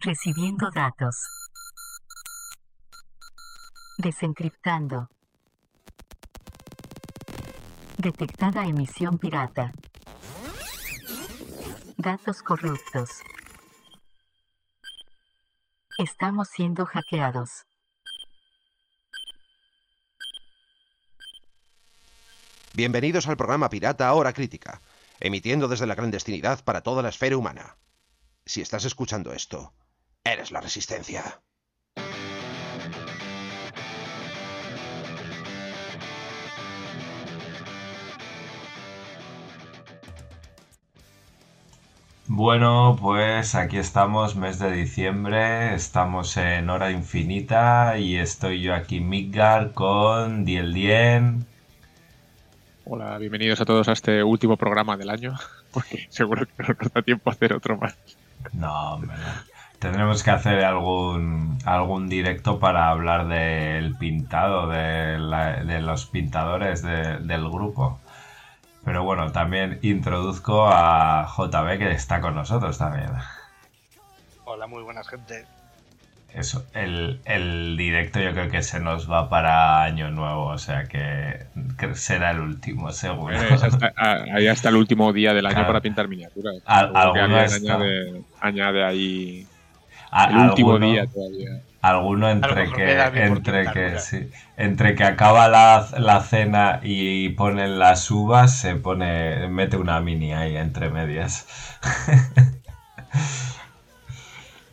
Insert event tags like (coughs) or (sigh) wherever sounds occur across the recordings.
Recibiendo datos. Desencriptando. Detectada emisión pirata. Datos corruptos. Estamos siendo hackeados. Bienvenidos al programa Pirata Hora Crítica, emitiendo desde la clandestinidad para toda la esfera humana. Si estás escuchando esto, eres la resistencia. Bueno, pues aquí estamos, mes de diciembre, estamos en hora infinita y estoy yo aquí, Midgar, con Diel Dien. Hola, bienvenidos a todos a este último programa del año, (laughs) porque seguro que no nos da tiempo a hacer otro más. No, hombre, no. Tendremos que hacer algún, algún directo para hablar del pintado, de, la- de los pintadores de- del grupo. Pero bueno, también introduzco a JB que está con nosotros también. Hola, muy buenas gente. Eso, el, el directo yo creo que se nos va para año nuevo, o sea que, que será el último, seguro. Eh, hasta- ahí hasta el último día del año Claro. para pintar miniaturas. Al- alguno añade, añade ahí A- el último alguno- día todavía. Alguno entre que, entre que, sí, entre que acaba la, la cena y ponen las uvas, se pone, mete una mini ahí entre medias. (laughs)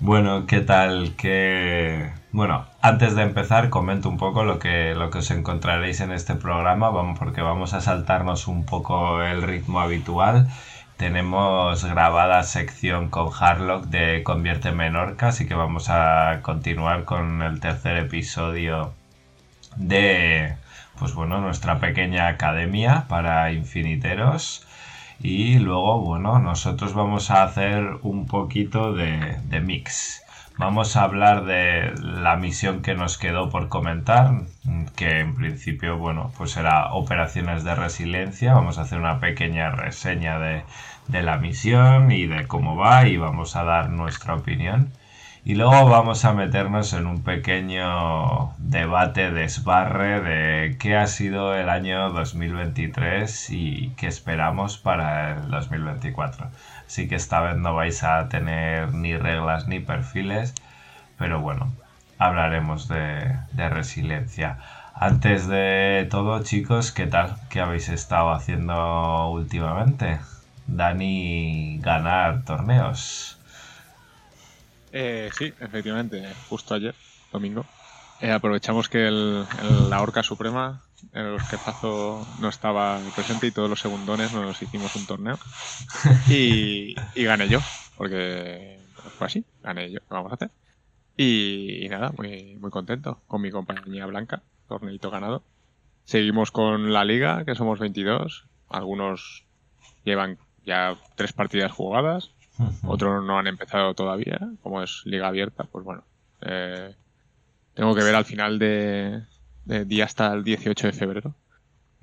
Bueno, ¿qué tal? ¿Qué... Bueno, antes de empezar, comento un poco lo que, lo que os encontraréis en este programa, vamos, porque vamos a saltarnos un poco el ritmo habitual. Tenemos grabada sección con Harlock de Conviérteme en Orca, así que vamos a continuar con el tercer episodio de, pues bueno, nuestra pequeña academia para infiniteros. Y luego, bueno, nosotros vamos a hacer un poquito de, mix. Vamos a hablar de la misión que nos quedó por comentar, que en principio, bueno, pues era operaciones de resiliencia. Vamos a hacer una pequeña reseña de, de la misión y de cómo va y vamos a dar nuestra opinión. Y luego vamos a meternos en un pequeño debate, desbarre de qué ha sido el año 2023 y qué esperamos para el 2024. Así que esta vez no vais a tener ni reglas ni perfiles, pero bueno, hablaremos de, de resiliencia. Antes de todo, chicos, ¿qué tal? ¿Qué habéis estado haciendo últimamente? Dani, ganar torneos. Eh, sí, efectivamente, justo ayer, domingo. eh, aprovechamos que el, el- la Orca Suprema, el jefazo no estaba presente y todos los segundones nos hicimos un torneo. Y, y gané yo, porque fue así, gané yo, ¿qué vamos a hacer? Y, y nada, muy, muy contento con mi compañía blanca, torneito ganado. Seguimos con la liga, que somos 22. Algunos llevan ya tres partidas jugadas, otros no han empezado todavía, como es liga abierta, pues bueno. eh, tengo que ver al final de, de día hasta el 18 de febrero.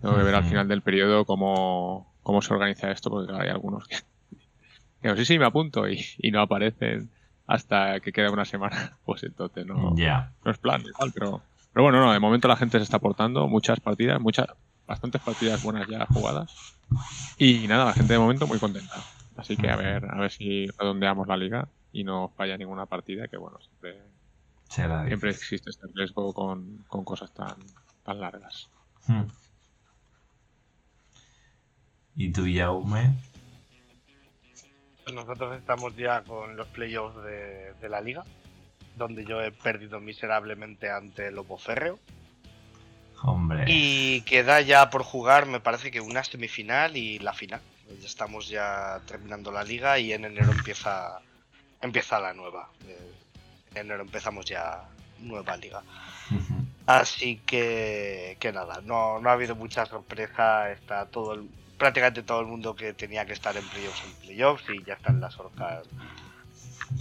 Tengo que ver al final del periodo cómo, cómo se organiza esto, porque hay algunos que, (laughs) que sí, sí, me apunto y, y no aparecen hasta que queda una semana. (laughs) Pues entonces no es plan igual, pero, pero bueno, no, de momento la gente se está aportando, muchas partidas, muchas, bastantes partidas buenas ya jugadas. Y nada, la gente de momento muy contenta. Así que a ver, a ver si redondeamos la liga y no falla ninguna partida, que bueno, siempre, Será siempre existe este riesgo con, con cosas tan, tan largas. Hmm. ¿Y tú, Jaume? Pues Nosotros estamos ya con los playoffs de, de la liga, donde yo he perdido miserablemente ante el Lobo Férreo. Hombre. Y queda ya por jugar, me parece que una semifinal y la final. Estamos ya terminando la liga y en enero empieza empieza la nueva. Eh, En enero empezamos ya nueva liga. Así que, que nada, no, no ha habido mucha sorpresa. Está todo el- prácticamente todo el mundo que tenía que estar en playoffs en playoffs y ya están las orcas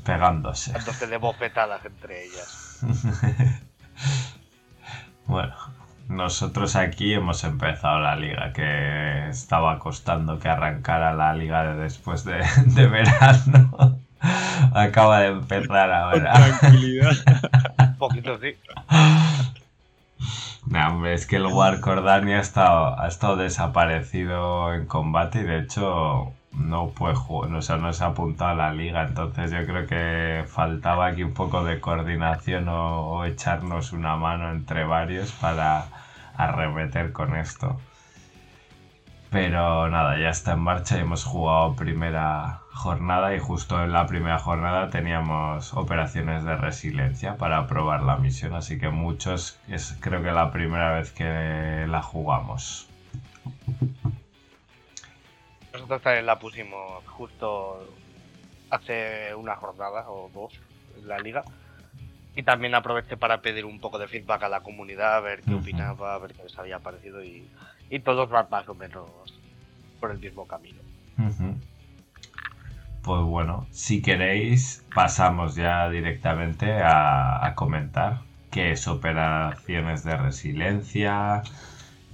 Pegándose. dándose de bofetadas entre ellas. (laughs) bueno, nosotros aquí hemos empezado la liga, que estaba costando que arrancara la liga de después de, (laughs) de verano. Acaba de empezar ahora. Tranquilidad. (laughs) Un poquito, sí. No, hombre, es que el War Cordania ha estado, ha estado desaparecido en combate y de hecho no puede jugar, o sea, no se ha apuntado a la liga, entonces yo creo que faltaba aquí un poco de coordinación o, o echarnos una mano entre varios para arremeter con esto. Pero nada, ya está en marcha y hemos jugado primera jornada y justo en la primera jornada teníamos operaciones de resiliencia para probar la misión, así que muchos es creo que la primera vez que la jugamos. Nosotros también la pusimos justo hace una jornada o dos en la liga. Y también aproveché para pedir un poco de feedback a la comunidad, a ver qué opinaba, a ver qué les había parecido y, y todos van más o menos por el mismo camino. Pues bueno, si queréis, pasamos ya directamente a, a comentar qué es operaciones de resiliencia,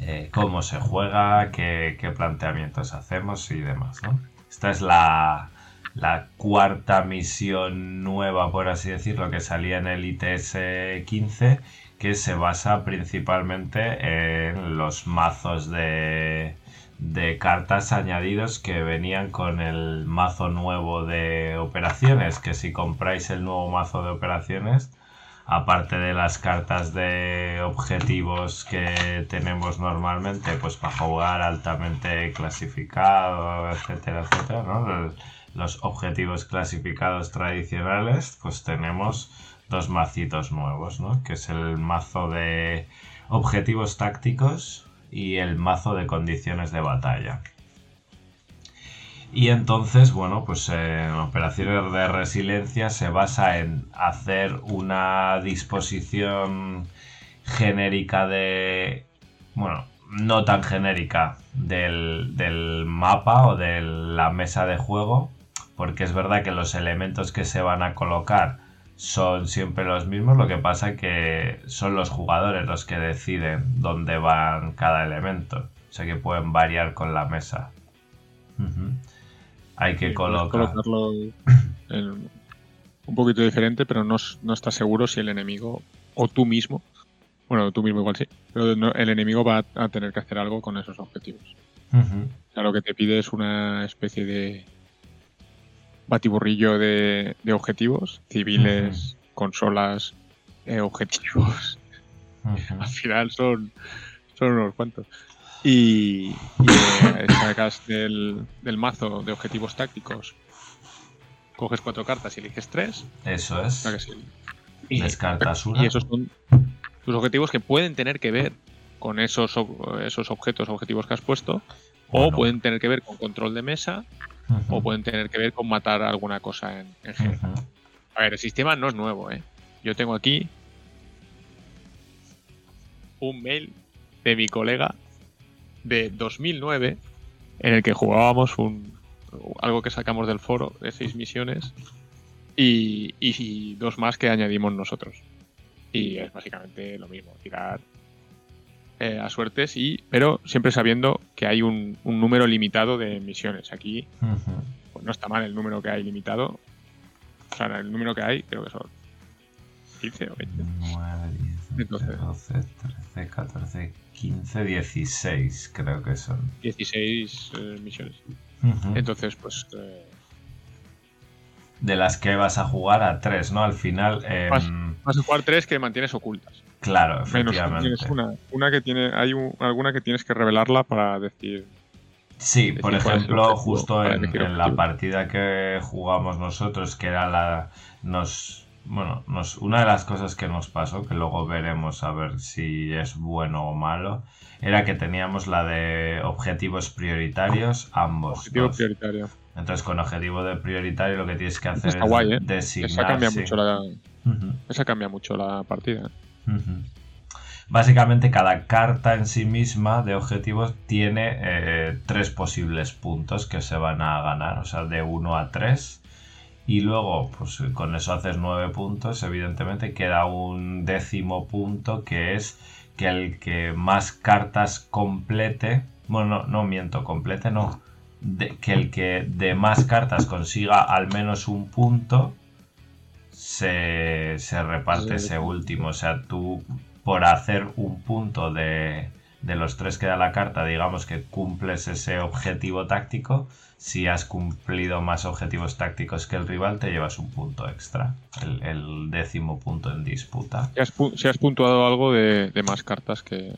eh, cómo se juega, qué, planteamientos hacemos y demás. Esta es la, la cuarta misión nueva, por así decirlo, que salía en el ITS 15, que se basa principalmente en los mazos de, de cartas añadidos que venían con el mazo nuevo de operaciones, que si compráis el nuevo mazo de operaciones, aparte de las cartas de objetivos que tenemos normalmente, pues para jugar altamente clasificado, etcétera, etcétera, Los objetivos clasificados tradicionales, pues tenemos dos macitos nuevos, ¿no? Que es el mazo de objetivos tácticos y el mazo de condiciones de batalla. Y entonces, bueno, pues en operaciones de resiliencia se basa en hacer una disposición genérica de... Bueno, no tan genérica del, del mapa o de la mesa de juego, porque es verdad que los elementos que se van a colocar son siempre los mismos, lo que pasa que son los jugadores los que deciden dónde van cada elemento, o sea que pueden variar con la mesa. Hay que colocar... colocarlo en- un poquito diferente, pero no, no estás seguro si el enemigo o tú mismo, bueno, tú mismo igual sí, pero no- el enemigo va a, a tener que hacer algo con esos objetivos. O sea, lo que te pide es una especie de batiburrillo de, de objetivos, civiles, consolas, eh, objetivos. (laughs) Al final son, son unos cuantos. Y, y, eh, sacas del, del mazo de objetivos tácticos, coges cuatro cartas y eliges tres. Eso es. sí. Y, Descartas una. y esos son tus objetivos que pueden tener que ver con esos, esos objetos, objetivos que has puesto, o pueden tener que ver con control de mesa, o pueden tener que ver con matar alguna cosa en, en general. A ver, el sistema no es nuevo, ¿eh? Yo tengo aquí un mail de mi colega de 2009 en el que jugábamos un algo que sacamos del foro de seis misiones y, y dos más que añadimos nosotros. Y es básicamente lo mismo, tirar eh, a suertes y pero siempre sabiendo que hay un, un número limitado de misiones. Aquí Ujú. pues no está mal el número que hay limitado. O sea, el número que hay creo que son 15 o 20. 9, 10, Entonces. 12, 13, 14, 15, 16 creo que son. 16 eh, misiones. Entonces, pues eh, De las que vas a jugar a 3, ¿no? Al final, em, Vas- vas a jugar tres que mantienes ocultas. claro, Menos efectivamente. tienes una, una que tiene, hay un- alguna que tienes que revelarla para decir. Sí, decir por ejemplo, justo en, en la partida que jugamos nosotros, que era la. Nos. Bueno, nos, una de las cosas que nos pasó, que luego veremos a ver si es bueno o malo, era que teníamos la de objetivos prioritarios, ambos. Objetivo dos. prioritario. Entonces, con objetivo de prioritario, lo que tienes que hacer está es guay, ¿eh? designar. Esa cambia sí. mucho la, esa cambia mucho la partida. Ujú. Básicamente cada carta en sí misma de objetivos tiene eh, tres posibles puntos que se van a ganar, o sea, de 1 a 3. Y luego, pues con eso haces 9 puntos, evidentemente queda un décimo punto que es que el que más cartas complete, bueno, no, miento, complete no, que el que de más cartas consiga al menos un punto, se, se reparte ese último. O sea, tú por hacer un punto de, de los tres que da la carta, digamos que cumples ese objetivo táctico. Si has cumplido más objetivos tácticos que el rival, te llevas un punto extra, el, décimo punto en disputa. Si has, puntuado algo de, más cartas que.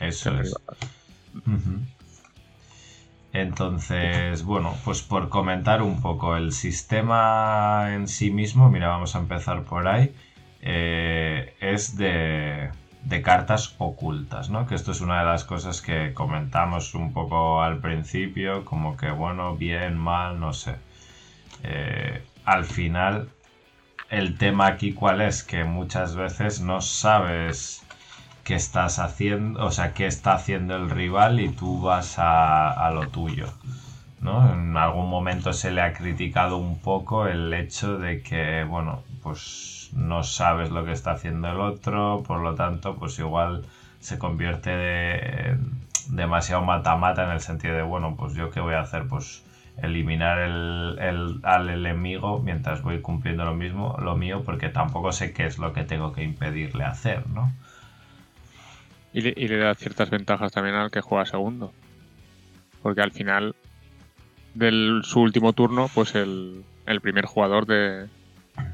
eso es. Entonces, bueno, pues por comentar un poco el sistema en sí mismo, mira, vamos a empezar por ahí, eh, es de, de cartas ocultas, ¿no? Que esto es una de las cosas que comentamos un poco al principio, como que bueno, bien, mal, no sé. Eh, al final, el tema aquí cuál es, que muchas veces no sabes qué estás haciendo, o sea, qué está haciendo el rival y tú vas a, a lo tuyo. ¿no? En algún momento se le ha criticado un poco el hecho de que, bueno, pues no sabes lo que está haciendo el otro, por lo tanto, pues igual se convierte de, demasiado mata-mata en el sentido de, bueno, pues yo qué voy a hacer, pues eliminar el, al enemigo mientras voy cumpliendo lo mismo, lo mío, porque tampoco sé qué es lo que tengo que impedirle hacer, ¿no? Y le, da ciertas ventajas también al que juega segundo. Porque al final de su último turno, pues el primer jugador de,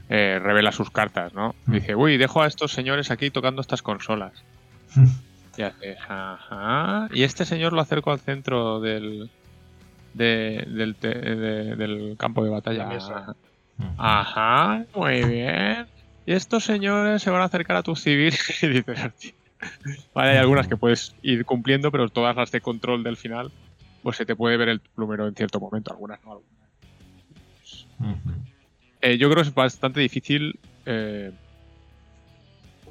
eh, revela sus cartas, ¿no? Mm. Dice, uy, dejo a estos señores aquí tocando estas consolas. (laughs) y hace, ajá. Y este señor lo acerco al centro del, del, campo de batalla. Ajá, muy bien. Y estos señores se van a acercar a tu civil (laughs) y dices, vale, hay algunas que puedes ir cumpliendo, pero todas las de control del final, pues se te puede ver el número en cierto momento, algunas no, algunas. Eh, yo creo que es bastante difícil eh,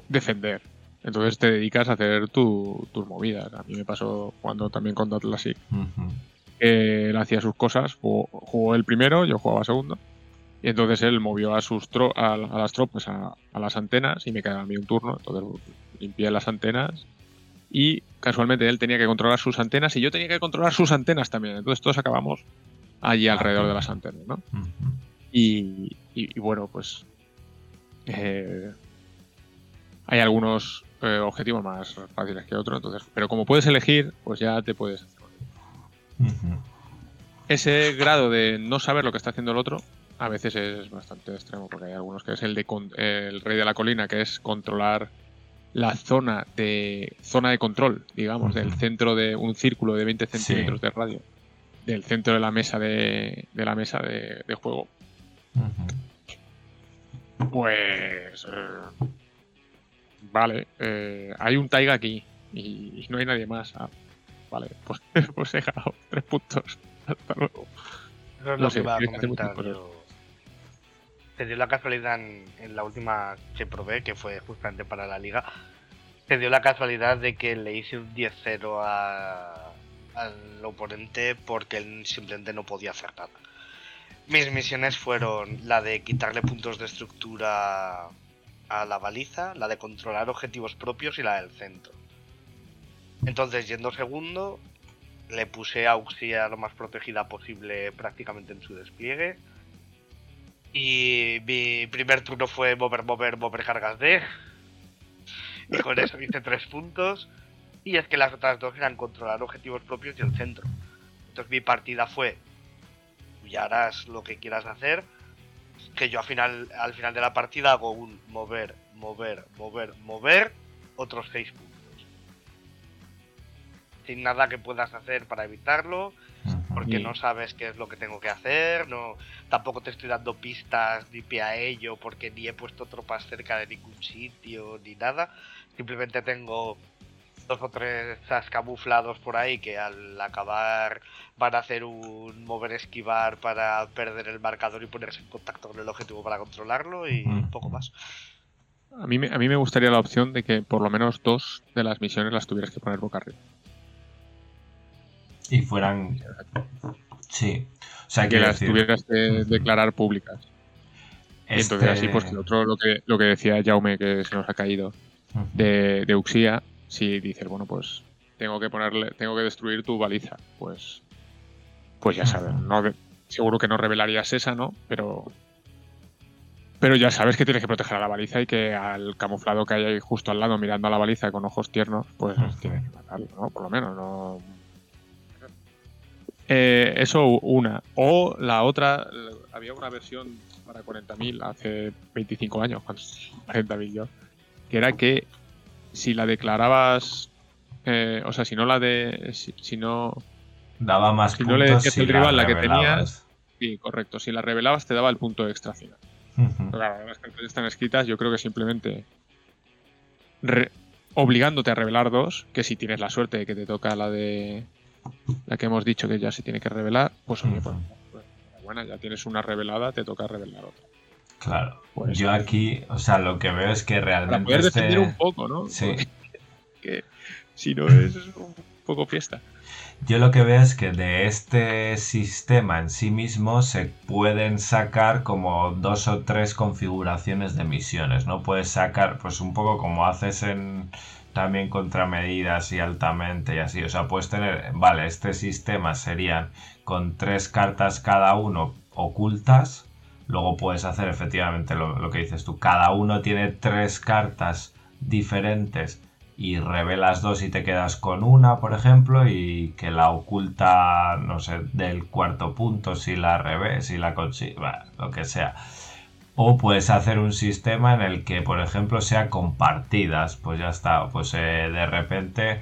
defender. Entonces te dedicas a hacer tus movidas. A mí me pasó cuando también con Atlas él hacía sus cosas, jugó, el primero, yo jugaba segundo. Y entonces él movió a sus a, las tropas a, las antenas y me quedaba a mí un turno. Entonces limpié las antenas y casualmente él tenía que controlar sus antenas y yo tenía que controlar sus antenas también. Entonces todos acabamos allí alrededor de las antenas, ¿no? Y, bueno, pues eh, hay algunos eh, objetivos más fáciles que otros, entonces, pero como puedes elegir, pues ya te puedes Ese grado de no saber lo que está haciendo el otro a veces es bastante extremo, porque hay algunos que es el de el rey de la colina, que es controlar la zona de zona de control, digamos, del centro de un círculo de 20 centímetros de radio, del centro de la mesa de, la mesa de juego pues. Eh, vale, eh, hay un Taiga aquí y, no hay nadie más. Ah, vale, (laughs) pues, pues he ganado tres puntos. Hasta luego. no, sé, Te dio la casualidad en, la última que probé, que fue justamente para la liga. Te dio la casualidad de que le hice un 10-0 al oponente porque él simplemente no podía hacer nada. Mis misiones fueron la de quitarle puntos de estructura a la baliza, la de controlar objetivos propios y la del centro. Entonces, yendo segundo, le puse a Uxia lo más protegida posible prácticamente en su despliegue. Y mi primer turno fue mover, mover, mover cargas de. Y con eso hice tres puntos. Y es que las otras dos eran controlar objetivos propios y el centro. Entonces mi partida fue y harás lo que quieras hacer. Que yo al final, al final de la partida hago un mover, mover, mover, mover, otros 6 puntos. Sin nada que puedas hacer para evitarlo, porque no sabes qué es lo que tengo que hacer, no tampoco te estoy dando pistas ni pie a ello, porque ni he puesto tropas cerca de ningún sitio, ni nada. Simplemente tengo dos o tres camuflados por ahí que al acabar van a hacer un mover esquivar para perder el marcador y ponerse en contacto con el objetivo para controlarlo y un poco más. A mí, a mí me gustaría la opción de que por lo menos dos de las misiones las tuvieras que poner boca arriba. Y fueran. Sí. O sea, que las tuvieras que declarar públicas. entonces así, pues el otro, lo que, lo que decía Jaume, que se nos ha caído, de, de Uxia, si dices, bueno, pues tengo que ponerle, tengo que destruir tu baliza, pues, pues ya sabes, no, seguro que no revelarías esa, ¿no? Pero, pero ya sabes que tienes que proteger a la baliza y que al camuflado que hay ahí justo al lado mirando a la baliza con ojos tiernos, pues tienes que matarlo, ¿no? Por lo menos, no. Eh, eso una. O la otra, había una versión para 40.000 hace 25 años, cuando (laughs) 40.000 yo, que era que si la declarabas, eh, o sea, si no la de, si, si no, Daba más Si no le decías si al rival la que revelabas. sí, correcto, si la revelabas te daba el punto extra final. Pero claro, las están escritas, yo creo que simplemente re- obligándote a revelar dos, que si tienes la suerte de que te toca la de la que hemos dicho que ya se tiene que revelar, pues oye, pues, Ujú. pues, enhorabuena, ya tienes una revelada, te toca revelar otra. Claro. Pues- Yo aquí, o sea, lo que veo es que Para realmente poder este- defender un poco, ¿no? Sí. (laughs) Que si no es un poco fiesta. Yo lo que veo es que de este sistema en sí mismo se pueden sacar como dos o tres configuraciones de misiones, ¿no? Puedes sacar, pues un poco como haces en también contramedidas y altamente y así. O sea, puedes tener, vale, este sistema serían con tres cartas cada uno ocultas. Luego puedes hacer efectivamente lo, que dices tú. Cada uno tiene tres cartas diferentes y revelas dos y te quedas con una, por ejemplo, y que la oculta, no sé, del cuarto punto si la revés, si la consigue, lo que sea. O puedes hacer un sistema en el que, por ejemplo, sea compartidas. Pues ya está. Pues eh, de repente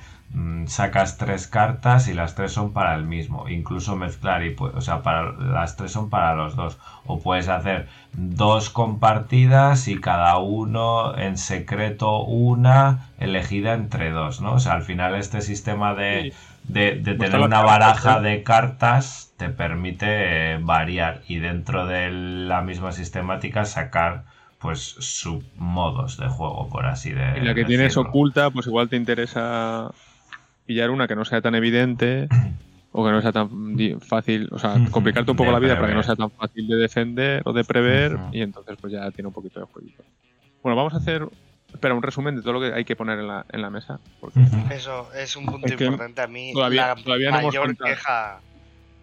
sacas tres cartas y las tres son para el mismo. Incluso mezclar y pues, o sea, para las tres son para los dos. O puedes hacer dos compartidas y cada uno en secreto una elegida entre dos, ¿no? O sea, al final este sistema de, de, de Pues tener una baraja ¿eh? de cartas te permite eh, variar y dentro de la misma sistemática sacar pues submodos de juego, por así de Y la que tienes oculta, pues igual te interesa pillar una que no sea tan evidente o que no sea tan di- fácil, o sea, (laughs) complicarte un poco de la vida para que no sea tan fácil de defender o de prever y entonces pues ya tiene un poquito de jueguito. Bueno, vamos a hacer, espera, un resumen de todo lo que hay que poner en la, en la mesa. Porque. Eso es un punto Es que importante a mí. todavía- la todavía no hemos mayor contado. queja.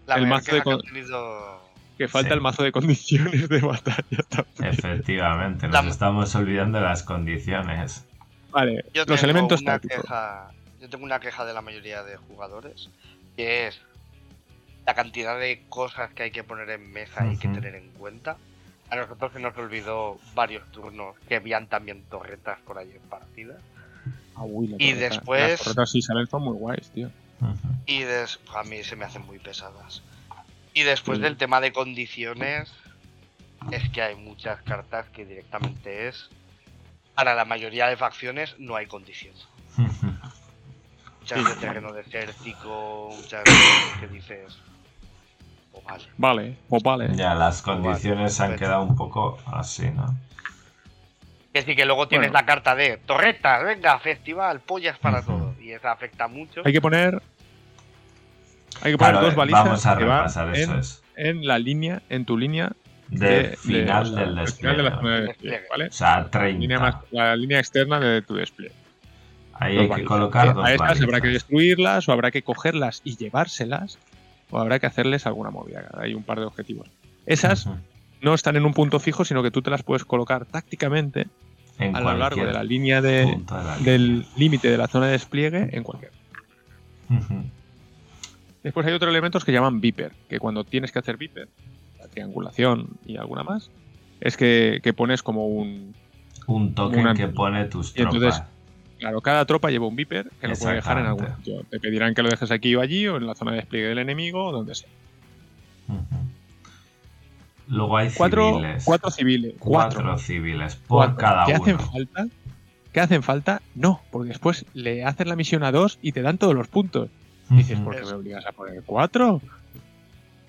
La El mayor mazo de queja que con- he tenido. que falta Sí. el mazo de condiciones de batalla también. Efectivamente, nos La- estamos olvidando de las condiciones. Vale, Yo los tengo elementos una tácticos. queja. Yo tengo una queja de la mayoría de jugadores. Que es la cantidad de cosas que hay que poner en mesa y que tener en cuenta. A nosotros se nos olvidó varios turnos que habían también torretas por ahí en partida. Ah, uy, la y torreta. después- Las torretas sí salen son muy guays, tío. Y des... a mí se me hacen muy pesadas. Y después Sí. del tema de condiciones, es que hay muchas cartas que directamente es. Para la mayoría de facciones no hay condición. Muchas de terreno desértico, muchas veces que dices. Oh, vale. Vale, pues vale. Ya, las condiciones han perfecto. quedado un poco así, ¿no? Que sí, que luego tienes Bueno. la carta de torretas, venga, festival, pollas para Ujú. todo. Y esa afecta mucho. Hay que poner. Hay que poner Claro, dos balizas vamos a que van repasar eso en, es. en la línea, en tu línea De, de- final de- o del al final de la despliegue. zona de Del despliegue, despliegue. ¿vale? O sea, La 30. línea, más- la línea externa de tu despliegue. Ahí hay que colocar Que dos a estas habrá que destruirlas, o habrá que cogerlas y llevárselas, o habrá que hacerles alguna movida. Hay un par de objetivos. Esas no están en un punto fijo, sino que tú te las puedes colocar tácticamente En a lo largo de la línea de, la del límite de la zona de despliegue en cualquier. Después hay otros elementos que llaman Viper, que cuando tienes que hacer Viper, la triangulación y alguna más, es que, que pones como un... Un token Una- que pone tus Y entonces, tropas. Claro, cada tropa lleva un Viper que lo puede dejar en algún sitio. Te pedirán que lo dejes aquí o allí, o en la zona de despliegue del enemigo, o donde sea. Ujú. Luego hay Cuatro civiles. cuatro civiles. Cuatro Cuatro. civiles por Cuatro. cada ¿Qué uno. hacen falta? ¿Qué hacen falta? No, porque después le haces la misión a dos y te dan todos los puntos. Y dices. ¿por qué me obligas a poner cuatro?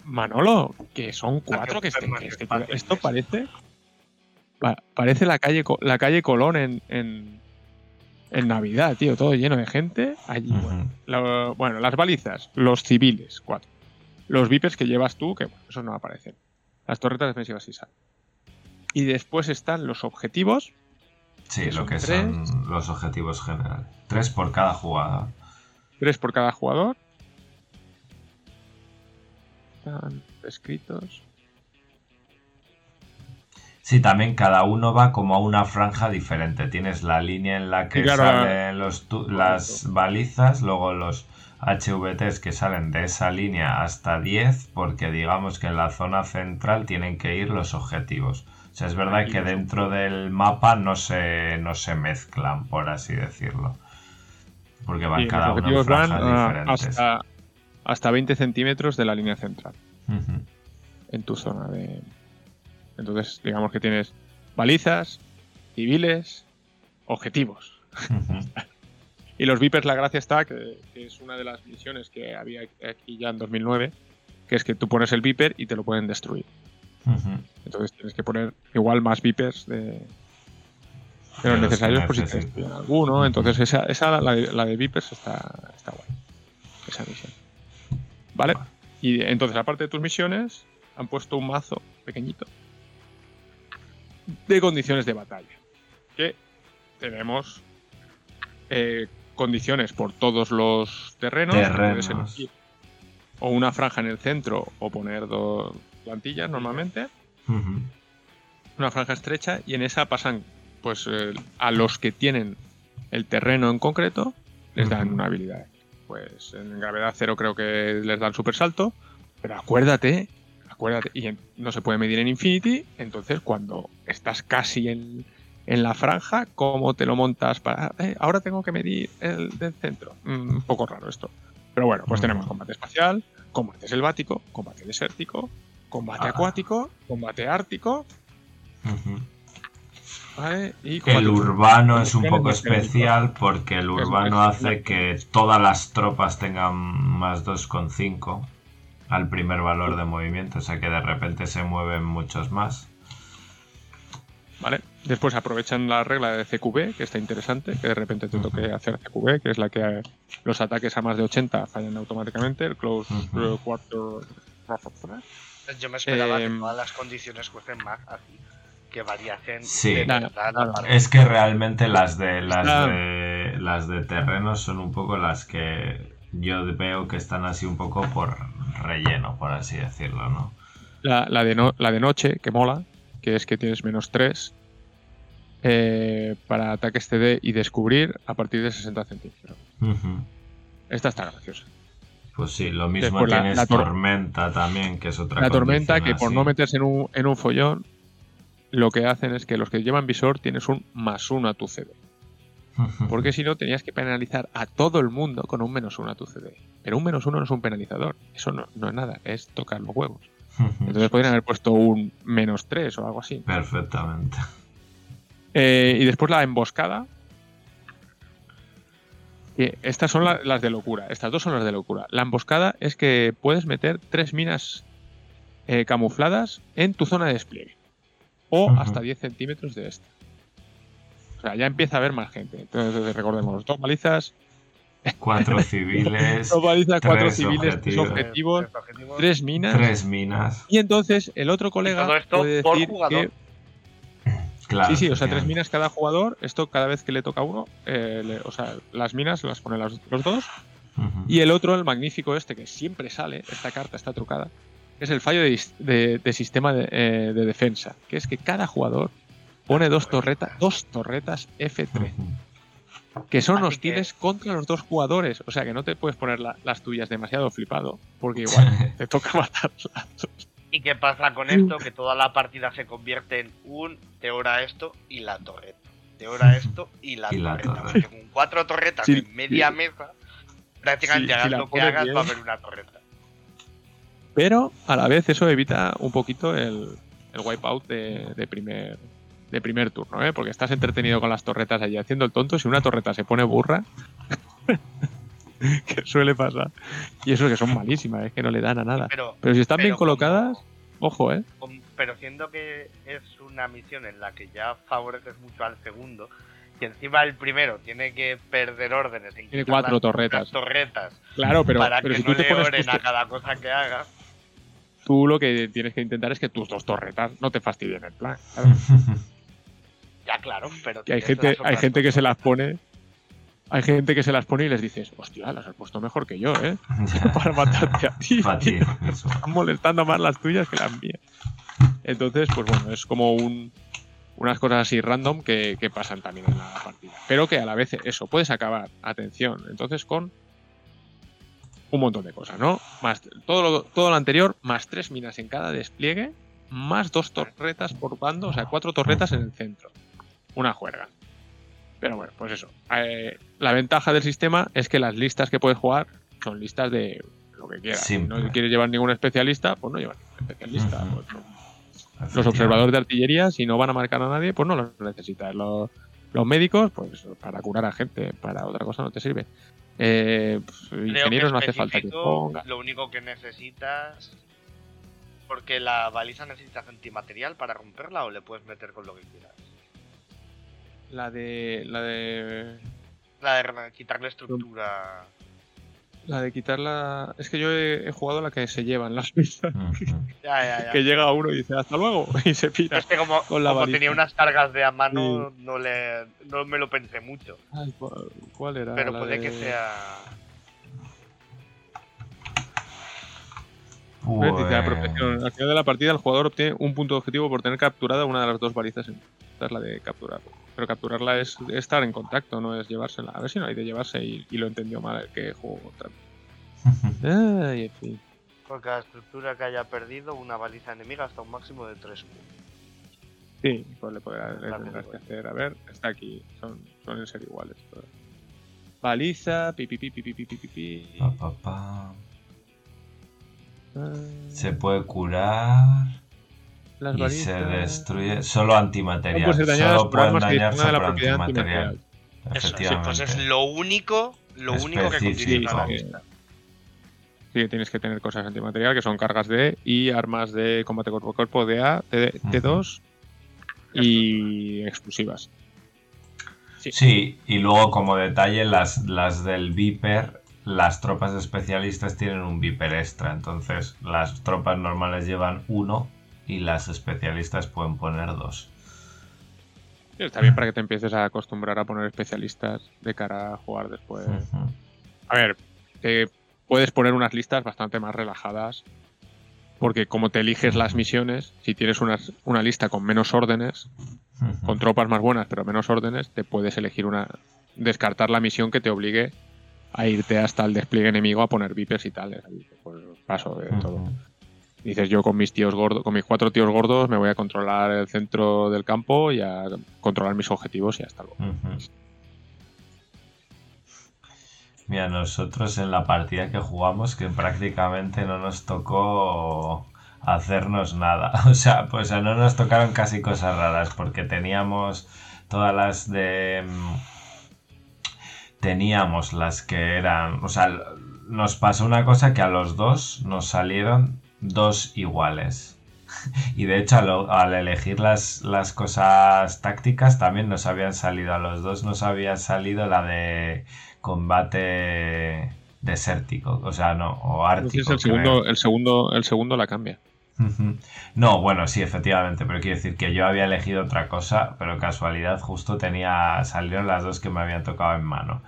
Manolo, que son cuatro, que, que este- esto parece pa- parece la calle la calle Colón en, en, en Navidad, tío, todo lleno de gente allí. Bueno, lo- bueno, las balizas, los civiles, cuatro. Los vipers que llevas tú, que bueno, esos no aparecen. Las torretas defensivas sí salen. Y después están los objetivos, Sí, Que lo son que tres. son los objetivos generales. Tres por cada jugador. Tres por cada jugador. Están escritos. Sí, también cada uno va como a una franja diferente. Tienes la línea en la que claro, salen los las balizas, luego los HVTs que salen de esa línea hasta 10, porque digamos que en la zona central tienen que ir los objetivos. O sea, es verdad que dentro del mapa no se, no se mezclan, por así decirlo. Porque van cada uno en van franjas ah, diferentes. hasta, hasta 20 centímetros de la línea central en tu zona de. Entonces, digamos que tienes balizas, civiles, objetivos. (laughs) Y los Vipers, la gracia está, que, que es una de las misiones que había aquí ya en 2009, que es que tú pones el Viper y te lo pueden destruir. Entonces tienes que poner igual más Vipers de, de los que necesarios por si te alguno. Entonces esa, esa la, de, la de Vipers está, está guay. Esa misión. ¿Vale? Y entonces, aparte de tus misiones, han puesto un mazo pequeñito de condiciones de batalla. Que tenemos eh, condiciones por todos los terrenos. Terrenos. Puedes elegir o una franja en el centro o poner dos plantillas normalmente. Una franja estrecha y en esa pasan pues eh, a los que tienen el terreno en concreto les dan una habilidad. Pues en gravedad cero creo que les dan super salto, pero acuérdate, acuérdate, y en- no se puede medir en Infinity, entonces cuando estás casi en, en la franja, ¿cómo te lo montas para... eh, ahora tengo que medir el del centro. Mm, un poco raro esto. Pero bueno, pues Ujú. tenemos combate espacial, combate selvático, combate desértico, combate Ah. acuático, combate ártico, Ujú. ¿vale? Y El urbano es un poco especial porque el urbano hace que todas las tropas tengan más 2,5 al primer valor de movimiento, o sea que de repente se mueven muchos más. ¿Vale? Después aprovechan la regla de CQB, que está interesante, que de repente te toque hacer CQB, que es la que eh, los ataques a más de 80 fallan automáticamente, el Close eh, Quarter Yo me esperaba Em, que todas las condiciones fuesen más así, que variasen Sí. de. Es que realmente las de las de las de terrenos son un poco las que yo veo que están así un poco por relleno, por así decirlo, ¿no? La, la de no- la de noche, que mola, que es que tienes menos 3 eh, para ataques CD y descubrir a partir de 60 centímetros. Esta está graciosa. Pues sí, lo mismo Después tienes la tor- tormenta también, que es otra La tormenta, que por no meterse en un, en un follón, lo que hacen es que los que llevan visor tienes un más uno a tu CD. Porque si no, tenías que penalizar a todo el mundo con un menos uno a tu CD. Pero un menos uno no es un penalizador. Eso no, no es nada, es tocar los huevos. Entonces podrían haber puesto un menos 3 o algo así. Perfectamente. Eh, y después la emboscada. Estas son la- las de locura. Estas dos son las de locura. La emboscada es que puedes meter tres minas eh, camufladas en tu zona de despliegue. O hasta 10 centímetros de esta. O sea, ya empieza a haber más gente. Entonces, recordemos, dos balizas, Cuatro (laughs) civiles, dos balizas, cuatro tres civiles, objetivos. objetivos, Tres objetivos. tres minas. tres minas. Y entonces el otro colega todo esto puede por decir jugador. que (laughs) Claro, Sí, sí, o sea, tres minas cada jugador. Esto cada vez que le toca a uno, eh, le- o sea, las minas las ponen los dos. Y el otro, el magnífico este, que siempre sale, esta carta está trucada, es el fallo de, dis- de- de sistema de, eh, de defensa, que es que cada jugador pone dos torretas, dos torretas F3, Ujú. que son hostiles contra los dos jugadores. O sea, que no te puedes poner la- las tuyas demasiado flipado, porque (laughs) igual te toca matarlas. ¿Y qué pasa con esto? Que toda la partida se convierte en un te ora esto y la torreta. Te ora esto y la Y la torreta. torreta. Porque con cuatro torretas Sí, en media sí. mesa, prácticamente Sí, hagas la lo que hagas, bien. va a haber una torreta. Pero a la vez eso evita un poquito el, el wipeout de, de primer de primer turno, ¿eh? porque estás entretenido con las torretas allí haciendo el tonto. Si una torreta se pone burra, (laughs) que suele pasar, y eso que son malísimas, es que no le dan a nada. Pero, Pero si están bien como- colocadas, ojo, ¿eh? pero siendo que es una misión en la que ya favoreces mucho al segundo, y encima el primero tiene que perder órdenes. en Tiene cuatro las- torretas. las torretas Claro, pero, para pero que si no tú te le pones a cada cosa que haga. tú lo que tienes que intentar es que tus dos torretas no te fastidien el plan. ¿sabes? (laughs) Ya Claro, pero. Que hay gente, hay gente que se las pone. Hay gente que se las pone y les dices, hostia, las has puesto mejor que yo, ¿eh? (laughs) (laughs) Para matarte a ti. (laughs) Están molestando más las tuyas que las mías. Entonces, pues bueno, es como un, unas cosas así random que, que pasan también en la partida. Pero que a la vez eso, puedes acabar, atención, entonces con un montón de cosas, ¿no? Más todo lo, todo lo anterior, más tres minas en cada despliegue, más dos torretas por bando, o sea, cuatro torretas en el centro. Una juerga. Pero bueno, pues eso. Eh, la ventaja del sistema es que las listas que puedes jugar son listas de lo que quieras. Si no quieres llevar ningún especialista, pues no llevas ningún especialista. Pues no. Los observadores de artillería, si no van a marcar a nadie, pues no los necesitas. Los, los médicos, pues para curar a gente, para otra cosa no te sirve. Eh, pues, ingenieros no hace falta que ponga. Lo único que necesitas. Porque la baliza necesitas antimaterial para romperla o le puedes meter con lo que quieras. La de. La de. La de re- quitarle estructura. La de quitarla. Es que yo he, he jugado la que se llevan las pistas. Ya, ya, ya. Que llega uno y dice hasta luego (laughs) y se pira. Es que como, con la como tenía unas cargas de a mano, no, le, no me lo pensé mucho. Ay, ¿cuál, cuál era? Pero La puede que sea. Pues, pues, al final de la partida, el jugador obtiene un punto de objetivo por tener capturada una de las dos balizas. Esta es la de capturar. Pero capturarla es estar en contacto, no es llevársela. A ver si no hay de llevarse y, lo entendió mal el que jugó tanto. (laughs) Ay, en cada estructura que haya perdido, una baliza enemiga hasta un máximo de 3 Sí, pues le podrás, le tendrás que hacer. A ver, está aquí. Son, suelen ser iguales. Pero... Baliza, pipi, pipi, pipi, pipi, pipi. Pa, pa, pa. Ah, Se puede curar las y se destruye solo antimaterial. No dañadas Solo pueden por propiedad antimaterial. antimaterial. Eso, sí, Efectivamente. pues es lo único, lo único que la Sí, tienes que tener cosas antimaterial que son cargas de y armas de combate cuerpo a cuerpo de A, T, T2 y explosivas. Sí. Sí, y luego como detalle, las, las del Viper, las tropas especialistas tienen un Viper extra. Entonces, las tropas normales llevan uno y las especialistas pueden poner dos. Está bien para que te empieces a acostumbrar a poner especialistas de cara a jugar después. A ver, te puedes poner unas listas bastante más relajadas. Porque como te eliges las misiones, si tienes unas- una lista con menos órdenes, con tropas más buenas pero menos órdenes, te puedes elegir una. descartar la misión que te obligue a irte hasta el despliegue enemigo a poner vipers y tal. Pues paso de todo. Dices, yo con mis tíos gordos, con mis cuatro tíos gordos, me voy a controlar el centro del campo y a controlar mis objetivos y hasta luego. Mira, nosotros en la partida que jugamos que prácticamente no nos tocó hacernos nada. (laughs) O sea, pues no nos tocaron casi cosas raras porque teníamos todas las de... Teníamos las que eran... O sea, nos pasó una cosa que a los dos nos salieron dos iguales. (laughs) Y de hecho, al, al elegir las, las cosas tácticas, también nos habían salido a los dos, nos había salido la de combate desértico, o sea, no, o ártico. Entonces el segundo, el segundo, el segundo la cambia. Ujú. No, bueno, sí, efectivamente, pero quiero decir que yo había elegido otra cosa, pero casualidad justo tenía, salieron las dos que me habían tocado en mano.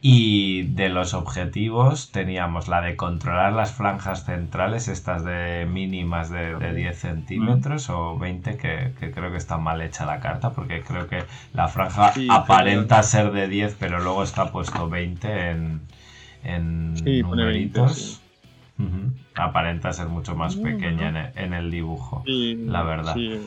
Y de los objetivos teníamos la de controlar las franjas centrales, estas de mínimas de, de 10 centímetros o 20, que, que creo que está mal hecha la carta, porque creo que la franja Sí, aparenta ser de 10, pero luego está puesto 20 en, en Sí, pone 20, numeritos. sí. Aparenta ser mucho más No, pequeña no. en el, en el dibujo. Sí, La verdad. Sí,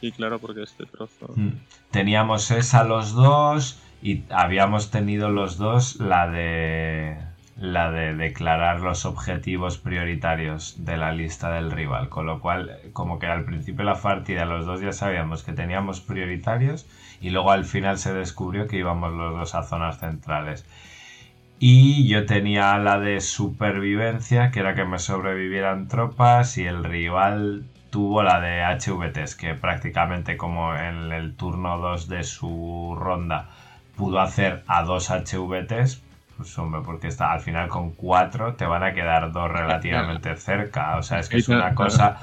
sí, claro, porque este trozo. Mm. Teníamos esa los dos y habíamos tenido los dos la de la de declarar los objetivos prioritarios de la lista del rival, con lo cual como que al principio de la partida los dos ya sabíamos que teníamos prioritarios y luego al final se descubrió que íbamos los dos a zonas centrales. Y yo tenía la de supervivencia, que era que me sobrevivieran tropas, y el rival tuvo la de HVTs, que prácticamente como en el turno 2 de su ronda pudo hacer a dos HVTs, pues hombre, porque está al final con cuatro te van a quedar dos relativamente (laughs) cerca. O sea, es que es una cosa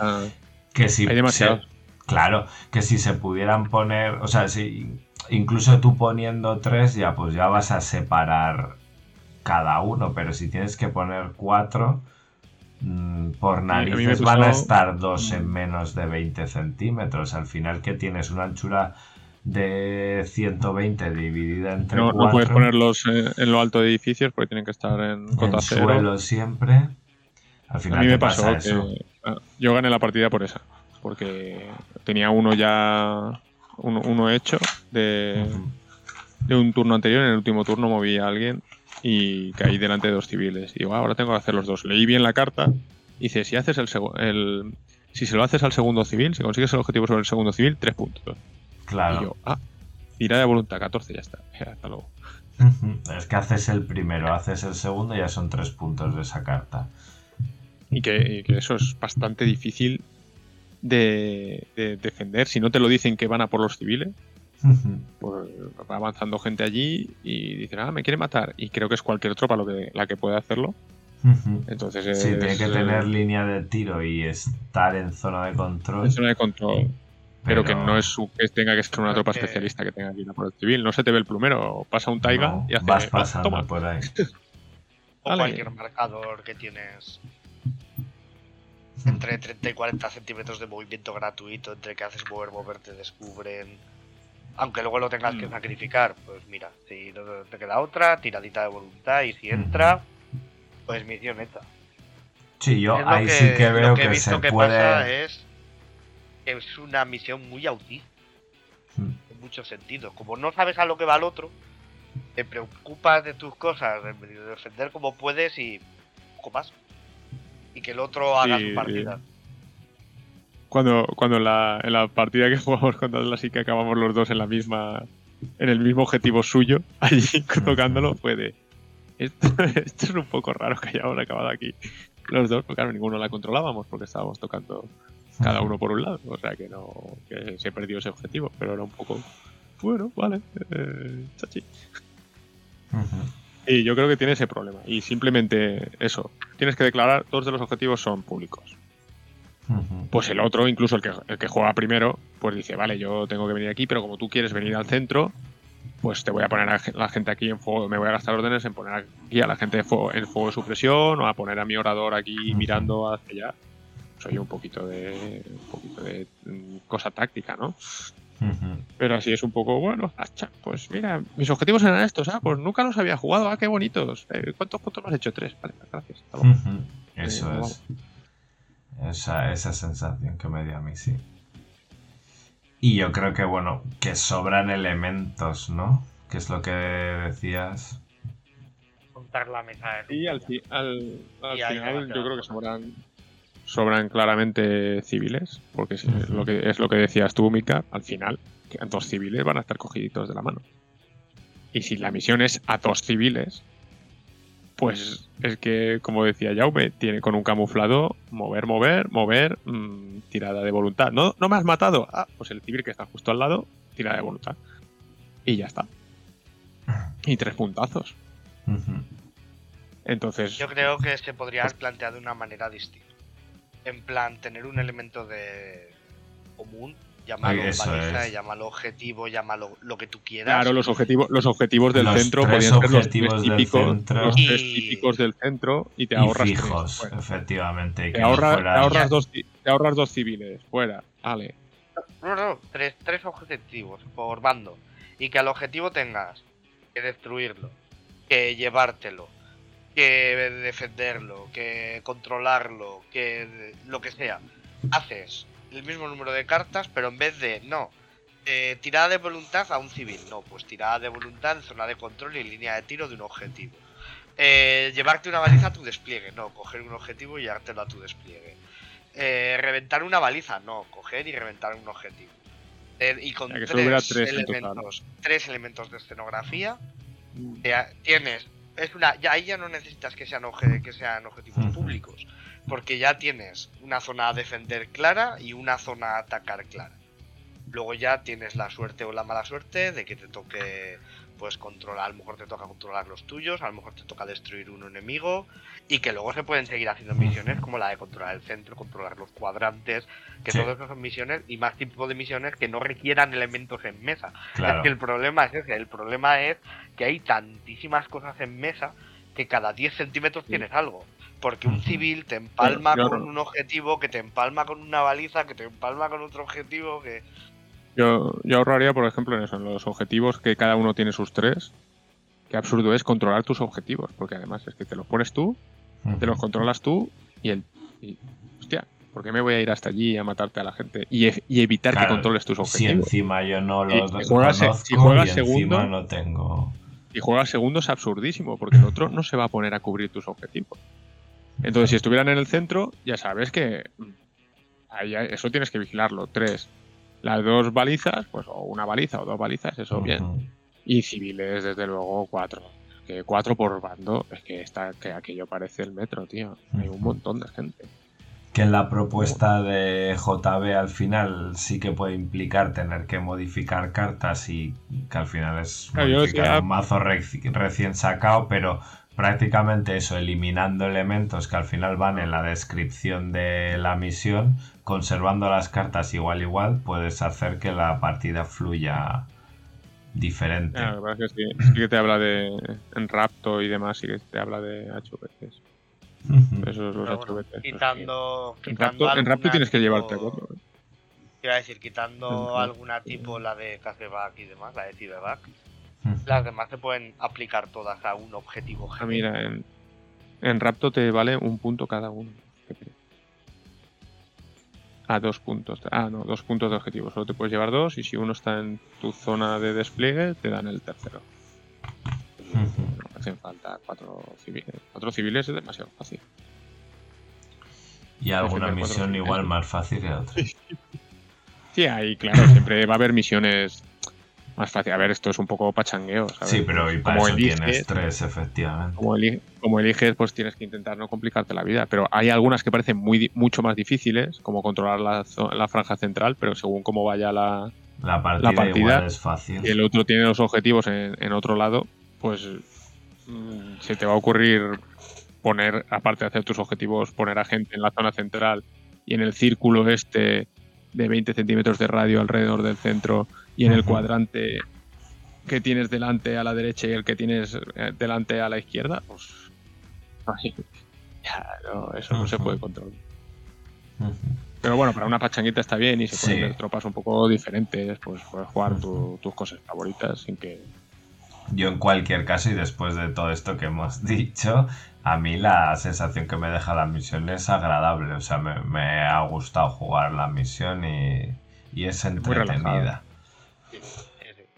que si Hay demasiados. se- claro, que si se pudieran poner, o sea, si incluso tú poniendo tres ya pues ya vas a separar cada uno, pero si tienes que poner cuatro, mm, por narices van a estar dos en menos de 20 centímetros. Al final que tienes una anchura de 120 dividida entre No, no cuatro, puedes ponerlos eh, en lo alto de edificios porque tienen que estar en en cota cero. suelo siempre. Al final A mí me pasó que ah, yo gané la partida por esa. Porque tenía uno ya. Uno, uno hecho de, de un turno anterior. En el último turno moví a alguien y caí delante de dos civiles. Digo, "Ah, ahora tengo que hacer los dos. Leí bien la carta. Y dice: si haces el, el Si se lo haces al segundo civil, si consigues el objetivo sobre el segundo civil, tres puntos. Claro. Y yo, ah, tirada de voluntad, 14, ya está. (laughs) Hasta luego. Es que haces el primero, haces el segundo y ya son tres puntos de esa carta. Y que, y que eso es bastante difícil de, de defender. Si no te lo dicen que van a por los civiles, Pues va avanzando gente allí y dicen, ah, me quiere matar. Y creo que es cualquier tropa lo que, la que puede hacerlo. Entonces Sí, es, tiene que eh, tener línea de tiro y estar en zona de control. zona de control. Pero, que no es su, que tenga que ser una tropa especialista que tenga que ir a por el civil. No se te ve el plumero, pasa un taiga No, y hace. vas "Ah, pasando toma". por ahí. (laughs) O cualquier marcador que tienes entre 30 y 40 centímetros de movimiento gratuito, entre que haces mover, mover, te descubren. Aunque luego lo tengas que Mm. sacrificar, pues mira, si no te queda otra, tiradita de voluntad y si entra, pues misión hecha. Sí, yo lo ahí sí que lo veo que he que, visto se que puede. pasa es que es una misión muy autista Mm. en muchos sentidos. Como no sabes a lo que va el otro, te preocupas de tus cosas, de de defender como puedes y poco más. Y que el otro haga Sí, su partida. Cuando, cuando en, la, en la partida que (laughs) jugamos contra Atlas y que acabamos los dos en la misma. en el mismo objetivo suyo, (laughs) allí tocándolo, fue de. Esto, (laughs) esto es un poco raro que hayamos acabado aquí los dos, porque claro, ninguno la controlábamos porque estábamos tocando cada uno por un lado. O sea que no. que se perdió ese objetivo, pero era un poco. Bueno, vale. eh, chachi. Y yo creo que tiene ese problema. Y simplemente eso. Tienes que declarar, dos de los objetivos son públicos. Pues el otro, incluso el que, el que juega primero, pues dice, vale, yo tengo que venir aquí, pero como tú quieres venir al centro, pues te voy a poner a la gente aquí en fuego, me voy a gastar órdenes en poner aquí a la gente de fuego, en fuego de supresión o a poner a mi orador aquí mirando hacia allá. Soy un poquito de, un poquito de mm, cosa táctica, ¿no? Pero así es un poco, bueno, hacha, pues mira, mis objetivos eran estos, ah, pues nunca los había jugado, ah, qué bonitos. Eh, ¿Cuántos puntos me has hecho? Tres, vale, gracias. hasta luego. Ujú. Eso Eh, es. Esa, esa sensación que me dio a mí, sí. Y yo creo que, bueno, que sobran elementos, ¿no? Que es lo que decías. Contar la mesa de Y al, fi- al, Y a final yo creo que sobran, sobran claramente civiles, porque si- Ujú. lo que, es lo que decías tú, Mika, al final, que dos civiles van a estar cogiditos de la mano. Y si la misión es a dos civiles, pues es que, como decía Jaume, tiene con un camuflado mover, mover, mover, mm, tirada de voluntad. ¿No, ¿No me has matado? Ah, pues el civil que está justo al lado, tirada de voluntad. Y ya está. Y tres puntazos. Entonces, Yo creo que se podría haber planteado de una manera distinta. En plan, tener un elemento de común, llámalo es. llámalo objetivo, llámalo lo que tú quieras. Claro, los objetivos, los objetivos del Los centro tres podían ser los tres típicos, centro. los tres típicos del centro y te Y ahorras tres. fijos, efectivamente. Te, no ahorras dos, te ahorras dos civiles, fuera, vale. No, no, tres, tres objetivos por bando. Y que al objetivo tengas que destruirlo, que llevártelo, que defenderlo, que controlarlo, que lo que sea. Haces el mismo número de cartas, pero en vez de, no, eh, tirada de voluntad a un civil. No, pues tirada de voluntad en zona de control y línea de tiro de un objetivo. Eh, llevarte una baliza a tu despliegue. No, coger un objetivo y llevártelo a tu despliegue. Eh, reventar una baliza. No, coger y reventar un objetivo. Eh, y con tres, en elementos, tres elementos de escenografía, eh, tienes. Es una, ya ahí ya no necesitas que sean, que sean objetivos públicos. Porque ya tienes una zona a defender clara y una zona a atacar clara. Luego ya tienes la suerte o la mala suerte de que te toque puedes controlar, a lo mejor te toca controlar los tuyos, a lo mejor te toca destruir un enemigo y que luego se pueden seguir haciendo misiones como la de controlar el centro, controlar los cuadrantes, que Sí. todas esas son misiones y más tipo de misiones que no requieran elementos en mesa. (laughs) Claro. Es que el problema es ese, el problema es que hay tantísimas cosas en mesa que cada 10 centímetros tienes algo. Porque un civil te empalma Yo con no- un objetivo, que te empalma con una baliza, que te empalma con otro objetivo, que... Yo, yo ahorraría, por ejemplo, en eso, en los objetivos que cada uno tiene sus tres. Qué absurdo es controlar tus objetivos, porque además es que te los pones tú, te los controlas tú y el. y, hostia, ¿por qué me voy a ir hasta allí a matarte a la gente? Y, e- y evitar Claro, que controles tus Si objetivos. encima yo no los y juegas- conozco si juegas y segundo- encima no tengo... Y juegas segundo es absurdísimo, porque el otro no se va a poner a cubrir tus objetivos. Entonces, si estuvieran en el centro, ya sabes que ahí eso tienes que vigilarlo. Tres, las dos balizas, pues o una baliza o dos balizas, eso bien. Ujú. Y civiles, desde luego, cuatro. Que cuatro por bando, es que, está, que aquello parece el metro, tío. Hay un montón de gente. Que en la propuesta de JB al final sí que puede implicar tener que modificar cartas y que al final es Claro, yo modificar un mazo reci- recién sacado, pero prácticamente eso, eliminando elementos que al final van en la descripción de la misión, conservando las cartas igual igual, puedes hacer que la partida fluya diferente. Ah, lo que pasa es que sí, sí que te habla de. En Rapto y demás, sí que te habla de HVTs. Ujú. Esos los bueno, HVTs. quitando... En quitando Rapto, en Rapto alguna tienes que llevarte cuatro. ¿eh? Te iba a decir, quitando alguna tipo, la de Caseback y demás, la de Ciberback. Las demás se pueden aplicar todas a un objetivo Ah, mira, en, en Rapto te vale un punto cada uno. Ah, dos puntos. Ah, no, dos puntos de objetivo. Solo te puedes llevar dos y si uno está en tu zona de despliegue, te dan el tercero. No hacen falta cuatro civiles. Cuatro civiles es demasiado fácil. Y alguna misión civiles. igual más fácil que otra. (laughs) Sí, ahí, claro, siempre va a haber misiones más fáciles. A ver, esto es un poco pachangueo, ¿sabes? Sí, pero y para Como eso eliges- tienes tres, efectivamente. Como, eli- como eliges, pues tienes que intentar no complicarte la vida. Pero hay algunas que parecen muy mucho más difíciles, como controlar la, la franja central, pero según cómo vaya la, La partida, partida igual es fácil. y el otro tiene los objetivos en, en otro lado, pues mm, se te va a ocurrir poner, aparte de hacer tus objetivos, poner a gente en la zona central y en el círculo este de 20 centímetros de radio alrededor del centro y en el cuadrante que tienes delante a la derecha y el que tienes eh, delante a la izquierda, pues ay, ya, no, eso no se puede controlar. Pero bueno, para una pachanguita está bien y se pueden Sí. ver tropas un poco diferentes, pues puedes jugar tu- tus cosas favoritas sin que Yo en cualquier caso, y después de todo esto que hemos (laughs) dicho, a mí la sensación que me deja la misión es agradable. O sea, me, me ha gustado jugar la misión y, y es entretenida.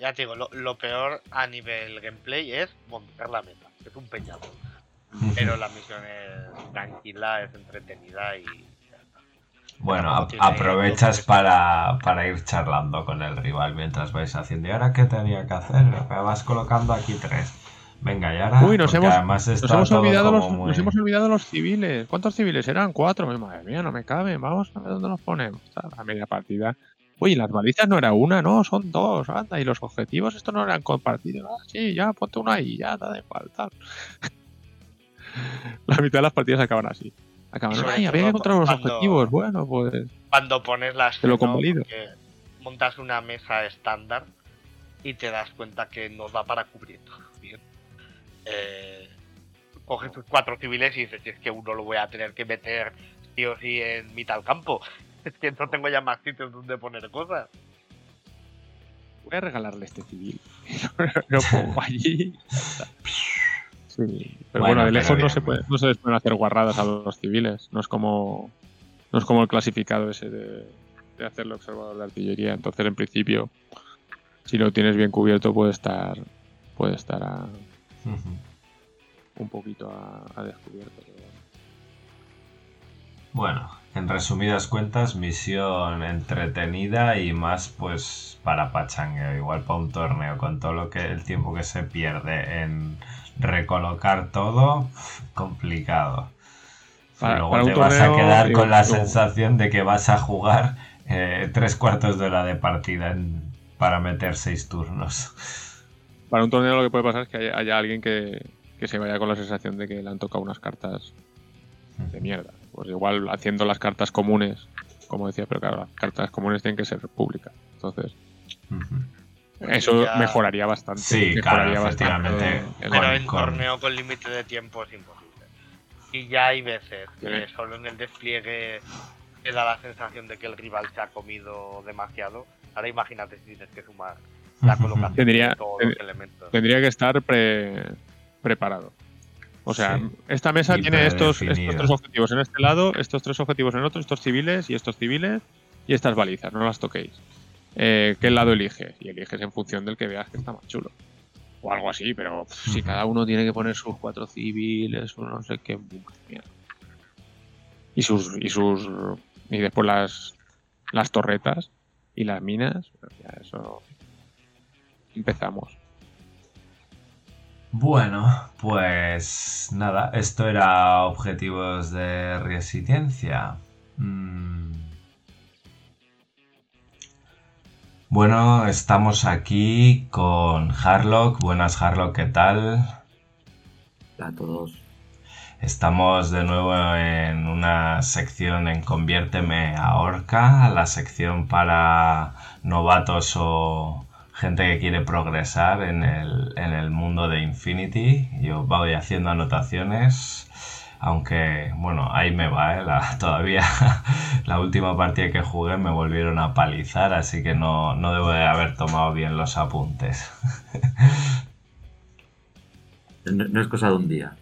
Ya te digo, lo, lo peor a nivel gameplay es montar la meta, que es un peñado. Pero la misión es tranquila, es entretenida y. ya está. Bueno, aprovechas para, para ir charlando con el rival mientras vais haciendo. ¿Y ahora qué tenía que hacer? Me vas colocando aquí tres. Venga, y ahora. Uy, nos hemos- además Nos está hemos, todo olvidado los, muy- nos hemos olvidado los civiles. ¿Cuántos civiles eran? Cuatro. Madre mía, no me caben. Vamos a ver dónde nos ponemos. A media partida. Uy, las balizas no era una, no, son dos. Anda, y los objetivos, estos no eran compartidos. Ah, sí, ya, ponte una ahí, ya, da de falta. (laughs) La mitad de las partidas acaban así. Acaban, ay, había que encontrar los cuando- objetivos. Bueno, pues. Cuando pones las. Te lo convalido. montas una mesa estándar y te das cuenta que no da para cubrir todo bien. Eh, coges tus cuatro civiles y dices, es que uno lo voy a tener que meter sí o sí en mitad del campo. (laughs) Es que no tengo ya más sitios donde poner cosas. Voy a regalarle este civil. (laughs) lo pongo allí. Sí, pero Bueno, bueno, de lejos no se, puede, no se les pueden hacer guarradas a los civiles. No es como no es como el clasificado ese de, de hacerlo observador de artillería. Entonces, en principio, si lo tienes bien cubierto, puede estar puede estar a- un poquito a, a descubierto. pero bueno. En resumidas cuentas, misión entretenida y más pues para pachangueo, igual para un torneo, con todo lo que el tiempo que se pierde en recolocar todo, complicado. Para- y luego para te vas a quedar con la sensación de que vas a jugar eh, tres cuartos de hora de partida en- para meter seis turnos. para un torneo lo que puede pasar es que haya, haya alguien que, que se vaya con la sensación de que le han tocado unas cartas de mierda. Pues igual haciendo las cartas comunes, como decía, pero claro, las cartas comunes tienen que ser públicas. Entonces, Ujú. eso Ya- mejoraría bastante. Sí, mejoraría claro, efectivamente. el- Pero en torneo con límite de tiempo es imposible. Y ya hay veces que Sí. solo en el despliegue te da la sensación de que el rival se ha comido demasiado. Ahora imagínate si tienes que sumar la colocación Tendría- de todos los elementos. Tendría que estar pre- preparado. O sea, Sí. esta mesa Y tiene estos, tres objetivos en este lado, estos tres objetivos en otro, estos civiles y estos civiles y estas balizas, no las toquéis. Eh, ¿Qué lado eliges? Y eliges en función del que veas que está más chulo. O algo así, pero pff, si cada uno tiene que poner sus cuatro civiles o no sé qué. mierda. Y sus. Y sus. Y después las. Las torretas y las minas. Ya eso. Empezamos. Bueno, pues nada, esto era objetivos de resiliencia. Mm. Bueno, estamos aquí con Harlock. Buenas, Harlock, ¿qué tal? Hola a todos. Estamos de nuevo en una sección en Conviérteme a Orca, la sección para novatos o gente que quiere progresar en el, en el mundo de Infinity. Yo voy haciendo anotaciones, aunque bueno, ahí me va, ¿eh? La- (laughs) todavía la última partida que jugué me volvieron a palizar, así que no, no debo de haber tomado bien los apuntes. No, no es cosa de un día.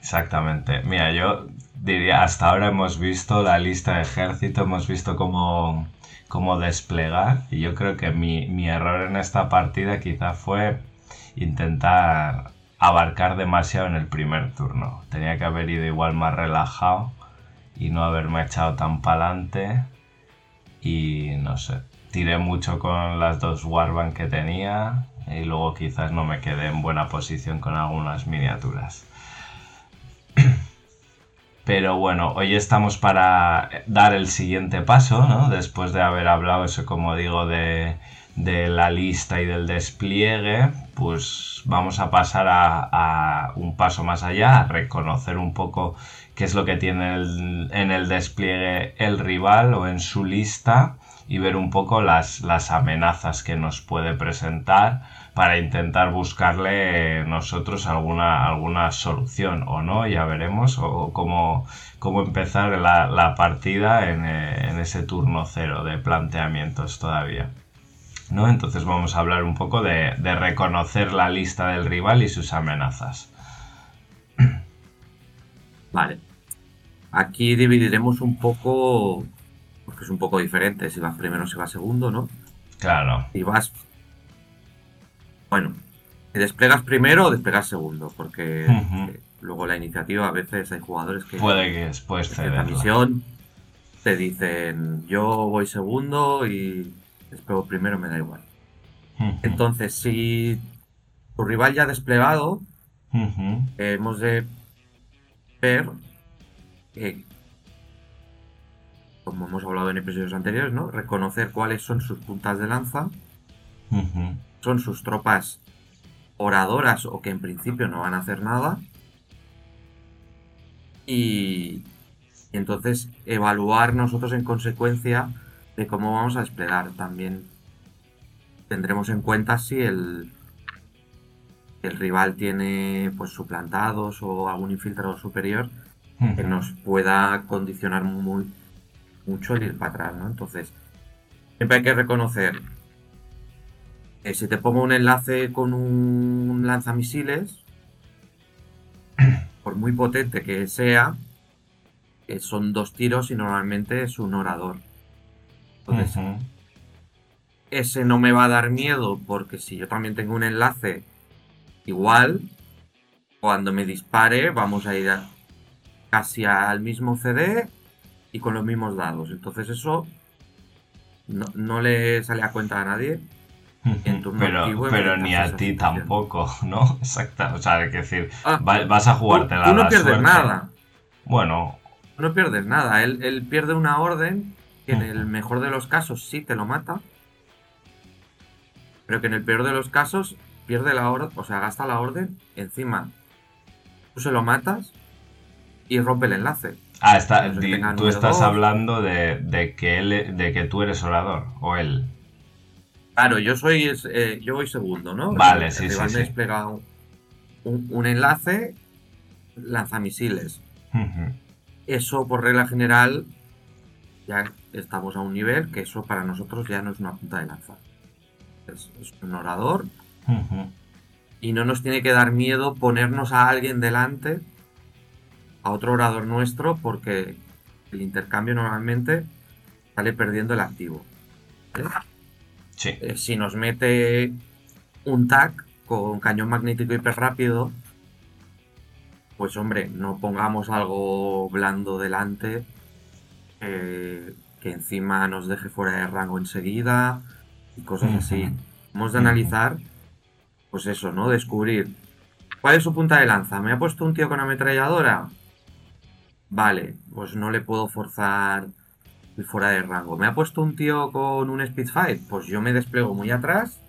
Exactamente. Mira, yo diría, hasta ahora hemos visto la lista de ejército, hemos visto cómo, cómo desplegar y yo creo que mi, mi error en esta partida quizá fue intentar abarcar demasiado en el primer turno. Tenía que haber ido igual más relajado y no haberme echado tan pa'lante y no sé, tiré mucho con las dos Warband que tenía y luego quizás no me quedé en buena posición con algunas miniaturas. (clears throat) Pero bueno, hoy estamos para dar el siguiente paso, ¿no? Después de haber hablado eso, como digo, de, de la lista y del despliegue, pues vamos a pasar a, a un paso más allá, a reconocer un poco qué es lo que tiene en el despliegue el rival o en su lista y ver un poco las, las amenazas que nos puede presentar para intentar buscarle nosotros alguna, alguna solución o no, ya veremos, o cómo, cómo empezar la, la partida en, eh, en ese turno cero de planteamientos todavía. ¿no? Entonces vamos a hablar un poco de, de reconocer la lista del rival y sus amenazas. (clears throat) Vale. Aquí dividiremos un poco, porque es un poco diferente si vas primero o si vas segundo, ¿no? Claro, Si vas... Bueno, desplegas primero o desplegas segundo, porque eh, luego la iniciativa a veces hay jugadores que... puede que después en la misión te dicen yo voy segundo y despego primero, me da igual. Entonces, si tu rival ya ha desplegado, eh, hemos de ver, eh, como hemos hablado en episodios anteriores, ¿no? Reconocer cuáles son sus puntas de lanza, son sus tropas oradoras o que en principio no van a hacer nada. Y, y entonces evaluar nosotros en consecuencia de cómo vamos a desplegar. También tendremos en cuenta si el, el rival tiene pues suplantados o algún infiltrado superior que nos pueda condicionar muy mucho el ir para atrás, ¿no? Entonces, siempre hay que reconocer que si te pongo un enlace con un lanzamisiles, (clears throat) por muy potente que sea, que son dos tiros y normalmente es un orador. Entonces, ese no me va a dar miedo porque si yo también tengo un enlace igual, cuando me dispare vamos a ir a- casi al mismo CD y con los mismos dados. Entonces eso no, no le sale a cuenta a nadie. En turno Pero, pero ni a ti tampoco, (laughs) ¿no? Exacto. O sea, hay que decir, Ah, va- vas a jugarte la tú no pierdes suerte. nada. Bueno, Tú no pierdes nada. Él, él pierde una orden que en el mejor de los casos sí te lo mata. Pero que en el peor de los casos pierde la orden, o sea, gasta la orden, encima tú se lo matas y rompe el enlace. Ah, está, di- tú estás dos. hablando de, de que él, de que tú eres orador, o él. Claro, yo soy eh, yo voy segundo, ¿no? Vale, El sí, rival sí, me sí. despliega un, un- un enlace, lanzamisiles. Ujú. Eso por regla general ya estamos a un nivel que eso para nosotros ya no es una punta de lanza. Es, es un orador y no nos tiene que dar miedo ponernos a alguien delante, a otro orador nuestro, porque el intercambio normalmente sale perdiendo el activo. ¿vale? Sí. Eh, si nos mete un TAC con cañón magnético hiper rápido, pues hombre, no pongamos algo blando delante eh, que encima nos deje fuera de rango enseguida y cosas así. Hemos de analizar, pues eso, ¿no? Descubrir cuál es su punta de lanza. ¿Me ha puesto un tío con ametralladora? Vale, pues no le puedo forzar ir fuera de rango. ¿Me ha puesto un tío con un Spitfire? Pues yo me despliego muy atrás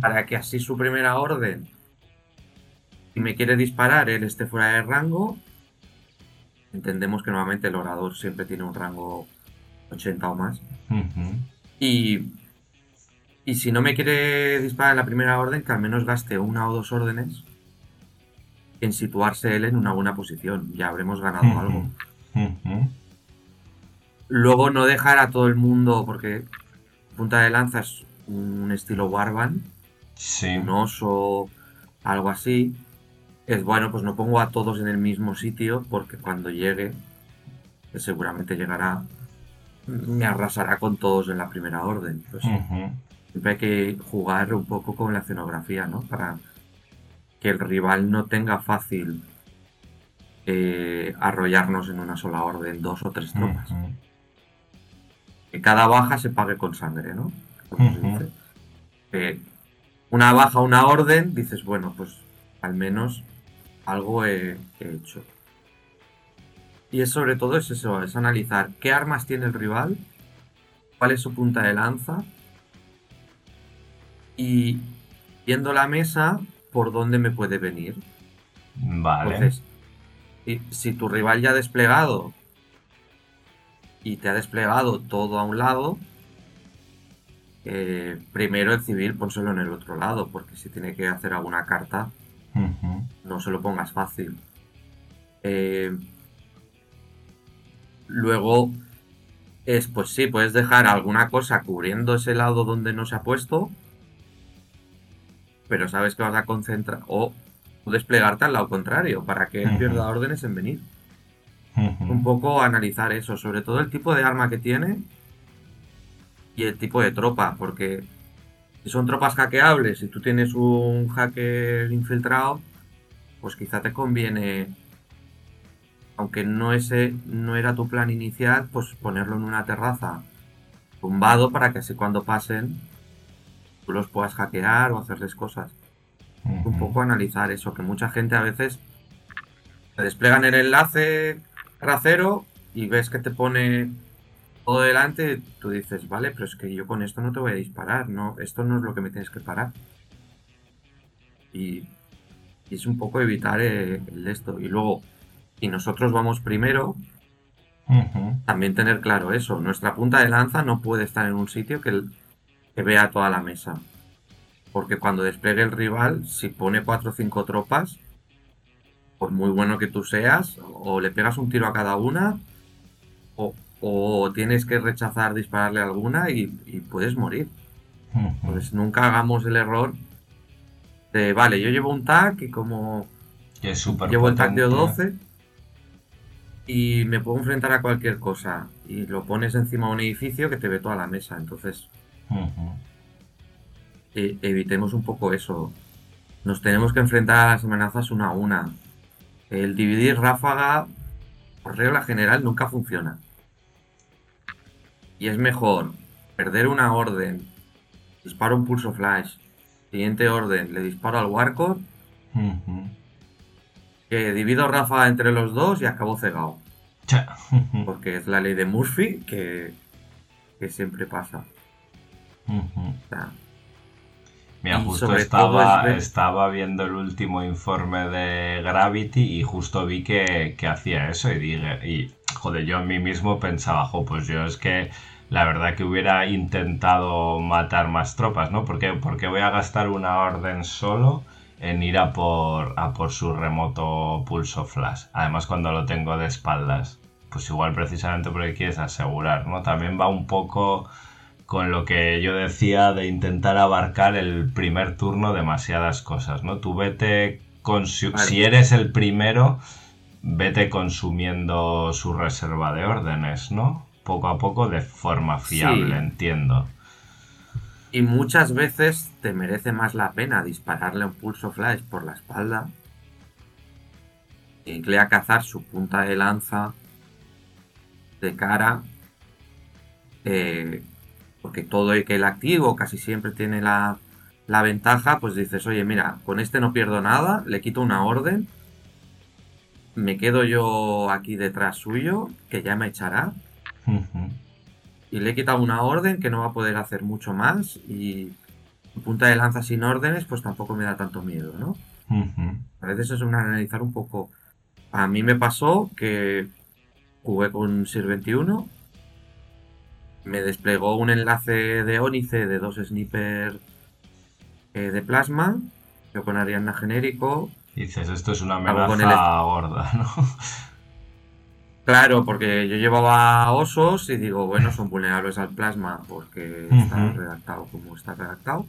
para que así su primera orden, si me quiere disparar, él esté fuera de rango. Entendemos que normalmente el orador siempre tiene un rango 80 o más. Y, y si no me quiere disparar en la primera orden, que al menos gaste una o dos órdenes en situarse él en una buena posición. Ya habremos ganado algo. Ujú. Luego no dejar a todo el mundo, porque punta de lanza es un estilo Warban, Sí. un oso, algo así. Es bueno, pues no pongo a todos en el mismo sitio, porque cuando llegue, que seguramente llegará, me arrasará con todos en la primera orden. Pues siempre hay que jugar un poco con la escenografía, ¿no? Para que el rival no tenga fácil eh, arrollarnos en una sola orden, dos o tres tropas. Que cada baja se pague con sangre, ¿no? Que una baja, una orden, dices, bueno, pues al menos algo he, he hecho. Y es sobre todo es eso, es analizar qué armas tiene el rival, cuál es su punta de lanza y viendo la mesa por dónde me puede venir. Vale. Entonces, si, si tu rival ya ha desplegado y te ha desplegado todo a un lado, eh, primero el civil pónselo en el otro lado, porque si tiene que hacer alguna carta, no se lo pongas fácil. Eh, luego es, pues sí, puedes dejar alguna cosa cubriendo ese lado donde no se ha puesto, pero sabes que vas a concentrar o desplegarte al lado contrario para que él pierda órdenes en venir. Un poco analizar eso, sobre todo el tipo de arma que tiene y el tipo de tropa, porque si son tropas hackeables y tú tienes un hacker infiltrado, pues quizá te conviene, aunque no ese no era tu plan inicial, pues ponerlo en una terraza tumbado para que así cuando pasen tú los puedas hackear o hacerles cosas. un poco analizar eso, que mucha gente a veces desplegan el enlace y ves que te pone todo delante, tú dices, vale, pero es que yo con esto no te voy a disparar, no, esto no es lo que me tienes que parar. Y, y es un poco evitar eh, el esto. Y luego, si nosotros vamos primero, también tener claro eso. Nuestra punta de lanza no puede estar en un sitio que, el- que vea toda la mesa. Porque cuando despliegue el rival, si pone 4 o 5 tropas, por muy bueno que tú seas, o le pegas un tiro a cada una, o, o tienes que rechazar dispararle alguna y, y puedes morir. Entonces nunca hagamos el error de, vale, yo llevo un TAC y como Que es súper Llevo el TAC de potente. 12 y me puedo enfrentar a cualquier cosa. Y lo pones encima de un edificio que te ve toda la mesa. Entonces, e- evitemos un poco eso. Nos tenemos que enfrentar a las amenazas una a una. El dividir ráfaga, por regla general, nunca funciona. Y es mejor perder una orden, disparo un pulso flash, siguiente orden, le disparo al Warcore, Ujú. que divido ráfaga entre los dos y acabo cegado. (laughs) Porque es la ley de Murphy que, que siempre pasa. O sea, Mira, justo estaba, ver- estaba viendo el último informe de Gravity y justo vi que, que hacía eso y dije, y joder, yo en mí mismo pensaba, jo, pues yo es que la verdad que hubiera intentado matar más tropas, ¿no? Porque, porque voy a gastar una orden solo en ir a por, a por su remoto pulso flash. Además cuando lo tengo de espaldas. Pues igual precisamente porque quieres asegurar, ¿no? También va un poco con lo que yo decía de intentar abarcar el primer turno demasiadas cosas, ¿no? Tú vete consu- Vale. si eres el primero, vete consumiendo su reserva de órdenes, ¿no? Poco a poco de forma fiable, Sí. entiendo. Y muchas veces te merece más la pena dispararle un pulso flash por la espalda e a cazar su punta de lanza de cara. eh, porque todo el que el activo casi siempre tiene la, la ventaja, pues dices, oye, mira, con este no pierdo nada, le quito una orden, me quedo yo aquí detrás suyo, que ya me echará, y le he quitado una orden que no va a poder hacer mucho más y punta de lanza sin órdenes pues tampoco me da tanto miedo, ¿no? A veces es un analizar un poco. A mí me pasó que jugué con Sir 21, me desplegó un enlace de Ónice de dos sniper eh, de plasma, yo con Ariana genérico, Dices, esto es una amenaza gorda, (laughs) ¿no? Claro, porque yo llevaba osos y digo, bueno, son vulnerables al plasma porque está redactado como está redactado.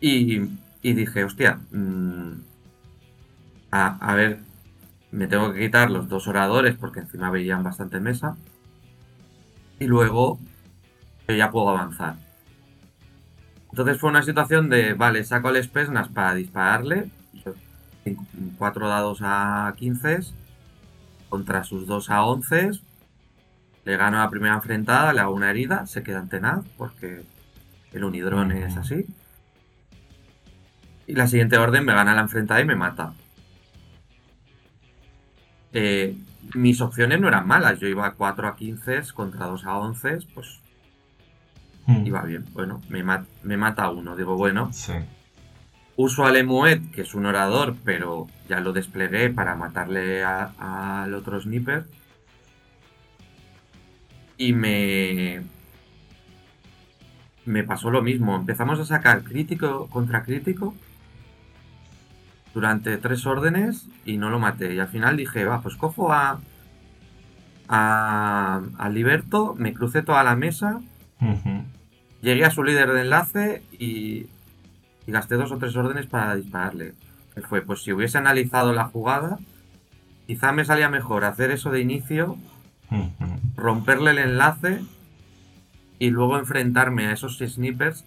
Y, y dije, hostia, mm, a, a ver, me tengo que quitar los dos oradores porque encima veían bastante mesa. Y luego yo ya puedo avanzar. Entonces fue una situación de, vale, saco el Spesnas para dispararle. yo cinco- cuatro dados a 15 contra sus 2 a 11. Le gano la primera enfrentada, le hago una herida, se queda en tenaz porque el unidrón Ujú. es así. Y la siguiente orden me gana la enfrentada y me mata. Eh, mis opciones no eran malas, yo iba 4 a 15 contra 2 a 11, pues iba bien. Bueno, me, me mata uno, digo, bueno, Sí. Uso al Emuet, que es un orador, pero ya lo desplegué para matarle a- al otro sniper. Y me. Me pasó lo mismo. Empezamos a sacar crítico contra crítico durante tres órdenes y no lo maté. Y al final dije, va, pues cojo a. a. a Liberto, me crucé toda la mesa, llegué a su líder de enlace y y gasté dos o tres órdenes para dispararle. Que fue, pues si hubiese analizado la jugada, quizá me salía mejor hacer eso de inicio, romperle el enlace y luego enfrentarme a esos snipers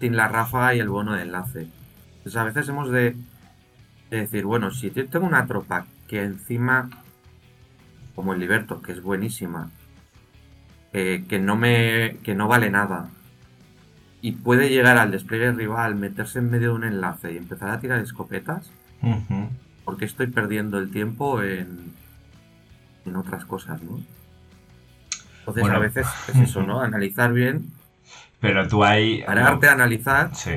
sin la ráfaga y el bono de enlace. Entonces a veces hemos de, de decir, bueno, si yo tengo una tropa que encima, como el Liberto, que es buenísima, eh, que no me. que no vale nada. Y puede llegar al despliegue rival, meterse en medio de un enlace y empezar a tirar escopetas. Ujú. Porque estoy perdiendo el tiempo en. en otras cosas, ¿no? Entonces Bueno. a veces es eso, ¿no? (laughs) Analizar bien, Pero tú ahí... pararte a analizar. Sí.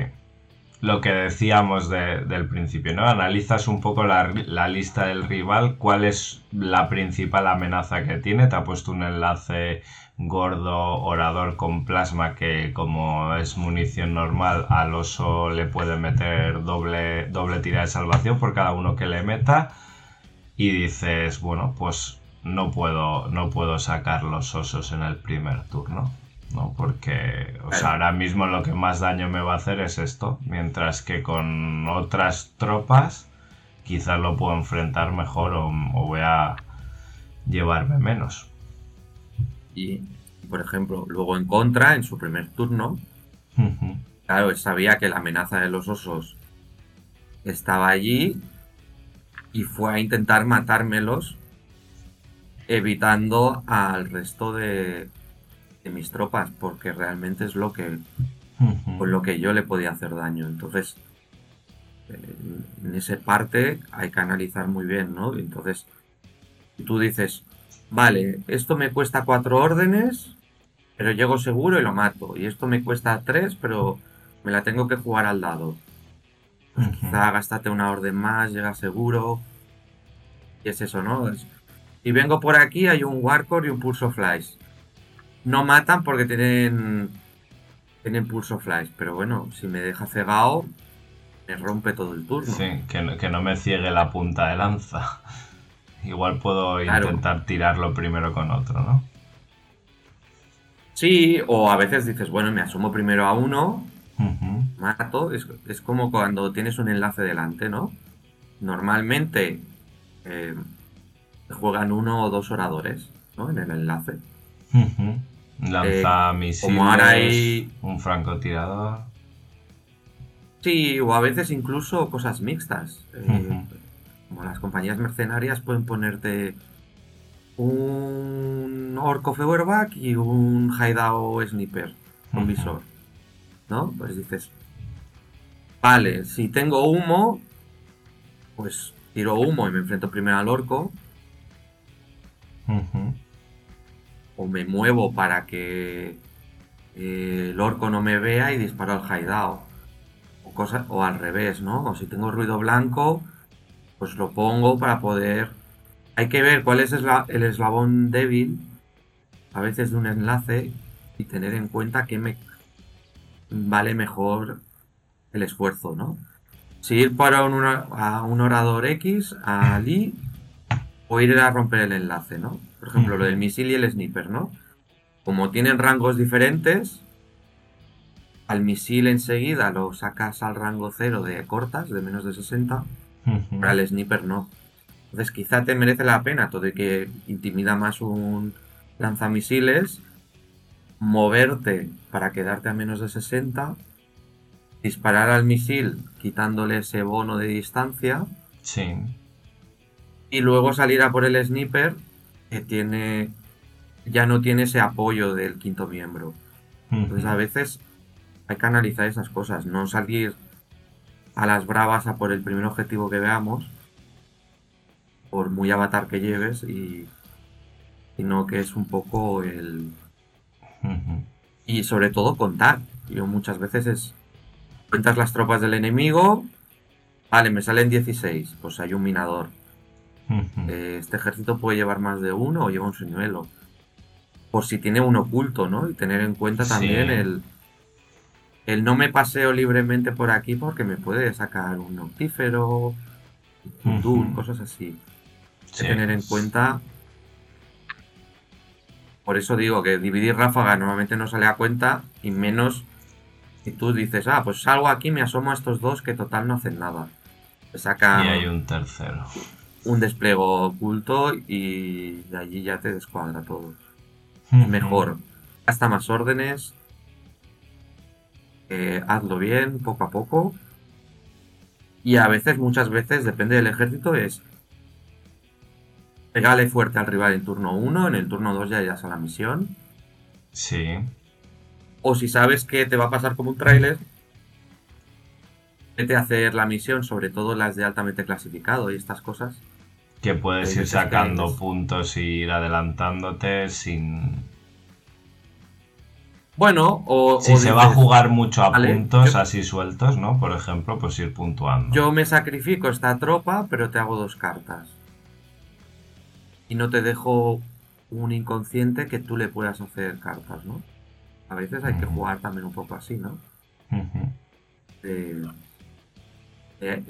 Lo que decíamos de- del principio, ¿no? Analizas un poco la, la lista del rival, cuál es la principal amenaza que tiene. Te ha puesto un enlace gordo orador con plasma que como es munición normal al oso le puede meter doble, doble tira de salvación por cada uno que le meta. Y dices, bueno, pues no puedo, no puedo sacar los osos en el primer turno. ¿No? Porque, o sea, Claro. ahora mismo lo que más daño me va a hacer es esto, mientras que con otras tropas quizás lo puedo enfrentar mejor o, o voy a llevarme menos. Y, por ejemplo, luego en contra, en su primer turno, Ujú, claro, él sabía que la amenaza de los osos estaba allí y fue a intentar matármelos, evitando al resto de, de mis tropas, porque realmente es lo que con lo que yo le podía hacer daño. Entonces, eh, en esa parte hay que analizar muy bien, ¿no? Entonces, tú dices, vale, esto me cuesta cuatro órdenes, pero llego seguro y lo mato. Y esto me cuesta tres, pero me la tengo que jugar al dado. Pues quizá gástate una orden más, llega seguro. Y es eso, ¿no? Es- Y vengo por aquí, hay un Warcore y un Pulso Flies. No matan porque tienen. Tienen Pulso Flies, pero bueno, si me deja cegado, me rompe todo el turno. Sí, que no, que no me ciegue la punta de lanza. (laughs) Igual puedo Claro. intentar tirarlo primero con otro, ¿no? Sí, o a veces dices, bueno, me asomo primero a uno, mato. Es, es como cuando tienes un enlace delante, ¿no? Normalmente eh, juegan uno o dos oradores, ¿no? En el enlace. Misiles, Eh, como ahora hay- un francotirador. Sí, o a veces incluso cosas mixtas. Eh. Como las compañías mercenarias pueden ponerte un orco fewerback y un hideout sniper con visor. ¿No? Pues dices, vale, si tengo humo, pues tiro humo y me enfrento primero al orco. O me muevo para que eh, el orco no me vea y disparo al hideout. O, cosa- o al revés, ¿no? O si tengo ruido blanco, pues lo pongo para poder... Hay que ver cuál es el eslabón débil, a veces de un enlace, y tener en cuenta que me vale mejor el esfuerzo, ¿no? Si ir para un, un orador X, a Lee, o ir a romper el enlace, ¿no? Por ejemplo, lo del misil y el sniper, ¿no? Como tienen rangos diferentes, al misil enseguida lo sacas al rango cero de cortas, de menos de 60, Ujú. pero al sniper no. Entonces quizá te merece la pena, todo y que intimida más un lanzamisiles, moverte para quedarte a menos de 60, disparar al misil quitándole ese bono de distancia, Sí. y luego salir a por el sniper que tiene ya no tiene ese apoyo del quinto miembro. Entonces a veces hay que analizar esas cosas, no salir a las bravas a por el primer objetivo que veamos, por muy avatar que lleves, y sino que es un poco el... Y sobre todo contar. Yo muchas veces es... Cuentas las tropas del enemigo, vale, me salen 16, pues hay un minador. Eh, este ejército puede llevar más de uno o lleva un señuelo. Por si tiene un oculto, ¿no? Y tener en cuenta Sí. también el, el no me paseo libremente por aquí porque me puede sacar un noctífero, un dun, cosas así. Hay que tener en cuenta. Por eso digo que dividir ráfaga normalmente no sale a cuenta y menos si tú dices, ah, pues salgo aquí, me asomo a estos dos que total no hacen nada. Saca Y hay un tercero. Un despliego oculto y de allí ya te descuadra todo. Mejor, hasta más órdenes, eh, hazlo bien, poco a poco. Y a veces, muchas veces, depende del ejército, es pegale fuerte al rival en turno 1, en el turno 2 ya irás a la misión. Sí. O si sabes que te va a pasar como un tráiler, vete a hacer la misión, sobre todo las de altamente clasificado y estas cosas. Que puedes ir sacando puntos y ir adelantándote sin... Bueno, o... Si o se va a jugar mucho a vale, puntos yo- así sueltos, ¿no? Por ejemplo, pues ir puntuando. Yo me sacrifico esta tropa, pero te hago dos cartas. Y no te dejo un inconsciente que tú le puedas hacer cartas, ¿no? A veces hay que jugar también un poco así, ¿no? Ujú. De, de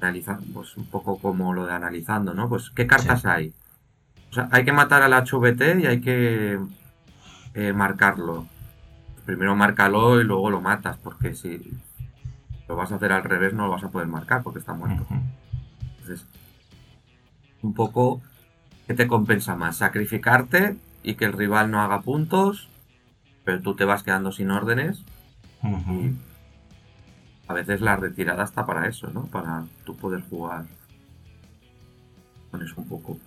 analizar, pues un poco como lo de analizando, ¿no? Pues qué cartas Sí. hay. O sea, hay que matar al HVT y hay que eh, marcarlo. Primero márcalo y luego lo matas, porque si lo vas a hacer al revés no lo vas a poder marcar porque está muerto. Entonces, un poco, ¿qué te compensa más? Sacrificarte y que el rival no haga puntos, pero tú te vas quedando sin órdenes. Y a veces la retirada está para eso, ¿no? Para tú poder jugar con eso un poco.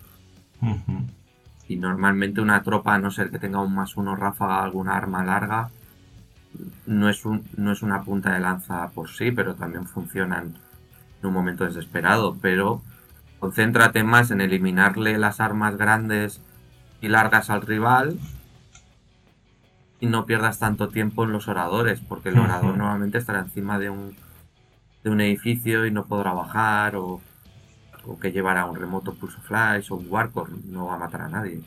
Y normalmente una tropa, a no ser que tenga un más uno ráfaga, alguna arma larga, no es, un, no es una punta de lanza por sí, pero también funcionan en un momento desesperado. Pero concéntrate más en eliminarle las armas grandes y largas al rival y no pierdas tanto tiempo en los oradores, porque el orador normalmente estará encima de un, de un edificio y no podrá bajar, o, o que llevará un remoto pulso flash o un warcore, no va a matar a nadie.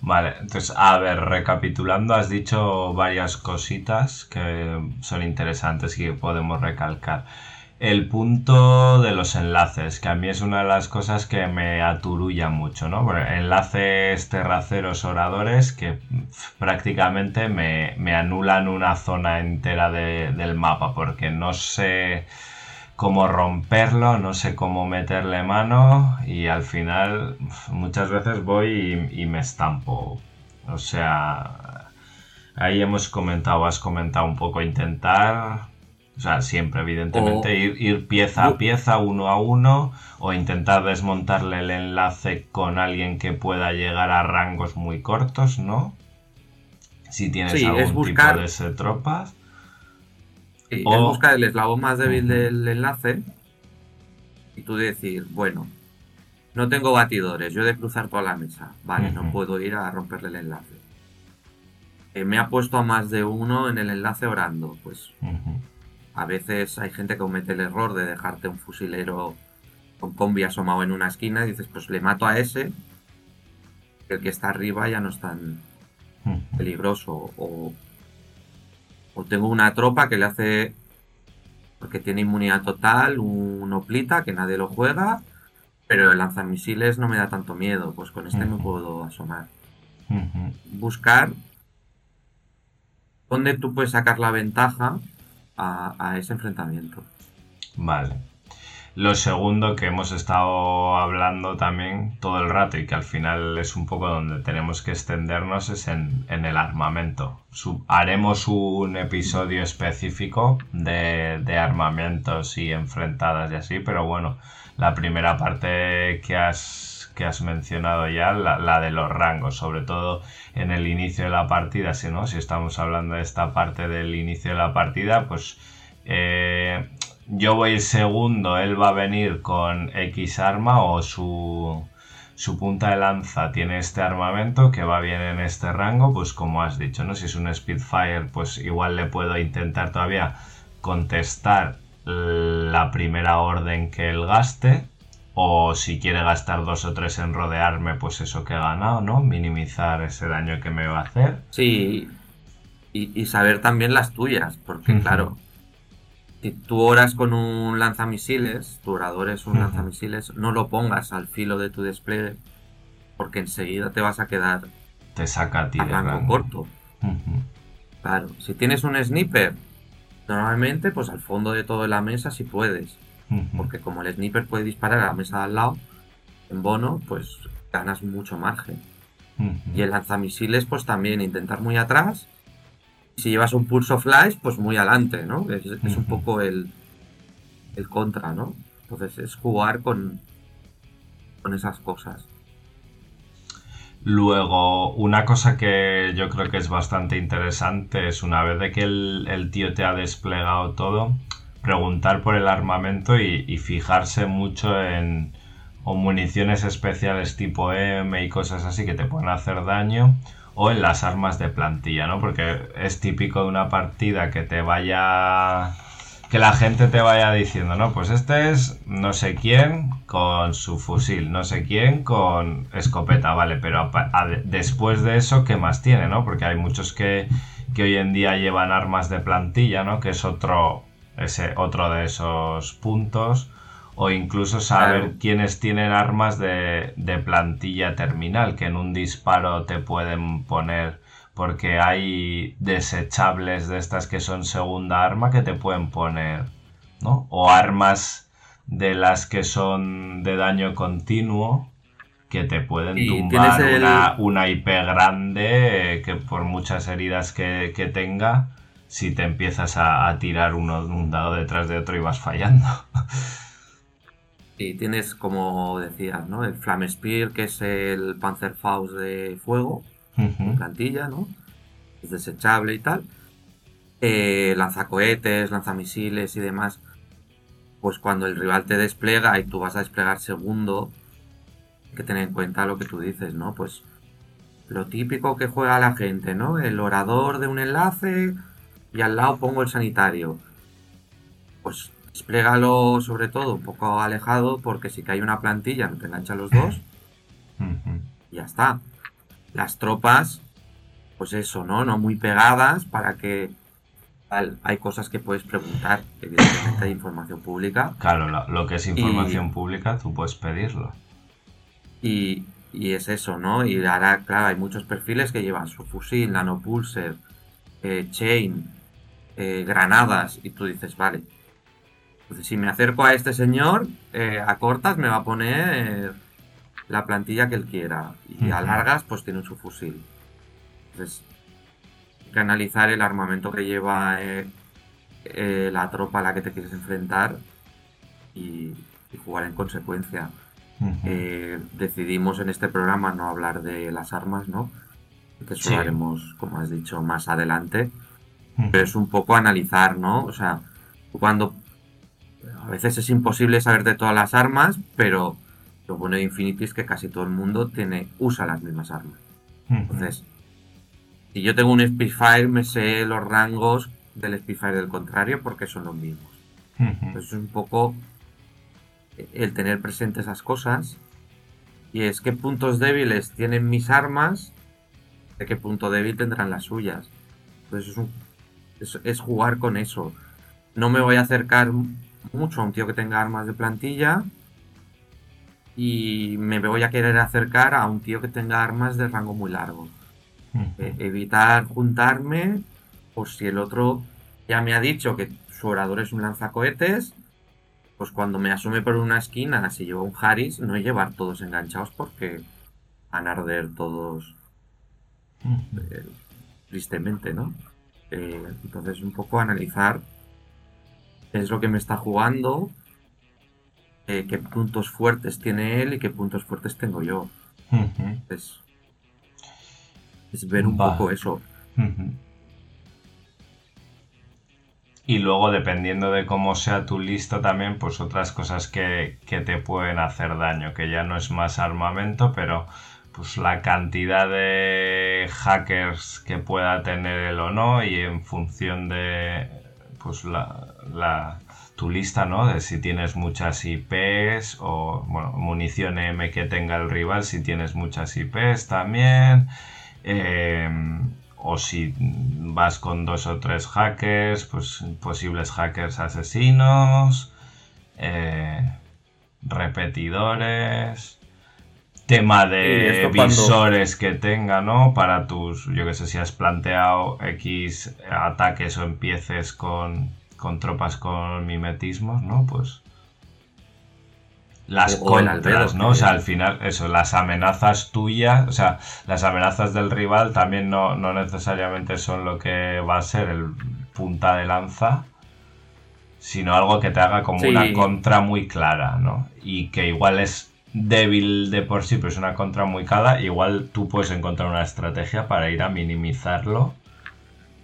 Vale, entonces, a ver, recapitulando, has dicho varias cositas que son interesantes y que podemos recalcar. El punto de los enlaces, que a mí es una de las cosas que me aturulla mucho, ¿no? Enlaces terraceros oradores que prácticamente me, me anulan una zona entera de- del mapa, porque no sé cómo romperlo, no sé cómo meterle mano y al final muchas veces voy y me estampo. O sea, ahí hemos comentado, has comentado un poco intentar, o sea, siempre evidentemente O- ir, ir pieza a pieza, uno a uno, o intentar desmontarle el enlace con alguien que pueda llegar a rangos muy cortos, ¿no? Si tienes Sí, es algún buscar- tipo de ese tropas. Sí, O- es buscar el eslabón más débil del enlace y tú decir, bueno, no tengo batidores, yo he de cruzar toda la mesa. Vale, no puedo ir a romperle el enlace. Eh, me ha puesto a más de uno en el enlace orando. Pues. A veces hay gente que comete el error de dejarte un fusilero con combi asomado en una esquina y dices, pues le mato a ese, el que está arriba ya no es tan Ujú. peligroso. O, o tengo una tropa que le hace, porque tiene inmunidad total, un oplita que nadie lo juega, pero el lanzamisiles no me da tanto miedo, pues con este me Ujú. puedo asomar. Ujú. Buscar dónde tú puedes sacar la ventaja a, ese enfrentamiento. Vale. Lo segundo que hemos estado hablando también todo el rato y que al final es un poco donde tenemos que extendernos es en, el armamento. Haremos un episodio específico de, de armamentos y enfrentadas y así, pero bueno, la primera parte que has, que has mencionado ya, la, de los rangos, sobre todo en el inicio de la partida, si no, si estamos hablando de esta parte del inicio de la partida, pues eh, yo voy segundo, él va a venir con X arma o su, su punta de lanza tiene este armamento que va bien en este rango, pues como has dicho, ¿no? Si es un Spitfire, pues igual le puedo intentar todavía contestar la primera orden que él gaste. O si quiere gastar dos o tres en rodearme, pues eso que he ganado, ¿no? Minimizar ese daño que me va a hacer. Sí, y, y saber también las tuyas, porque claro, si tú oras con un lanzamisiles, tu orador es un lanzamisiles, no lo pongas al filo de tu despliegue, porque enseguida te vas a quedar Te saca a ti a de rango rango. corto. Claro, si tienes un sniper, normalmente pues al fondo de toda la mesa si puedes, Porque como el sniper puede disparar a la mesa de al lado, en bono pues ganas mucho margen. Y el lanzamisiles, pues también intentar muy atrás. Si llevas un pulso flash, pues muy adelante, ¿no? Es, es un poco el, el contra, ¿no? Entonces es jugar con, con esas cosas. Luego, una cosa que yo creo que es bastante interesante es una vez de que el, el tío te ha desplegado todo, preguntar por el armamento y, fijarse mucho en o municiones especiales tipo M y cosas así que te pueden hacer daño o en las armas de plantilla, ¿no? Porque es típico de una partida que te vaya que la gente te vaya diciendo, no, pues este es no sé quién con su fusil, no sé quién con escopeta, vale, pero después de eso, ¿qué más tiene, no? Porque hay muchos que, que hoy en día llevan armas de plantilla, ¿no? Que es otro, ese, otro de esos puntos. O incluso saber Claro. quiénes tienen armas de, de plantilla terminal, que en un disparo te pueden poner porque hay desechables de estas que son segunda arma que te pueden poner, ¿no? O armas de las que son de daño continuo que te pueden Y tumbar el- una, una IP grande eh, que por muchas heridas que, que tenga, si te empiezas a, a tirar uno, un dado detrás de otro y vas fallando. (laughs) Y tienes, como decías, ¿no? El Flame Spear, que es el Panzerfaust de fuego, Ujú, plantilla, ¿no? Es desechable y tal. Eh, lanzacohetes, lanzamisiles y demás. Pues cuando el rival te despliega y tú vas a desplegar segundo, hay que tener en cuenta lo que tú dices, ¿no? Pues lo típico que juega la gente, ¿no? El orador de un enlace y al lado pongo el sanitario. Pues desplégalo sobre todo un poco alejado porque si cae una plantilla no te engancha los dos y ya está. Las tropas, pues eso, ¿no? No muy pegadas para que tal, hay cosas que puedes preguntar, evidentemente hay información pública Claro, lo, lo que es información pública, tú puedes pedirlo. y, y es eso, ¿no? Y ahora, claro, hay muchos perfiles que llevan su fusil, nanopulser, eh, chain, eh, granadas y tú dices, vale. Entonces, si me acerco a este señor, eh, a cortas me va a poner la plantilla que él quiera. Y a largas, pues tiene su fusil. Entonces, hay que analizar el armamento que lleva eh, eh, la tropa a la que te quieres enfrentar y, y jugar en consecuencia. Eh, decidimos en este programa no hablar de las armas, ¿no? Que eso Sí. lo haremos, como has dicho, más adelante. Pero es un poco analizar, ¿no? O sea, cuando a veces es imposible saber de todas las armas, pero lo bueno de Infinity es que casi todo el mundo tiene, usa las mismas armas. Entonces, si yo tengo un Spitfire, me sé los rangos del Spitfire del contrario porque son los mismos. Pues es un poco el tener presente esas cosas. Y es qué puntos débiles tienen mis armas, de qué punto débil tendrán las suyas. Entonces es, un- es- es jugar con eso. No me voy a acercar mucho a un tío que tenga armas de plantilla. Y me voy a querer acercar a un tío que tenga armas de rango muy largo. Eh, evitar juntarme por si el otro ya me ha dicho que su orador es un lanzacohetes, pues cuando me asome por una esquina, si llevo un Harris, no llevar todos enganchados porque van a arder todos eh, tristemente, ¿no? Eh, entonces un poco analizar qué es lo que me está jugando, eh, qué puntos fuertes tiene él y qué puntos fuertes tengo yo. Es, es ver un poco eso. Y luego, dependiendo de cómo sea tu lista también, pues otras cosas que, que te pueden hacer daño, que ya no es más armamento, pero pues la cantidad de hackers que pueda tener él o no, y en función de pues la, tu lista, ¿no? De si tienes muchas IPs o bueno, munición M que tenga el rival, si tienes muchas IPs también. Em, o si vas con dos o tres hackers, pues posibles hackers asesinos, eh, repetidores, tema de cuando- visores que tenga, ¿no? Para tus, yo que sé, si has planteado X ataques o empieces con, con tropas con mimetismos, ¿no? Pues las O- contras, ¿no? O sea, al final, eso, las amenazas tuyas, o sea, las amenazas del rival también no, no necesariamente son lo que va a ser el punta de lanza, sino algo que te haga como Sí. una contra muy clara, ¿no? Y que igual es débil de por sí, pero es una contra muy clara, igual tú puedes encontrar una estrategia para ir a minimizarlo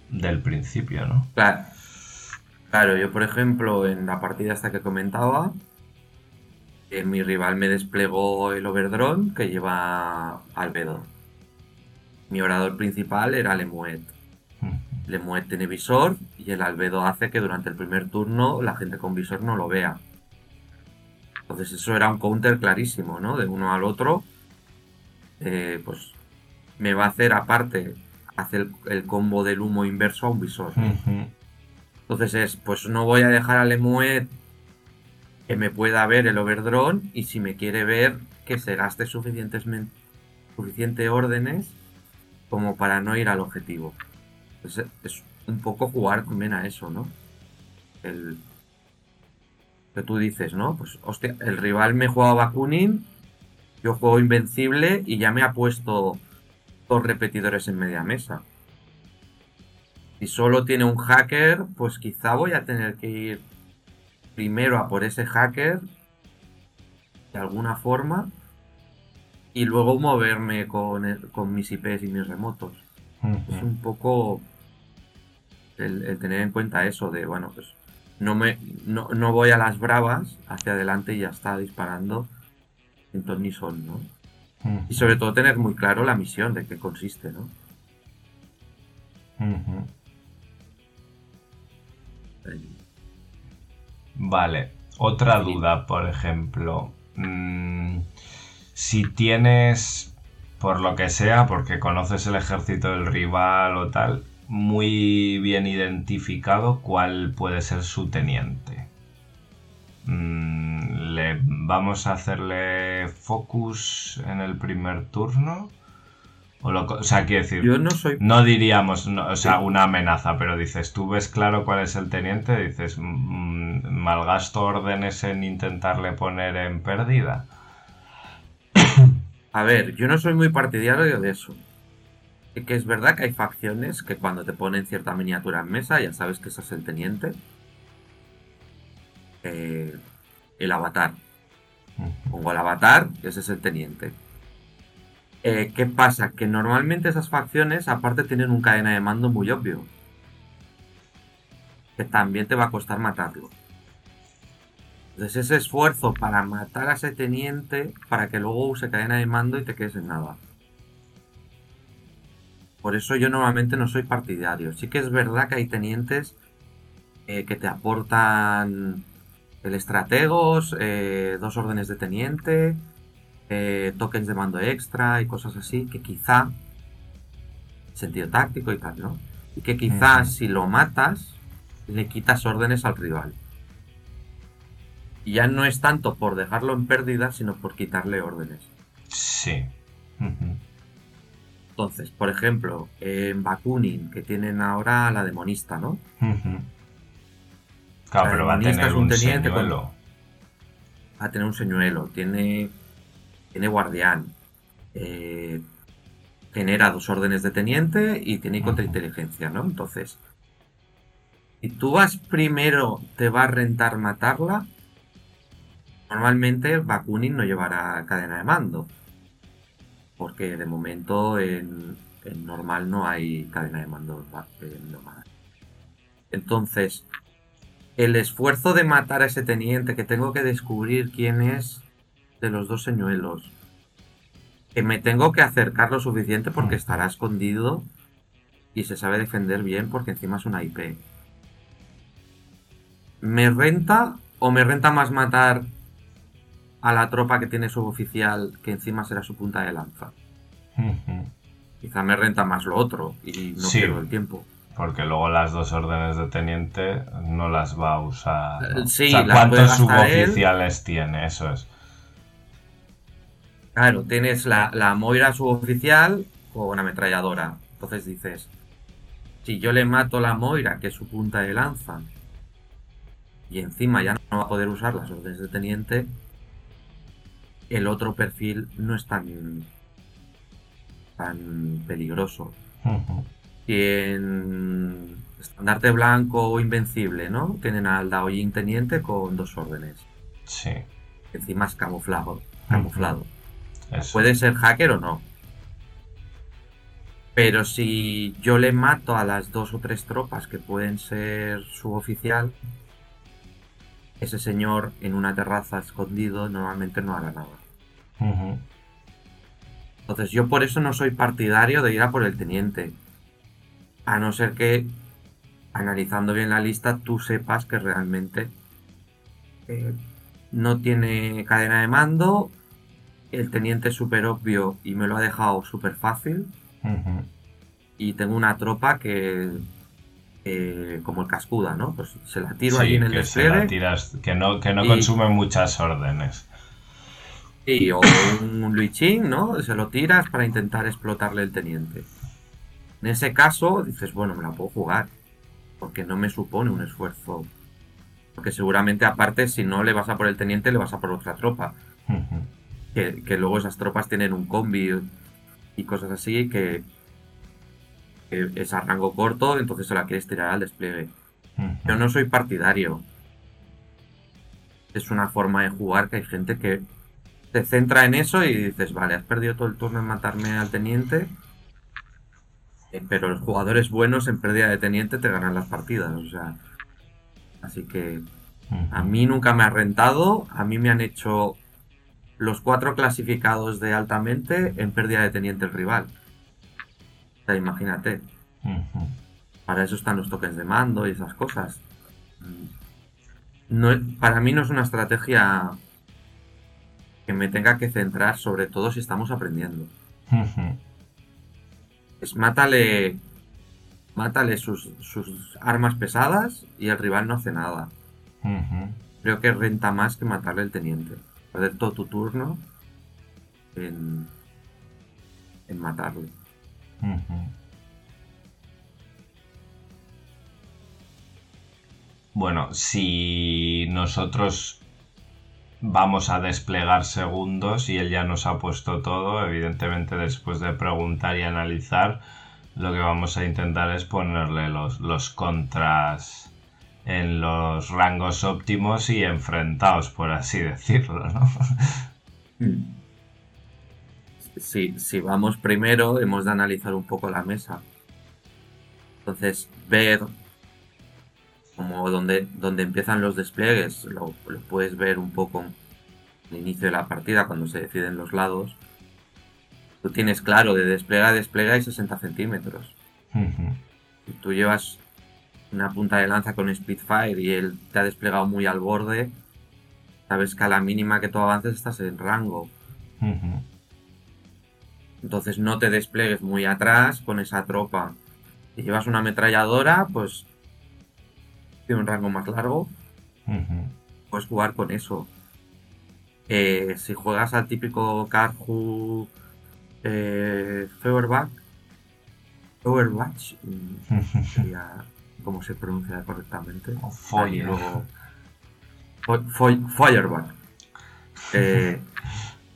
del principio, ¿no? Claro. Claro, yo por ejemplo, en la partida esta que comentaba, eh, mi rival me desplegó el Overdrone que lleva Albedo. Mi orador principal era Lemuet. Lemuet tiene visor y el Albedo hace que durante el primer turno la gente con visor no lo vea. Entonces eso era un counter clarísimo, ¿no? De uno al otro. Eh, pues me va a hacer aparte, hacer el, el combo del humo inverso a un visor. Ujú. Entonces es, pues no voy a dejar a Lemuet que me pueda ver el overdrone y si me quiere ver que se gaste suficientes suficiente órdenes como para no ir al objetivo. Entonces es un poco jugar también a eso, ¿no? El que tú dices, ¿no? Pues hostia, el rival me juega Bakunin, yo juego Invencible y ya me ha puesto dos repetidores en media mesa. Si solo tiene un hacker, pues quizá voy a tener que ir primero a por ese hacker de alguna forma y luego moverme con, el- con mis IPs y mis remotos. Es un poco el, el tener en cuenta eso de, bueno, pues no, me, no, no voy a las bravas hacia adelante y ya está disparando en ton ni son, ¿no? Y sobre todo tener muy claro la misión de qué consiste, ¿no? Vale, otra duda, por ejemplo. Mm, si tienes, por lo que sea, porque conoces el ejército del rival o tal, muy bien identificado cuál puede ser su teniente. Mm, le, ¿Vamos a hacerle focus en el primer turno? O, lo o sea, quiero decir, Yo no soy no diríamos, no, o sea, una amenaza, pero dices, tú ves claro cuál es el teniente, dices, mm, malgasto órdenes en intentarle poner en pérdida. A ver, yo no soy muy partidario de eso. Que es verdad que hay facciones que cuando te ponen cierta miniatura en mesa ya sabes que ese es el teniente. Eh, el avatar. Pongo el avatar, ese es el teniente. Eh, ¿Qué pasa? Que normalmente esas facciones aparte tienen un cadena de mando muy obvio. Que también te va a costar matarlo. Entonces ese esfuerzo para matar a ese teniente para que luego use cadena de mando y te quedes en nada. Por eso yo normalmente no soy partidario. Sí que es verdad que hay tenientes eh, que te aportan el estrategos, eh, dos órdenes de teniente, eh, tokens de mando extra y cosas así que quizá sentido táctico y tal, ¿no? Y que quizá si lo matas le quitas órdenes al rival. Y ya no es tanto por dejarlo en pérdida, sino por quitarle órdenes. Sí. Entonces, por ejemplo, en Bakunin, que tienen ahora la demonista, ¿no? Ujú. Claro, La pero va a demonista tener es un un teniente con-. Va a tener un señuelo, tiene, tiene guardián, eh, genera dos órdenes de teniente y tiene Ujú. contrainteligencia, ¿no? Entonces, si tú vas primero, te va a rentar matarla. Normalmente Bakunin no llevará cadena de mando. Porque de momento en, en normal no hay cadena de mando normal. Entonces, el esfuerzo de matar a ese teniente, que tengo que descubrir quién es de los dos señuelos, que me tengo que acercar lo suficiente porque Mm. estará escondido y se sabe defender bien porque encima es una IP. ¿Me renta o me renta más matar a la tropa que tiene suboficial que encima será su punta de lanza? Quizá me renta más lo otro y no Sí. pierdo el tiempo. Porque luego las dos órdenes de teniente no las va a usar. ¿no? Eh, sí, o sea, ¿cuántos él. suboficiales tiene? Eso es. Claro, tienes la, la Moira suboficial con una ametralladora. Entonces dices, si yo le mato la Moira, que es su punta de lanza, y encima ya no va a poder usar las órdenes de teniente, el otro perfil no es tan, tan peligroso. Y en estandarte blanco o invencible, ¿no? Tienen al Daoyin teniente con dos órdenes. Sí. Encima es camuflado. camuflado. Puede ser hacker o no. Pero si yo le mato a las dos o tres tropas que pueden ser suboficial, ese señor en una terraza escondido normalmente no hará nada. Entonces yo por eso no soy partidario de ir a por el teniente. A no ser que, analizando bien la lista, tú sepas que realmente eh, no tiene cadena de mando, el teniente es súper obvio y me lo ha dejado súper fácil, y tengo una tropa que, eh, como el cascuda, ¿no? Pues se la tiro Sí, allí en el que se la despliegue tiras, que no, que no Y- consume muchas órdenes. O un Luichín, ¿no? Se lo tiras para intentar explotarle el teniente. En ese caso, dices, bueno, me la puedo jugar. Porque no me supone un esfuerzo. Porque seguramente, aparte, si no le vas a por el teniente, le vas a por otra tropa. Que, que luego esas tropas tienen un combi y cosas así que, que es a rango corto, entonces se la quieres tirar al despliegue. Yo no soy partidario. Es una forma de jugar que hay gente que se centra en eso y dices, vale, has perdido todo el turno en matarme al teniente, eh, pero los jugadores buenos en pérdida de teniente te ganan las partidas, o sea. Así que a mí nunca me ha rentado, a mí me han hecho los cuatro clasificados de altamente en pérdida de teniente el rival. O sea, imagínate. Para eso están los tokens de mando y esas cosas. No, para mí no es una estrategia que me tenga que centrar, sobre todo si estamos aprendiendo. Es mátale, mátale sus, sus armas pesadas y el rival no hace nada. Creo que renta más que matarle el teniente. Perder todo tu turno en, en matarle. Bueno, si nosotros vamos a desplegar segundos y él ya nos ha puesto todo, evidentemente después de preguntar y analizar, lo que vamos a intentar es ponerle los, los contras en los rangos óptimos y enfrentados, por así (laughs) decirlo, ¿no? Si, si vamos primero, hemos de analizar un poco la mesa. Entonces, ver como donde, donde empiezan los despliegues, lo, lo puedes ver un poco al inicio de la partida, cuando se deciden los lados. Tú tienes claro, de despliega a despliega hay 60 centímetros. Si tú llevas una punta de lanza con Spitfire y él te ha desplegado muy al borde, sabes que a la mínima que tú avances estás en rango. Entonces no te despliegues muy atrás con esa tropa. Si llevas una ametralladora, pues tiene un rango más largo, puedes jugar con eso. Eh, si juegas al típico Carhu eh, Feuerbach, Feuerbach, mm, (laughs) sería cómo se pronuncia correctamente. O Feuer. Y luego- Feuerbach. Eh,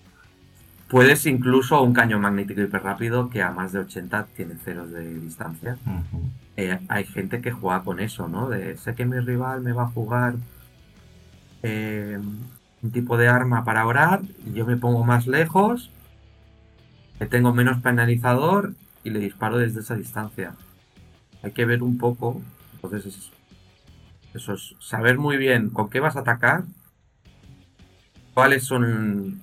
(laughs) puedes incluso un cañón magnético hiper rápido que a más de 80 tiene ceros de distancia. Eh, hay gente que juega con eso, ¿no? De sé que mi rival me va a jugar eh, un tipo de arma para orar, yo me pongo más lejos, le tengo menos penalizador y le disparo desde esa distancia. Hay que ver un poco, entonces es- eso es saber muy bien con qué vas a atacar, cuáles son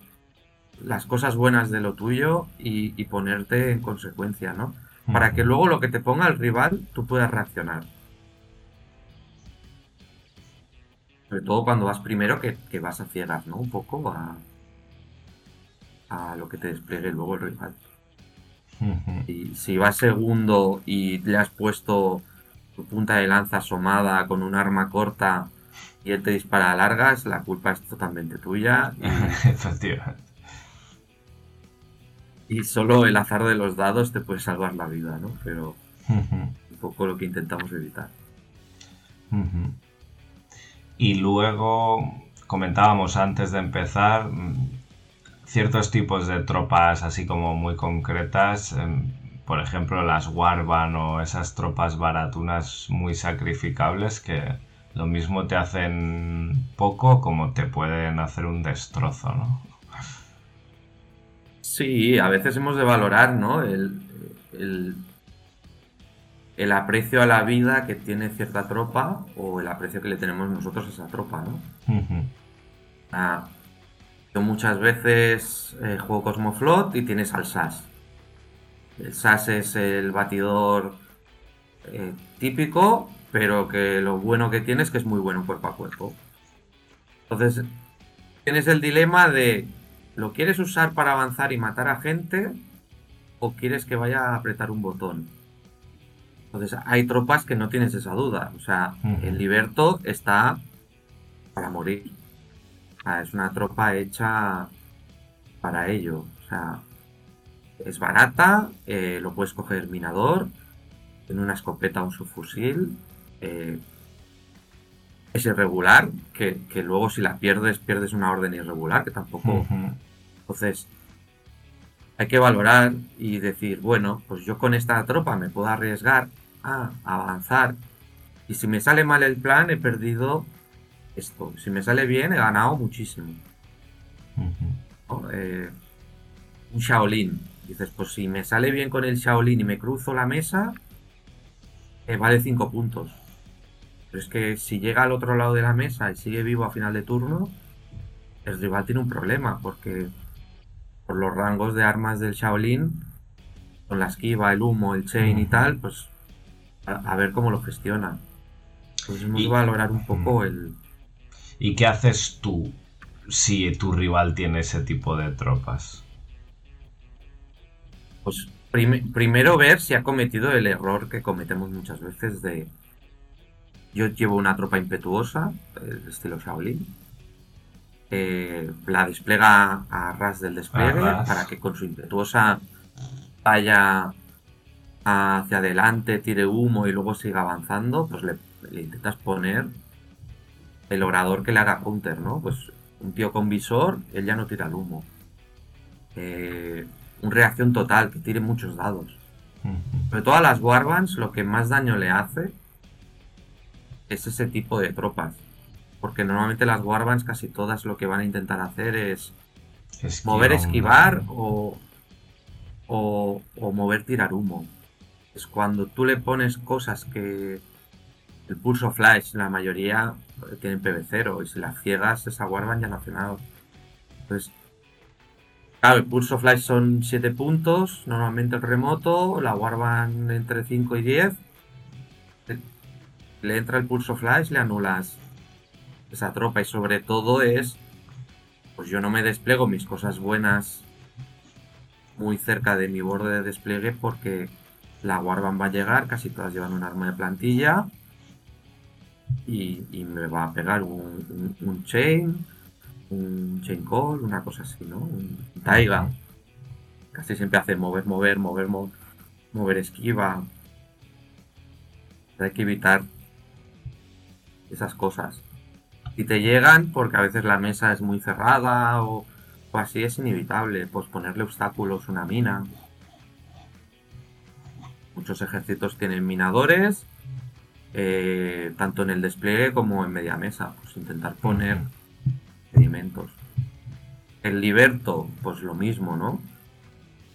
las cosas buenas de lo tuyo y ponerte en consecuencia, ¿no? Para que luego lo que te ponga el rival tú puedas reaccionar. Sobre todo cuando vas primero que, que vas a ciegas, ¿no? Un poco a, a lo que te despliegue luego el rival. Y si vas segundo y le has puesto tu punta de lanza asomada con un arma corta y él te dispara a largas, la culpa es totalmente tuya (laughs) Efectivamente. Y solo el azar de los dados te puede salvar la vida, ¿no? Pero un poco lo que intentamos evitar. Y luego comentábamos antes de empezar mm, ciertos tipos de tropas así como muy concretas, em, por ejemplo las Warban o esas tropas baratunas muy sacrificables que lo mismo te hacen poco como te pueden hacer un destrozo, ¿no? Sí, a veces hemos de valorar, ¿no? El, el, el aprecio a la vida que tiene cierta tropa o el aprecio que le tenemos nosotros a esa tropa, ¿no? Ujú. Ah, yo muchas veces eh, juego Cosmoflot y tienes al SAS. El SAS es el batidor eh, típico, pero que lo bueno que tiene es que es muy bueno cuerpo a cuerpo. Entonces, tienes el dilema de ¿lo quieres usar para avanzar y matar a gente? ¿O quieres que vaya a apretar un botón? Entonces, hay tropas que no tienes esa duda. O sea, el Liberto está para morir. Ah, es una tropa hecha para ello. O sea, es barata, eh, lo puedes coger minador, tiene una escopeta o un subfusil. eh, es irregular, que, que luego si la pierdes, pierdes una orden irregular, que tampoco. Entonces, hay que valorar y decir, bueno, pues yo con esta tropa me puedo arriesgar a avanzar. Y si me sale mal el plan, he perdido esto. Si me sale bien, he ganado muchísimo. ¿no? Eh, un Shaolin. Dices, pues si me sale bien con el Shaolin y me cruzo la mesa, eh, vale 5 puntos. Pero es que si llega al otro lado de la mesa y sigue vivo a final de turno, el rival tiene un problema, porque por los rangos de armas del Shaolin, con la esquiva, el humo, el chain y tal, pues a, a ver cómo lo gestiona. Pues hemos Y- valorar un poco el... ¿Y qué haces tú si tu rival tiene ese tipo de tropas? Pues prim- primero ver si ha cometido el error que cometemos muchas veces de... Yo llevo una tropa impetuosa, el estilo Shaolin. Eh, la despliega a ras del despliegue A para que con su impetuosa vaya hacia adelante, tire humo y luego siga avanzando, pues le, le intentas poner el orador que le haga counter, ¿no? Pues un tío con visor, él ya no tira el humo. Eh, un reacción total, que tire muchos dados. Ujú. Pero todas las Warbands lo que más daño le hace es ese tipo de tropas. Porque normalmente las Warbands casi todas lo que van a intentar hacer es mover, esquivar o, o, o mover, tirar humo. Es cuando tú le pones cosas que el pulso flash, la mayoría eh, tienen PV0 y si las ciegas esa Warband ya no hace nada. Entonces, claro, el pulso flash son 7 puntos, normalmente el remoto, la Warband entre 5 y 10. Le entra el pulso flash, le anulas esa tropa y sobre todo es pues yo no me despliego mis cosas buenas muy cerca de mi borde de despliegue porque la Warband va a llegar, casi todas llevan un arma de plantilla y, y me va a pegar un, un- un chain, un chain call, una cosa así, ¿no? Un taiga. Casi siempre hace mover, mover, mover, mover, mover esquiva. Hay que evitar esas cosas. Si te llegan, porque a veces la mesa es muy cerrada o, o así, es inevitable. Pues ponerle obstáculos, una mina. Muchos ejércitos tienen minadores, eh, tanto en el despliegue como en media mesa. Pues intentar poner sedimentos. El liberto, pues lo mismo, ¿no?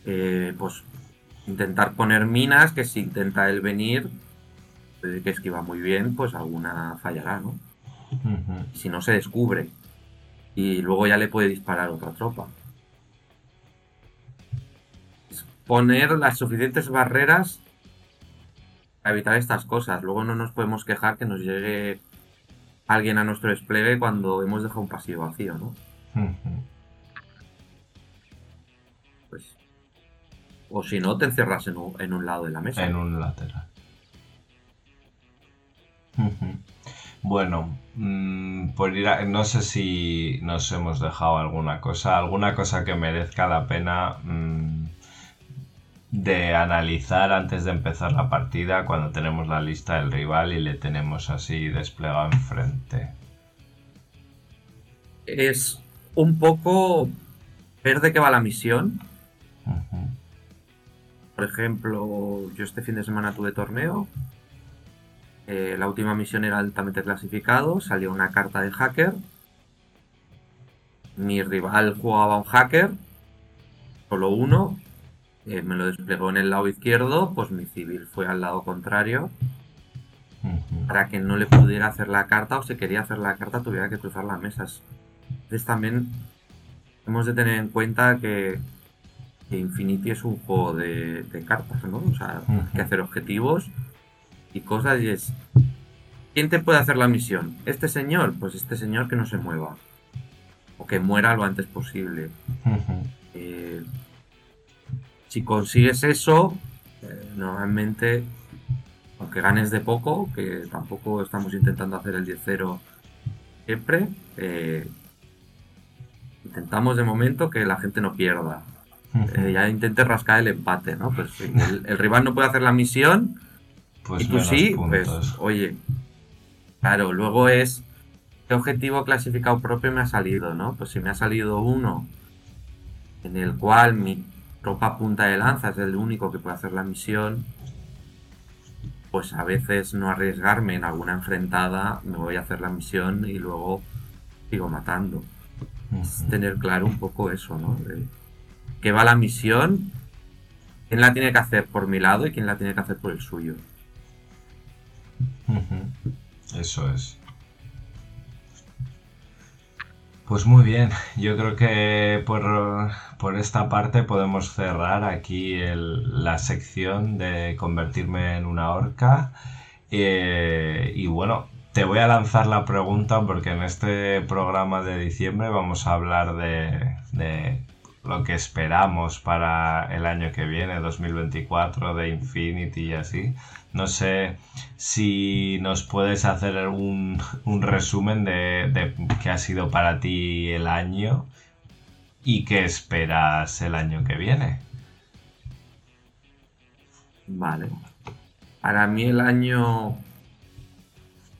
Eh, pues intentar poner minas que si intenta él venir, eh, que esquiva muy bien, pues alguna fallará, ¿no? Si no se descubre. Y luego ya le puede disparar otra tropa. Es poner las suficientes barreras para evitar estas cosas. Luego no nos podemos quejar que nos llegue alguien a nuestro despliegue cuando hemos dejado un pasillo vacío, ¿no? Pues, o si no, te encierras en un, en un lado de la mesa. En un lateral. Ujú. Bueno, mm, por ir a- no sé si nos hemos dejado alguna cosa, alguna cosa que merezca la pena mm, de analizar antes de empezar la partida cuando tenemos la lista del rival y le tenemos así desplegado enfrente. Es un poco ver de qué va la misión. Por ejemplo, yo este fin de semana tuve torneo. Eh, la última misión era altamente clasificado. Salió una carta de hacker. Mi rival jugaba un hacker. Solo uno. Eh, me lo desplegó en el lado izquierdo. Pues mi civil fue al lado contrario. Para que no le pudiera hacer la carta o si quería hacer la carta tuviera que cruzar las mesas. Entonces también hemos de tener en cuenta que, que Infinity es un juego de, de cartas, ¿no? O sea, hay que hacer objetivos y cosas y es... ¿Quién te puede hacer la misión? ¿Este señor? Pues este señor que no se mueva. O que muera lo antes posible. Eh, si consigues eso, eh, normalmente, aunque ganes de poco, que tampoco estamos intentando hacer el 10-0 siempre, eh, intentamos de momento que la gente no pierda. Ya intente rascar el empate, ¿no? Pues el rival no puede hacer la misión Pues y tú menos sí, puntos. pues oye, claro, luego es qué objetivo clasificado propio me ha salido, ¿no? Pues si me ha salido uno en el cual mi tropa punta de lanza es el único que puede hacer la misión, pues a veces no arriesgarme en alguna enfrentada, me voy a hacer la misión y luego sigo matando. Es tener claro un poco eso, ¿no? De que va la misión, quién la tiene que hacer por mi lado y quién la tiene que hacer por el suyo. Eso es. Pues muy bien, yo creo que por, esta parte podemos cerrar aquí la sección de convertirme en una orca. Eh, y bueno, te voy a lanzar la pregunta porque en este programa de diciembre vamos a hablar de lo que esperamos para el año que viene, 2024, de Infinity y así. No sé si nos puedes hacer un, resumen de, de qué ha sido para ti el año y qué esperas el año que viene. Vale. Para mí el año...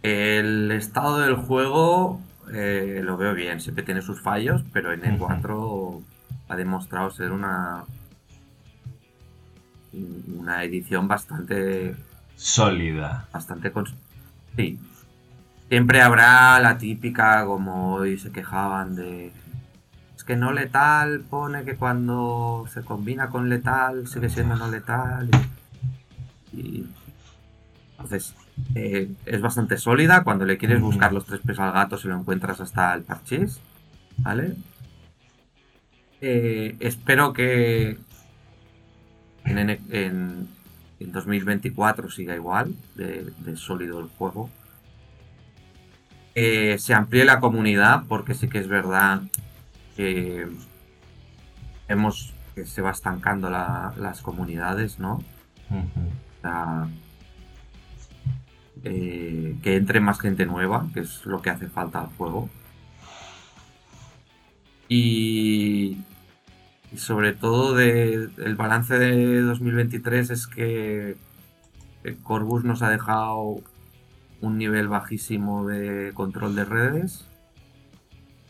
El estado del juego eh, lo veo bien. Siempre tiene sus fallos, pero en el 4 ha demostrado ser una... Una edición bastante sólida. Bastante Sí. Siempre habrá la típica, como hoy se quejaban de. Es que no letal pone que cuando se combina con letal sigue siendo no letal. Y. Entonces, eh, es bastante sólida. Cuando le quieres buscar los tres pesos al gato, se lo encuentras hasta el parchís. ¿Vale? Eh, espero que en, en 2024 siga igual de, sólido el juego. Eh, se amplíe la comunidad porque sí que es verdad que vemos que se va estancando las comunidades, ¿no? Eh, que entre más gente nueva, que es lo que hace falta al juego. Y, y sobre todo de, el balance de 2023 es que Corbus nos ha dejado un nivel bajísimo de control de redes.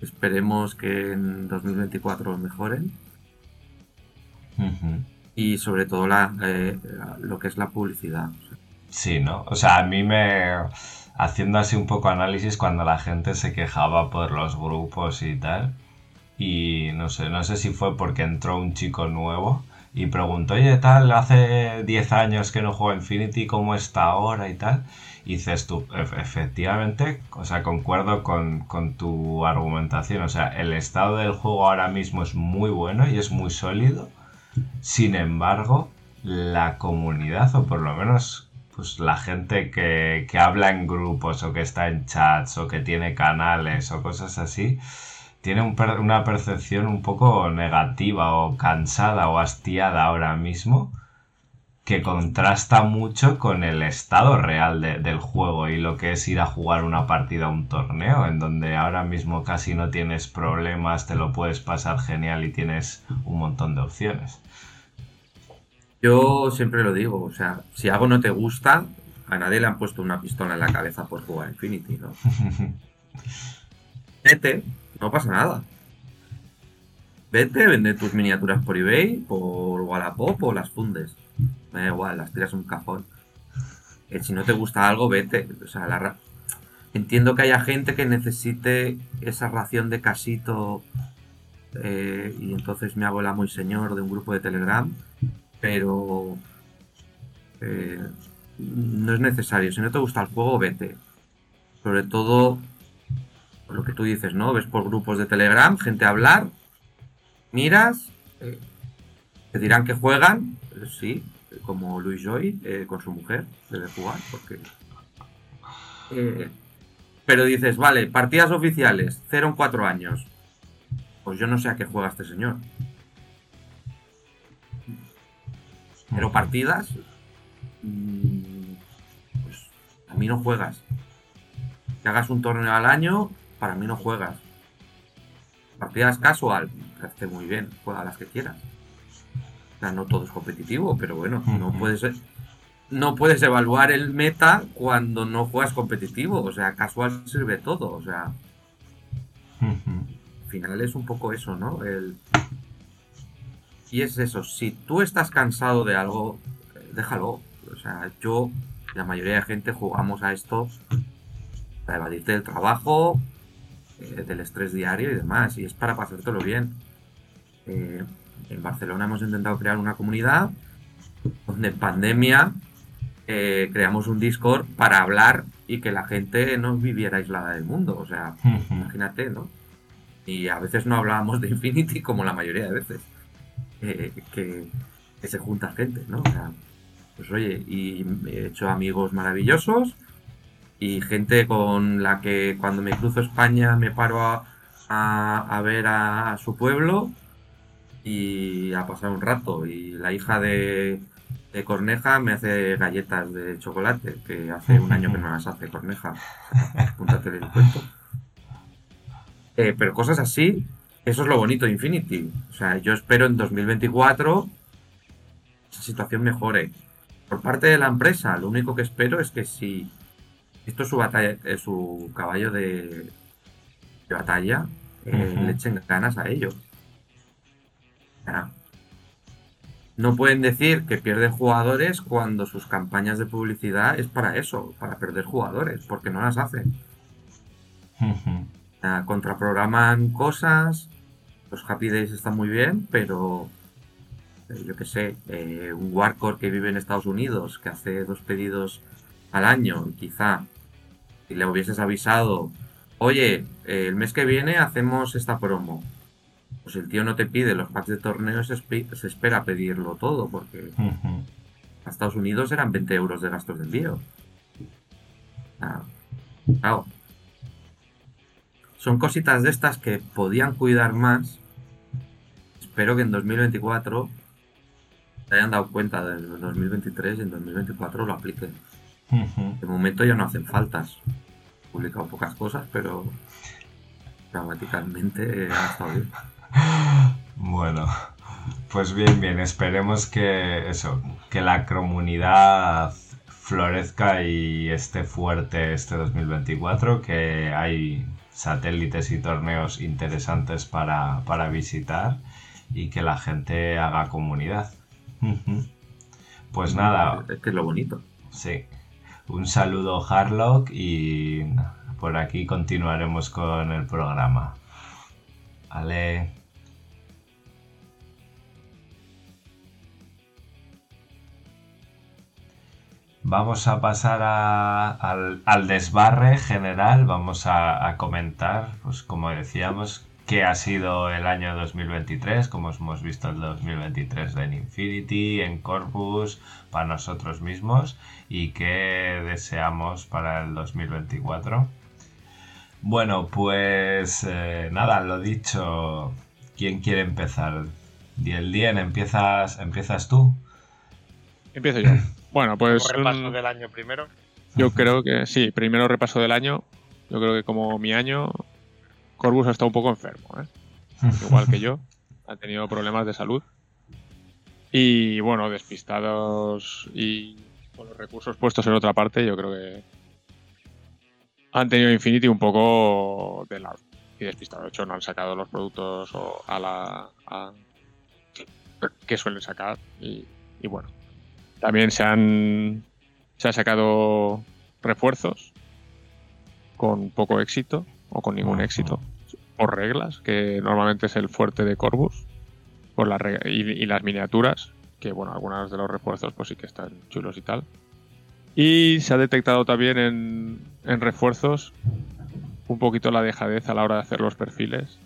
Esperemos que en 2024 mejoren. Y sobre todo eh, la, lo que es la publicidad. Sí, ¿no? O sea, a mí me... Haciendo así un poco análisis cuando la gente se quejaba por los grupos y tal y no sé, no sé si fue porque entró un chico nuevo y preguntó, oye, tal, hace 10 años que no juego Infinity, ¿cómo está ahora y tal? Y dices tú, efectivamente, o sea, concuerdo con, con, tu argumentación, o sea, el estado del juego ahora mismo es muy bueno y es muy sólido, sin embargo, la comunidad, o por lo menos pues la gente que, que habla en grupos o que está en chats o que tiene canales o cosas así, tiene una percepción un poco negativa o cansada o hastiada ahora mismo que contrasta mucho con el estado real del juego y lo que es ir a jugar una partida a un torneo, en donde ahora mismo casi no tienes problemas, te lo puedes pasar genial y tienes un montón de opciones. Yo siempre lo digo, o sea, si algo no te gusta, a nadie le han puesto una pistola en la cabeza por jugar Infinity, ¿no? (laughs) Vete, no pasa nada. Vete, vende tus miniaturas por eBay, por Wallapop o las fundes. Me da igual, las tiras un cajón. Si no te gusta algo, vete. O sea, la Entiendo que haya gente que necesite esa ración de casito eh, y entonces me hago el amo y señor de un grupo de Telegram, pero eh, no es necesario. Si no te gusta el juego, vete. Sobre todo lo que tú dices, ¿no? Ves por grupos de Telegram, gente a hablar, miras, eh, te dirán que juegan, eh, sí, como Luis Joy eh, con su mujer, debe jugar, porque... pero dices, vale, partidas oficiales, 0 en 4 años. Pues yo no sé a qué juega este señor. Pero partidas, mm, pues a mí no juegas. Que hagas un torneo al año, para mí no juegas. Partidas casual, hace muy bien, juega las que quieras. O sea, no todo es competitivo, pero bueno, no puedes no puedes evaluar el meta cuando no juegas competitivo. O sea, casual sirve todo. O sea, al final es un poco eso, ¿no? El... Y es eso, si tú estás cansado de algo, déjalo. O sea, yo, la mayoría de gente jugamos a esto para evadirte del trabajo, eh, del estrés diario y demás, y es para pasártelo bien. Eh, en Barcelona hemos intentado crear una comunidad donde en pandemia eh, creamos un Discord para hablar y que la gente no viviera aislada del mundo. O sea, (laughs) imagínate, ¿no? Y a veces no hablábamos de Infinity como la mayoría de veces. eh, que, que se junta gente, ¿no? O sea, pues oye, y he hecho amigos maravillosos y gente con la que cuando me cruzo España me paro a, a- a ver a, a su pueblo y a pasar un rato. Y la hija de, de Corneja me hace galletas de chocolate, que hace un año que no las hace Corneja. (laughs) Apúntate el cuento. Eh, pero cosas así, eso es lo bonito de Infinity. O sea, yo espero en 2024 esa situación mejore. Por parte de la empresa, lo único que espero es que si esto es su batalla, es su caballo de, de batalla, eh, le echen ganas a ellos. No pueden decir que pierden jugadores cuando sus campañas de publicidad es para eso, para perder jugadores, porque no las hacen. Contraprograman cosas, los Happy Days están muy bien, pero eh, yo qué sé, eh, un Warcore que vive en Estados Unidos, que hace dos pedidos al año, y quizá si le hubieses avisado, oye, eh, el mes que viene hacemos esta promo. Pues el tío no te pide los packs de torneos, se, se espera pedirlo todo, porque a Estados Unidos eran 20 euros de gastos de envío. Ah, claro. Son cositas de estas que podían cuidar más. Espero que en 2024 se hayan dado cuenta del 2023 y en 2024 lo apliquen. De momento ya no hacen faltas. He publicado pocas cosas, pero gramaticalmente ha estado bien. (laughs) Bueno, pues bien, bien, esperemos que eso, que la comunidad florezca y esté fuerte este 2024, que hay satélites y torneos interesantes para, para visitar y que la gente haga comunidad. Pues nada, Es que es lo bonito. Sí. Un saludo Harlock y por aquí continuaremos con el programa. Ale. Vamos a pasar al, al desbarre general. Vamos a comentar, pues como decíamos, qué ha sido el año 2023, como hemos visto el 2023 en Infinity, en Corpus, para nosotros mismos y qué deseamos para el 2024. Bueno, pues eh, nada, lo dicho, ¿quién quiere empezar? Diel Dien, ¿empiezas, ¿empiezas tú? Empiezo yo. (laughs) Bueno, pues Un repaso mm, del año primero. yo creo que sí, primero repaso del año. Yo creo que como mi año, Corbus ha estado un poco enfermo, ¿eh? (laughs) igual que yo. Ha tenido problemas de salud. Y bueno, despistados y con los recursos puestos en otra parte, yo creo que han tenido Infinity un poco de lado. Y despistado. De hecho, no han sacado los productos a la. a- que suelen sacar. Y, y bueno. También se han. Se han sacado refuerzos con poco éxito o con ningún éxito por reglas, que normalmente es el fuerte de Corvus, por las reg- y, y las miniaturas, que bueno, algunos de los refuerzos pues sí que están chulos y tal. Y se ha detectado también en, en refuerzos un poquito la dejadez a la hora de hacer los perfiles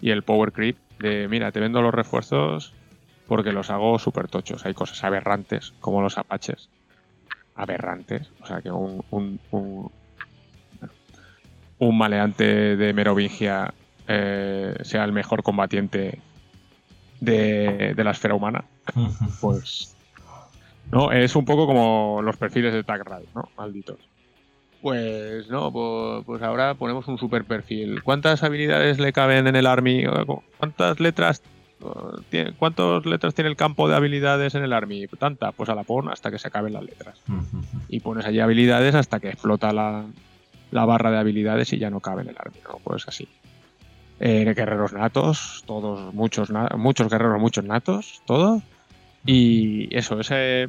y el power creep de, mira, te vendo los refuerzos porque los hago súper tochos. Hay cosas aberrantes, como los apaches. Aberrantes. O sea que un, un, un, un maleante de Merovingia eh, sea el mejor combatiente de, de la esfera humana, (laughs) pues. No, es un poco como los perfiles de Tag Raid, ¿no? Malditos. Pues no, pues, pues ahora ponemos un super perfil. ¿Cuántas habilidades le caben en el Army? ¿Cuántas letras uh, tiene, ¿Cuántas letras tiene el campo de habilidades en el Army? Tanta, pues a la pon hasta que se acaben las letras. (laughs) Y pones allí habilidades hasta que explota la, la barra de habilidades y ya no cabe en el ¿no? Pues así. Eh, guerreros natos, todos, muchos, muchos guerreros, muchos natos, todo. Y eso, ese,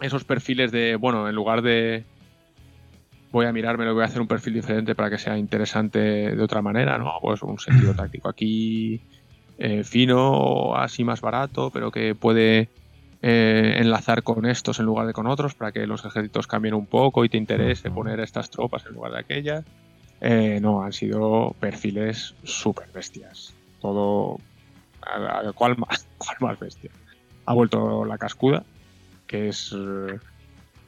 esos perfiles de, bueno, en lugar de voy a mirármelo, voy a hacer un perfil diferente para que sea interesante de otra manera, ¿no? Pues un sentido táctico aquí eh, fino, así más barato, pero que puede eh, enlazar con estos en lugar de con otros para que los ejércitos cambien un poco y te interese poner estas tropas en lugar de aquellas. Eh, no, han sido perfiles súper bestias. Todo. ¿Cuál más? (laughs) ¿Cuál más bestia? Ha vuelto la cascuda, que es eh,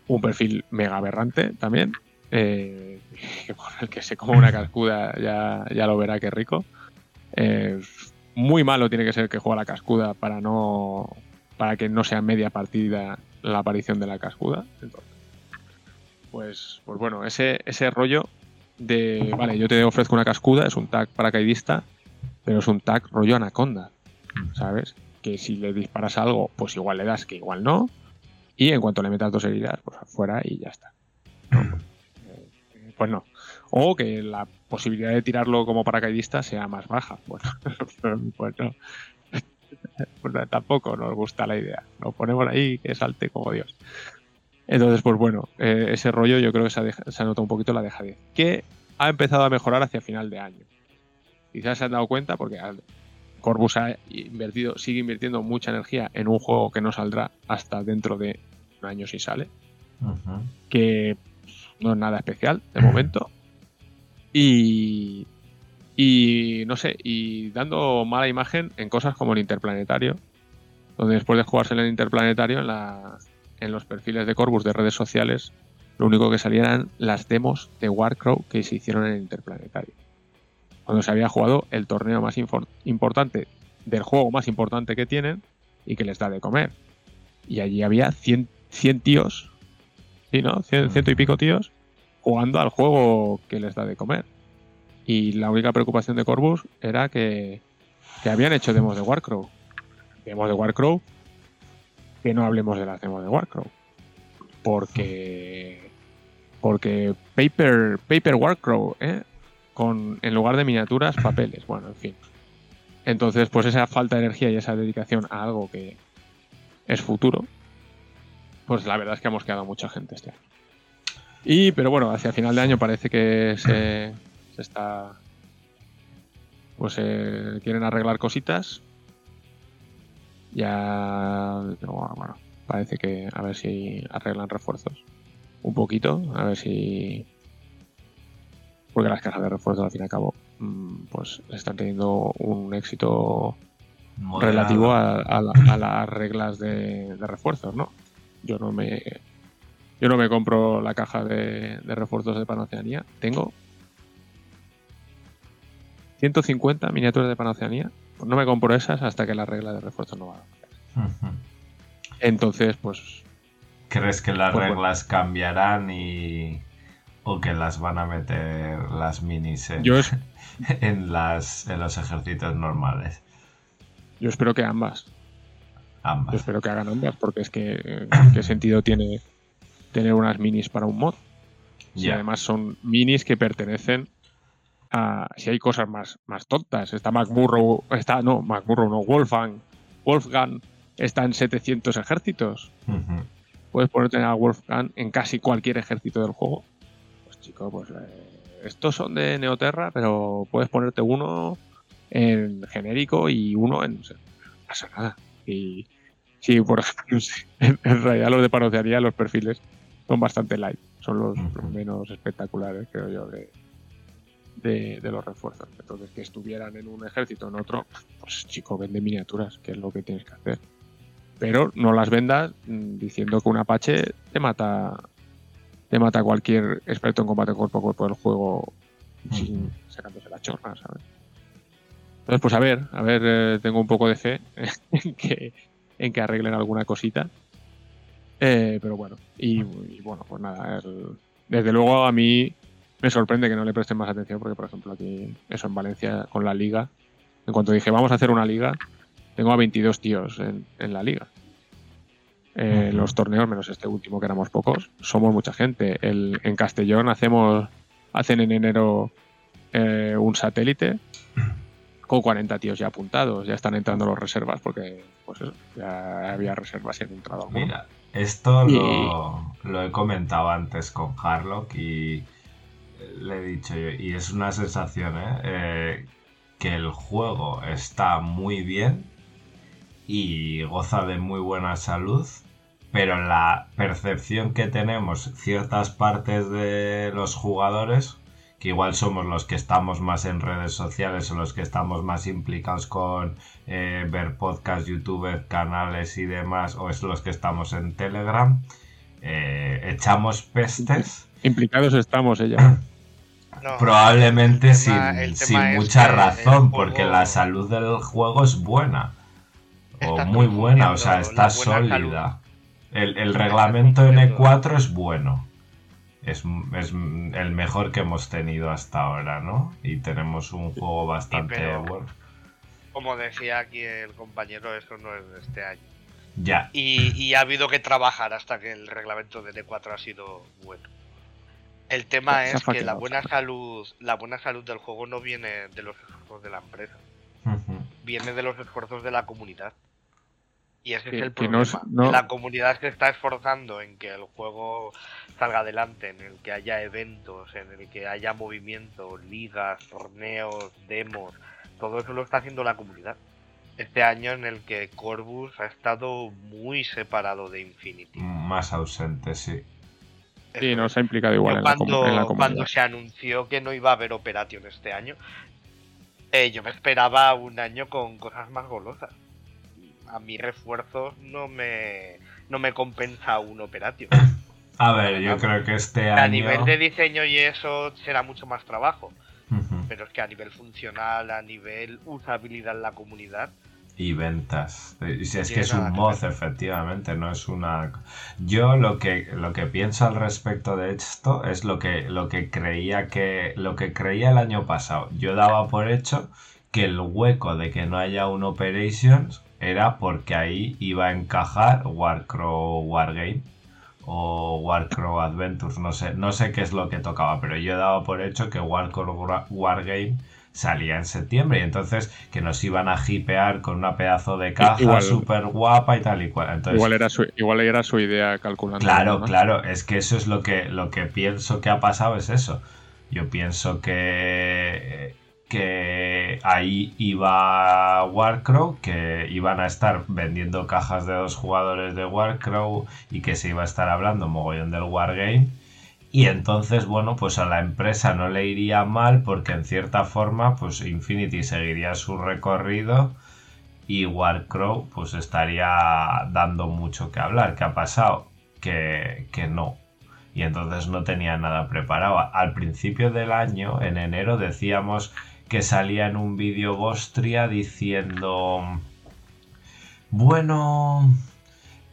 un perfil mega aberrante también. eh, (laughs) que el que se come una (laughs) cascuda ya, ya lo verá qué rico. Eh, muy malo tiene que ser que juega la cascuda para no para que no sea media partida la aparición de la cascuda. Pues, pues bueno, ese, ese rollo de, vale, yo te ofrezco una cascuda, es un tag paracaidista, pero es un tag rollo anaconda, ¿sabes? Que si le disparas algo, pues igual le das, que igual no, y en cuanto le metas dos heridas, pues afuera y ya está. Pues no. O que la posibilidad de tirarlo como paracaidista sea más baja. Bueno, (laughs) pues no. Pues tampoco nos gusta la idea. Lo ponemos ahí que salte como Dios. Entonces, pues bueno, eh, ese rollo yo creo que se ha, deja- se ha notado un poquito la dejadez. Que ha empezado a mejorar hacia final de año. Quizás se han dado cuenta porque Corvus ha invertido, sigue invirtiendo mucha energía en un juego que no saldrá hasta dentro de un año si sale que no es nada especial de momento. Y, y no sé, y dando mala imagen en cosas como el interplanetario, donde después de jugarse en el interplanetario, en, la, en los perfiles de Corvus de redes sociales, lo único que salían eran las demos de Warcrow que se hicieron en el interplanetario. Cuando se había jugado el torneo más importante del juego más importante que tienen y que les da de comer. Y allí había 100, 100 tíos Sí, ¿no? Cien- ciento y pico tíos jugando al juego que les da de comer. Y la única preocupación de Corvus era que, que habían hecho demos de Warcrow. Demos de Warcrow, que no hablemos de las demos de Warcrow. Porque. Porque Paper, paper Warcrow, ¿eh? Con, en lugar de miniaturas, papeles. Bueno, en fin. Entonces, pues esa falta de energía y esa dedicación a algo que es futuro, pues la verdad es que hemos quedado mucha gente este año. Y, pero bueno, hacia final de año parece que se, se está. Pues eh, quieren arreglar cositas. Ya. bueno, parece que a ver si arreglan refuerzos. Un poquito, a ver si. Porque las cajas de refuerzos al fin y al cabo, mm, pues están teniendo un éxito Moderado. relativo a, a la- a las reglas de, de refuerzos, ¿no? Yo no me yo no me compro la caja de, de refuerzos de Panoceanía. Tengo 150 miniaturas de Panoceanía. Pues no me compro esas hasta que la regla de refuerzos no va. Ujú. Entonces, pues ¿Crees que las Pues bueno. reglas cambiarán y. o que las van a meter las minis en, yo, es- (laughs) en, las, en los ejércitos normales? yo espero que ambas. Yo Ambas. espero que hagan ambas porque es que eh, qué sentido tiene tener unas minis para un mod. Si Ya. además son minis que pertenecen a. Si hay cosas más, más tontas. Está McMurrow. Está, no, McMurrow, no. Wolfgang. Wolfgang está en 700 ejércitos. Puedes ponerte a Wolfgang en casi cualquier ejército del juego. Pues chico, pues. eh, estos son de Neoterra, pero puedes ponerte uno en genérico y uno en. No pasa nada. Y. Sí, por (laughs) ejemplo, en, en realidad los de Panoceanía, los perfiles son bastante light. Son los, los menos espectaculares, creo yo, de, de, de los refuerzos. Entonces, que estuvieran en un ejército o en otro, pues chico, vende miniaturas, que es lo que tienes que hacer. Pero no las vendas mm, diciendo que un Apache te mata te mata cualquier experto en combate cuerpo a cuerpo del juego sin sacándose la chorra, ¿sabes? Entonces, pues a ver, a ver, eh, tengo un poco de fe (laughs) en que, en que arreglen alguna cosita. Eh, pero bueno, y, y bueno, pues nada, el- desde luego a mí me sorprende que no le presten más atención porque, por ejemplo, aquí, eso en Valencia, con la liga, en cuanto dije vamos a hacer una liga, tengo a 22 tíos en, en la liga. Eh. Los torneos, menos este último que éramos pocos, somos mucha gente. El, en Castellón hacemos, hacen en enero eh, un satélite con 40 tíos ya apuntados, ya están entrando los reservas porque pues eso, ya había reservas y han entrado algunos. Mira, esto Y- lo, lo he comentado antes con Harlock y le he dicho yo, y es una sensación, ¿eh? Eh, que el juego está muy bien y goza de muy buena salud, pero la percepción que tenemos ciertas partes de los jugadores que igual somos los que estamos más en redes sociales o los que estamos más implicados con eh, ver podcast, youtubers, canales y demás, o es los que estamos en Telegram, eh, echamos pestes. Implicados estamos ella. (coughs) No, Probablemente sin, tema- sin mucha razón, porque la salud del juego es buena. O muy buena, o sea, está sólida. El, el reglamento confundiendo. N4 es bueno. Es, es el mejor que hemos tenido hasta ahora, ¿no? Y tenemos un juego bastante pero- bueno. Como decía aquí el compañero, eso no es de este año. Ya, Y, y ha habido que trabajar hasta que el reglamento de D4 ha sido bueno. El tema es que la buena salud, la buena salud del juego no viene de los esfuerzos de la empresa, viene de los esfuerzos de la comunidad. Y ese Que- es el no problema. no- La comunidad se está esforzando en que el juego salga adelante, en el que haya eventos, en el que haya movimiento, ligas, torneos, demos. Todo eso lo está haciendo la comunidad. Este año en el que Corvus ha estado muy separado de Infinity. más ausente, sí. Sí, no se ha implicado igual en la, cuando, en la cuando se anunció que no iba a haber Operation este año, eh, yo me esperaba un año con cosas más golosas. A mí refuerzos no me, no me compensa un Operation. A ver, yo creo que este A año... nivel de diseño y eso será mucho más trabajo, pero es que a nivel funcional, a nivel usabilidad en la comunidad, Y ventas. Y si es que es un mod, ver. efectivamente, no es una. Yo lo que, lo que pienso al respecto de esto es lo que, lo que creía que. lo que creía el año pasado. Yo daba por hecho que el hueco de que no haya un Operations era porque ahí iba a encajar Warcrow Wargame o Warcrow Adventures, no sé, no sé qué es lo que tocaba, pero yo daba por hecho que Warcrow War- Wargame salía en septiembre y entonces que nos iban a hipear con una pedazo de caja súper guapa y tal y cual. Entonces, Igual era su, igual era su idea calculando. Claro, ¿no? claro, es que eso es lo que, lo que pienso que ha pasado, es eso. Yo pienso que, que ahí iba Warcrow, que iban a estar vendiendo cajas de dos jugadores de Warcrow y que se iba a estar hablando mogollón del Wargame. Y entonces, bueno, pues a la empresa no le iría mal porque en cierta forma, pues Infinity seguiría su recorrido y Warcrow pues estaría dando mucho que hablar. ¿Qué ha pasado? Que, que no. Y entonces no tenía nada preparado. Al principio del año, en enero, decíamos que salía en un vídeo Bostria diciendo... Bueno...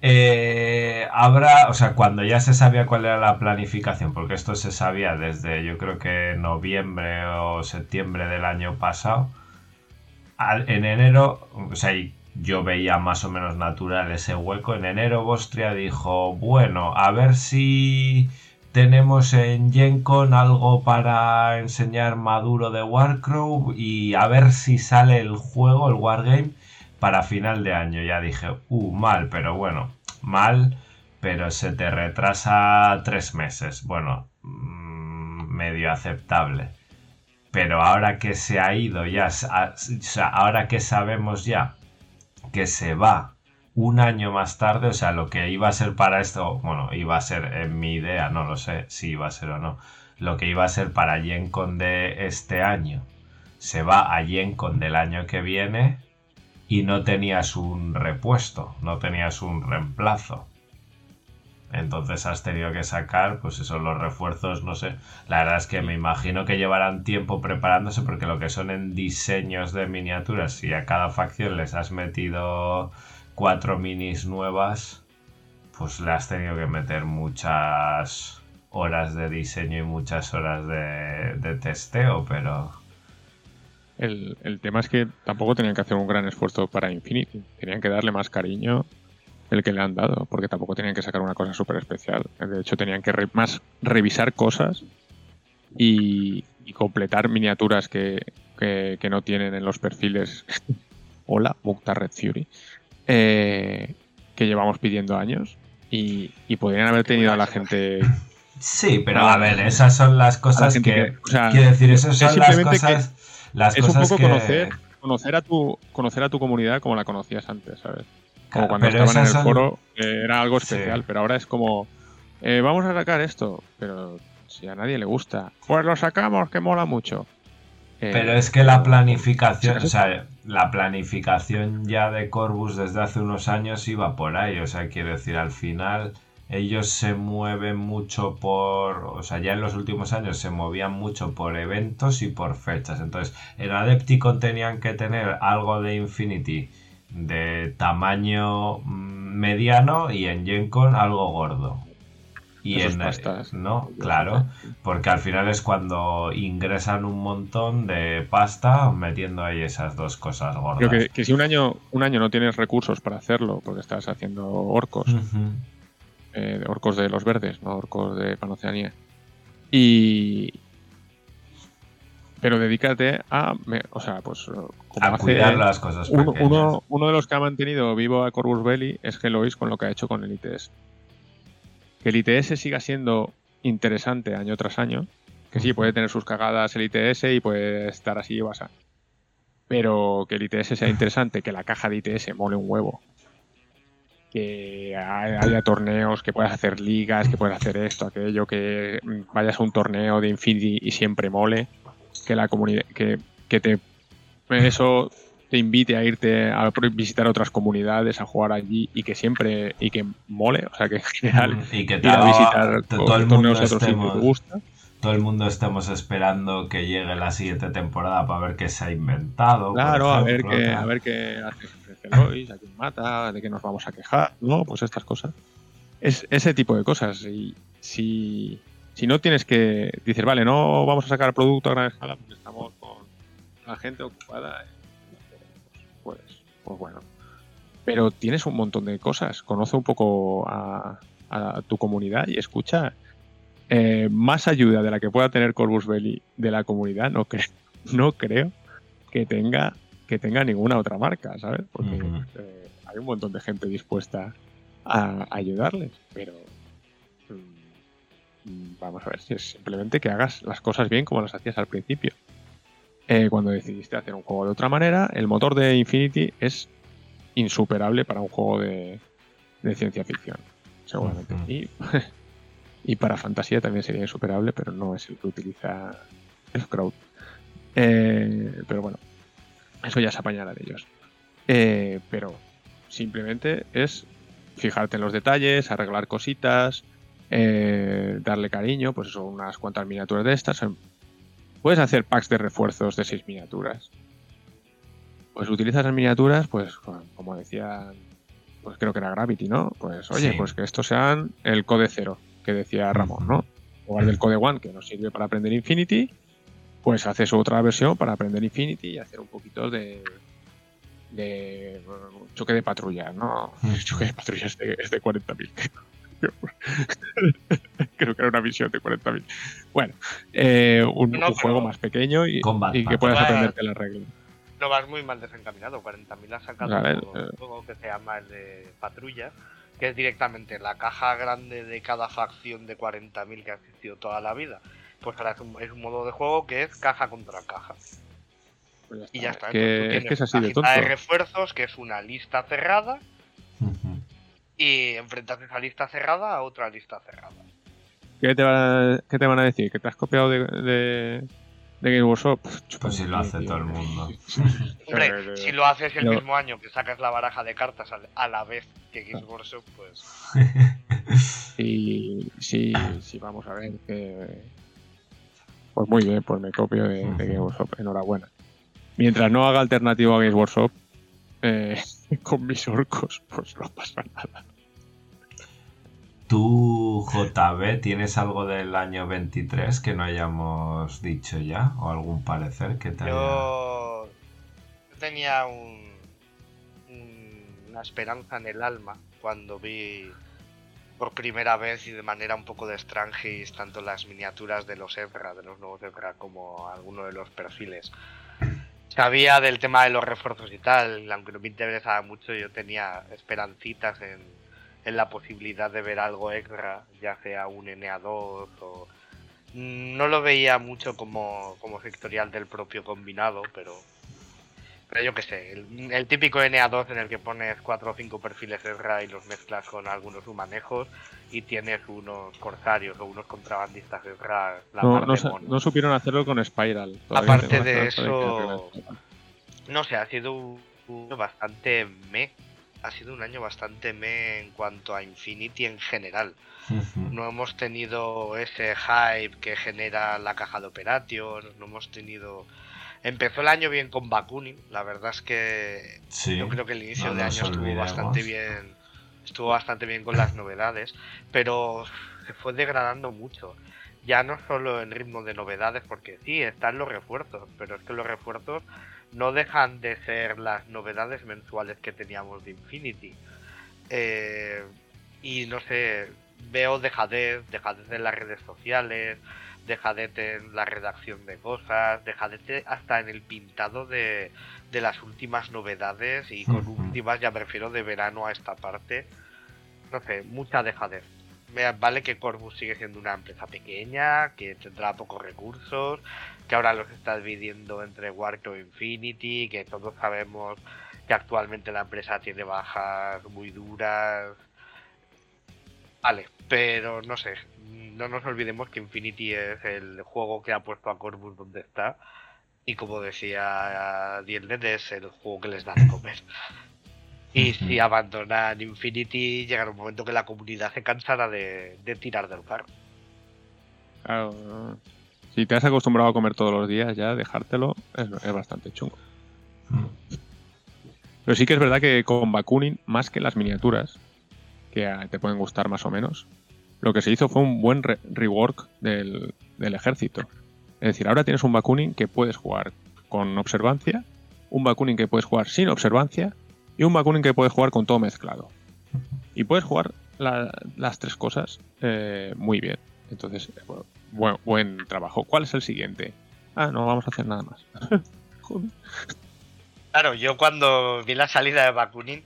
eh, habrá, o sea, cuando ya se sabía cuál era la planificación, porque esto se sabía desde yo creo que noviembre o septiembre del año pasado, en enero, o sea, yo veía más o menos natural ese hueco. En enero Bostria dijo, bueno, a ver si tenemos en GenCon algo para enseñar maduro de Warcrow y a ver si sale el juego, el Wargame, para final de año. Ya dije, uh, mal, pero bueno, mal, pero se te retrasa tres meses. Bueno, mm, medio aceptable. Pero ahora que se ha ido ya, o sea, ahora que sabemos ya que se va un año más tarde, o sea, lo que iba a ser para esto, bueno, iba a ser en mi idea, no lo sé si iba a ser o no, lo que iba a ser para GenCon de este año, se va a GenCon del año que viene y no tenías un repuesto, no tenías un reemplazo. Entonces has tenido que sacar, pues eso, los refuerzos, no sé. La verdad es que me imagino que llevarán tiempo preparándose porque lo que son en diseños de miniaturas, si a cada facción les has metido cuatro minis nuevas, pues le has tenido que meter muchas horas de diseño y muchas horas de, de testeo, pero... El, el tema es que tampoco tenían que hacer un gran esfuerzo para Infinity. Tenían que darle más cariño el que le han dado, porque tampoco tenían que sacar una cosa súper especial. De hecho, tenían que re- más revisar cosas y, y completar miniaturas que, que- que no tienen en los perfiles. (laughs) Hola, Mukta Red Fury. eh, que llevamos pidiendo años. Y, y podrían haber tenido a la gente. Sí, pero a ver, esas son las cosas que... que- o sea, quiero decir, esas es son las cosas... Las es un poco que... conocer, conocer a tu conocer a tu comunidad como la conocías antes, ¿sabes? Como Claro, cuando estaban en el son- foro eh, era algo Sí. especial, pero ahora es como eh, vamos a sacar esto, pero Si a nadie le gusta. Pues lo sacamos, que mola mucho. Eh, Pero es que la planificación, o sea, la planificación ya de Corbus desde hace unos años iba por ahí. O sea, quiero decir, al final ellos se mueven mucho por, o sea, ya en los últimos años se movían mucho por eventos y por fechas. Entonces, en Adepticon tenían que tener algo de Infinity de tamaño mm, mediano y en GenCon algo gordo. Y Esos en pastas. no, claro, porque al final es cuando ingresan un montón de pasta metiendo ahí esas dos cosas gordas. Creo que, que si un año, un año no tienes recursos para hacerlo, porque estás haciendo orcos, Ujú. Eh, orcos de los verdes, no orcos de Panoceanía. Y. Pero dedícate a. me- o sea, pues. eh, Como A hace cuidar las cosas uno, pequeñas. uno, uno de los que ha mantenido vivo a Corvus Belli es Helois con lo que ha hecho con el ITS. Que el ITS siga siendo interesante año tras año. Que sí, puede tener sus cagadas el ITS y puede estar así y basa. Pero que el ITS sea (laughs) interesante, que la caja de ITS mole un huevo. Que haya torneos, que puedas hacer ligas, que puedas hacer esto, aquello, que vayas a un torneo de Infinity y siempre mole. Que la comunidad. Que, que te. Eso te invite a irte a visitar otras comunidades, a jugar allí y que siempre. y que mole. O sea que en general. (laughs) y que Ir a visitar to- todo el mundo estemos, te gusta. todo el mundo estemos esperando que llegue la siguiente temporada para ver qué se ha inventado. Claro, a ver qué, a ver qué hace Celois, a quién mata, de qué nos vamos a quejar, ¿no? Pues estas cosas. Es ese tipo de cosas. Y si, si no tienes que. Dices, vale, no vamos a sacar producto a gran escala porque estamos con la gente ocupada. Pues, pues bueno. Pero tienes un montón de cosas. Conoce un poco a, a tu comunidad y escucha. Eh, más ayuda de la que pueda tener Corvus Belli de la comunidad, no, cre- (laughs) no creo que tenga que tenga ninguna otra marca, ¿sabes? Porque eh, hay un montón de gente dispuesta a ayudarles, pero mm, vamos a ver si es simplemente que hagas las cosas bien como las hacías al principio. Eh, cuando decidiste hacer un juego de otra manera, el motor de Infinity es insuperable para un juego de, de ciencia ficción, seguramente. Y, (laughs) y para fantasía también sería insuperable, pero no es el que utiliza el crowd. Eh, pero bueno, eso ya se apañará de ellos. Eh, pero simplemente es fijarte en los detalles, arreglar cositas, eh, darle cariño, pues eso, unas cuantas miniaturas de estas. Puedes hacer packs de refuerzos de seis miniaturas. Pues utilizas las miniaturas, pues co- como decía, pues creo que era Gravity, ¿no? Pues oye, Sí. pues que estos sean el code cero, que decía Ramón, ¿no? En lugar del code one, que nos sirve para aprender Infinity, pues haces otra versión para aprender Infinity y hacer un poquito de, de bueno, choque de patrullas, ¿no? Mm. Choque de patrullas (laughs) es de, es de 40.000. (laughs) Creo que era una visión de 40.000. Bueno, eh, un, No, un pero- juego más pequeño y, Combat y que puedas Vaya. aprenderte las reglas. No vas muy mal desencaminado. 40.000 ha sacado A ver, un eh. juego que se llama el de Patrulla, que es directamente la caja grande de cada facción de 40.000 que ha existido toda la vida. Pues ahora es un, es un modo de juego que es caja contra caja. Pues Y ya está. Que, es que es tienes así de tonto. de refuerzos, que es una lista cerrada, y enfrentas esa lista cerrada a otra lista cerrada. ¿Qué te, van a, qué te van a decir? ¿Que te has copiado de, de, de Game Workshop? Pues si lo hace todo el mundo. (laughs) Hombre, si lo haces el no. mismo año que sacas la baraja de cartas a la vez que Games Workshop, pues (laughs) Y sí, sí, vamos a ver que... Pues muy bien, pues me copio de, de Game Workshop, enhorabuena. Mientras no haga alternativo a Games Workshop, eh, (laughs) con mis orcos, pues no pasa nada. ¿Tú, JB, tienes algo del año 23 que no hayamos dicho ya? ¿O algún parecer que te haya... yo tenía un, un- una esperanza en el alma cuando vi por primera vez y de manera un poco de Strangis tanto las miniaturas de los Ezra, de los nuevos Ezra, como alguno de los perfiles. Sabía del tema de los refuerzos y tal, aunque no me interesaba mucho, yo tenía esperancitas en, en la posibilidad de ver algo extra, ya sea un NA2 o... No lo veía mucho como, como sectorial del propio combinado, pero Pero yo qué sé, el, el típico NA2 en el que pones cuatro o cinco perfiles Ezra y los mezclas con algunos humanejos y tienes unos corsarios o unos contrabandistas Ezra. La No, no, de sa- no supieron hacerlo con Spiral. Aparte de eso, no sé, ha sido un un año bastante me. Ha sido un año bastante me en cuanto a Infinity en general. No hemos tenido ese hype que genera la caja de Operation, no hemos tenido... Empezó el año bien con Bakunin, la verdad es que Sí. yo creo que el inicio no de año estuvo bastante bien, estuvo bastante bien con las novedades, pero se fue degradando mucho. Ya no solo en ritmo de novedades, porque sí, están los refuerzos, pero es que los refuerzos no dejan de ser las novedades mensuales que teníamos de Infinity. Eh, y no sé, veo dejadez, dejadez en las redes sociales, dejadez en la redacción de cosas, dejadez hasta en el pintado de, de las últimas novedades y con últimas ya me refiero de verano a esta parte. No sé, mucha dejadez. Vale que Corvus sigue siendo una empresa pequeña, que tendrá pocos recursos, que ahora los está dividiendo entre Warco e Infinity, que todos sabemos que actualmente la empresa tiene bajas muy duras. Vale, pero no sé, no nos olvidemos que Infinity es el juego que ha puesto a Corvus donde está. Y como decía Dielnet, es el juego que les da de comer. Y si abandonan Infinity, llegará un momento que la comunidad se cansará de, de tirar del carro. Claro, si te has acostumbrado a comer todos los días, ya dejártelo es, es bastante chungo. Mm. Pero sí que es verdad que con Bakunin, más que las miniaturas, que ah, te pueden gustar más o menos, lo que se hizo fue un buen re- rework del, del ejército. Es decir, ahora tienes un Bakunin que puedes jugar con observancia, un Bakunin que puedes jugar sin observancia y un Bakunin que puedes jugar con todo mezclado. Y puedes jugar la- las tres cosas eh, muy bien. Entonces, eh, buen, trabajo. ¿Cuál es el siguiente? Ah, no vamos a hacer nada más. (laughs) Claro, yo cuando vi la salida de Bakunin,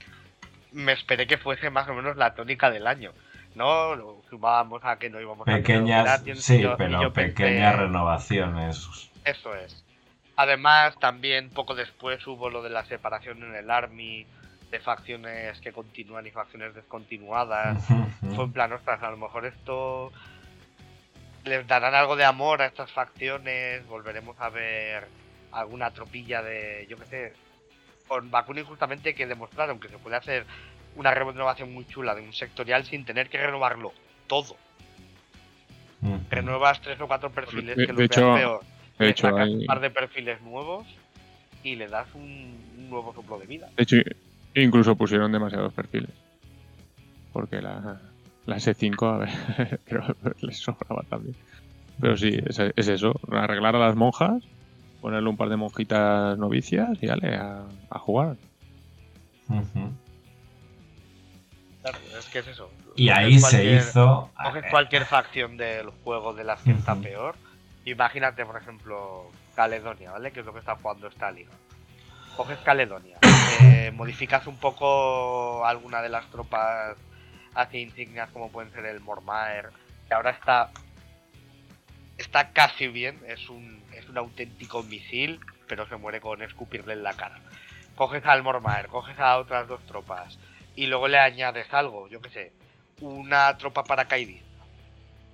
me esperé que fuese más o menos la tónica del año. No, lo sumábamos a que no íbamos a tener Pequeñas, sí, yo- pero yo pensé- pequeñas renovaciones. Eso es. Además, también poco después hubo lo de la separación en el Army, de facciones que continúan y facciones descontinuadas. Fue en plan, ostras, a lo mejor esto les darán algo de amor a estas facciones, volveremos a ver alguna tropilla de, yo qué sé, con Bakunin justamente que demostraron que se puede hacer una renovación muy chula de un sectorial sin tener que renovarlo todo. Renuevas tres o cuatro perfiles De- que de los hecho, peor, De hecho, sacas hay- un par de perfiles nuevos y le das un, un nuevo soplo de vida. De hecho, incluso pusieron demasiados perfiles. Porque la, la S5, a ver, (laughs) creo que les sobraba también. Pero sí, es, es eso, arreglar a las monjas, ponerle un par de monjitas novicias y dale, a, a jugar. Claro, es que es eso. Y Coges ahí se hizo. Coges cualquier facción del juego de las que está Ujú. peor. Imagínate, por ejemplo, Caledonia, ¿vale? Que es lo que está jugando esta liga. Coges Caledonia, (laughs) eh, modificas un poco alguna de las tropas hacia insignias como pueden ser el Mormaer, que ahora está está casi bien, es un, es un auténtico misil, pero se muere con escupirle en la cara. Coges al Mormaer, coges a otras dos tropas y luego le añades algo, yo qué sé, una tropa paracaidista,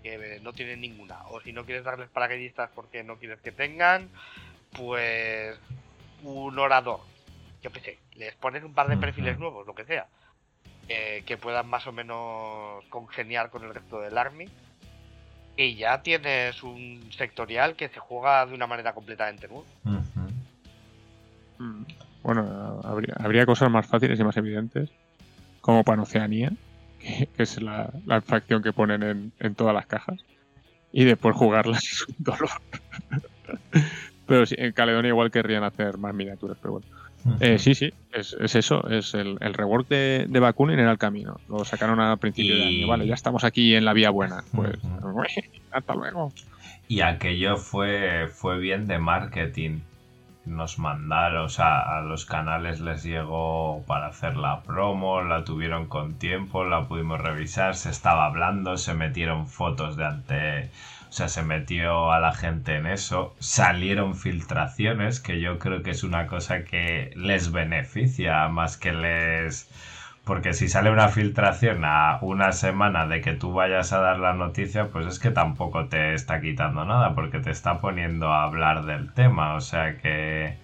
que eh, no tienen ninguna, o si no quieres darles paracaidistas porque no quieres que tengan, pues un orador, yo qué sé, les pones un par de perfiles nuevos, lo que sea, eh, que puedan más o menos congeniar con el resto del army. Y ya tienes un sectorial que se juega de una manera completamente nueva. Mm. Bueno, habría, habría cosas más fáciles y más evidentes, como Panoceanía, que, que es la, la facción que ponen en, en todas las cajas, y después jugarlas (laughs) es un dolor. (laughs) pero sí, en Caledonia igual querrían hacer más miniaturas, pero bueno. Eh, sí, sí, es, es eso, es el, el rework de, de Bakunin era el camino. Lo sacaron a principio de año, vale, ya estamos aquí en la vía buena. Pues, (laughs) hasta luego. Y aquello fue, fue bien de marketing. nos mandaron, o sea, a los canales les llegó para hacer la promo, la tuvieron con tiempo, la pudimos revisar, se estaba hablando, se metieron fotos de ante, o sea, se metió a la gente en eso, salieron filtraciones, que yo creo que es una cosa que les beneficia más que les porque si sale una filtración a una semana de que tú vayas a dar la noticia, pues es que tampoco te está quitando nada, porque te está poniendo a hablar del tema. O sea que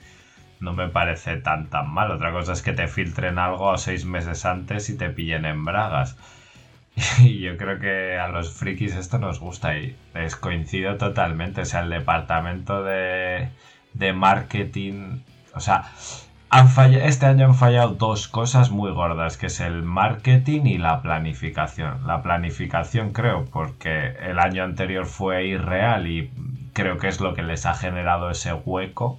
no me parece tan tan mal. Otra cosa es que te filtren algo seis meses antes y te pillen en bragas. (laughs) Y yo creo que a los frikis esto nos gusta y les coincido totalmente. O sea, el departamento de, de marketing. O sea, este año han fallado dos cosas muy gordas, que es el marketing y la planificación. La planificación creo porque el año anterior fue irreal y creo que es lo que les ha generado ese hueco.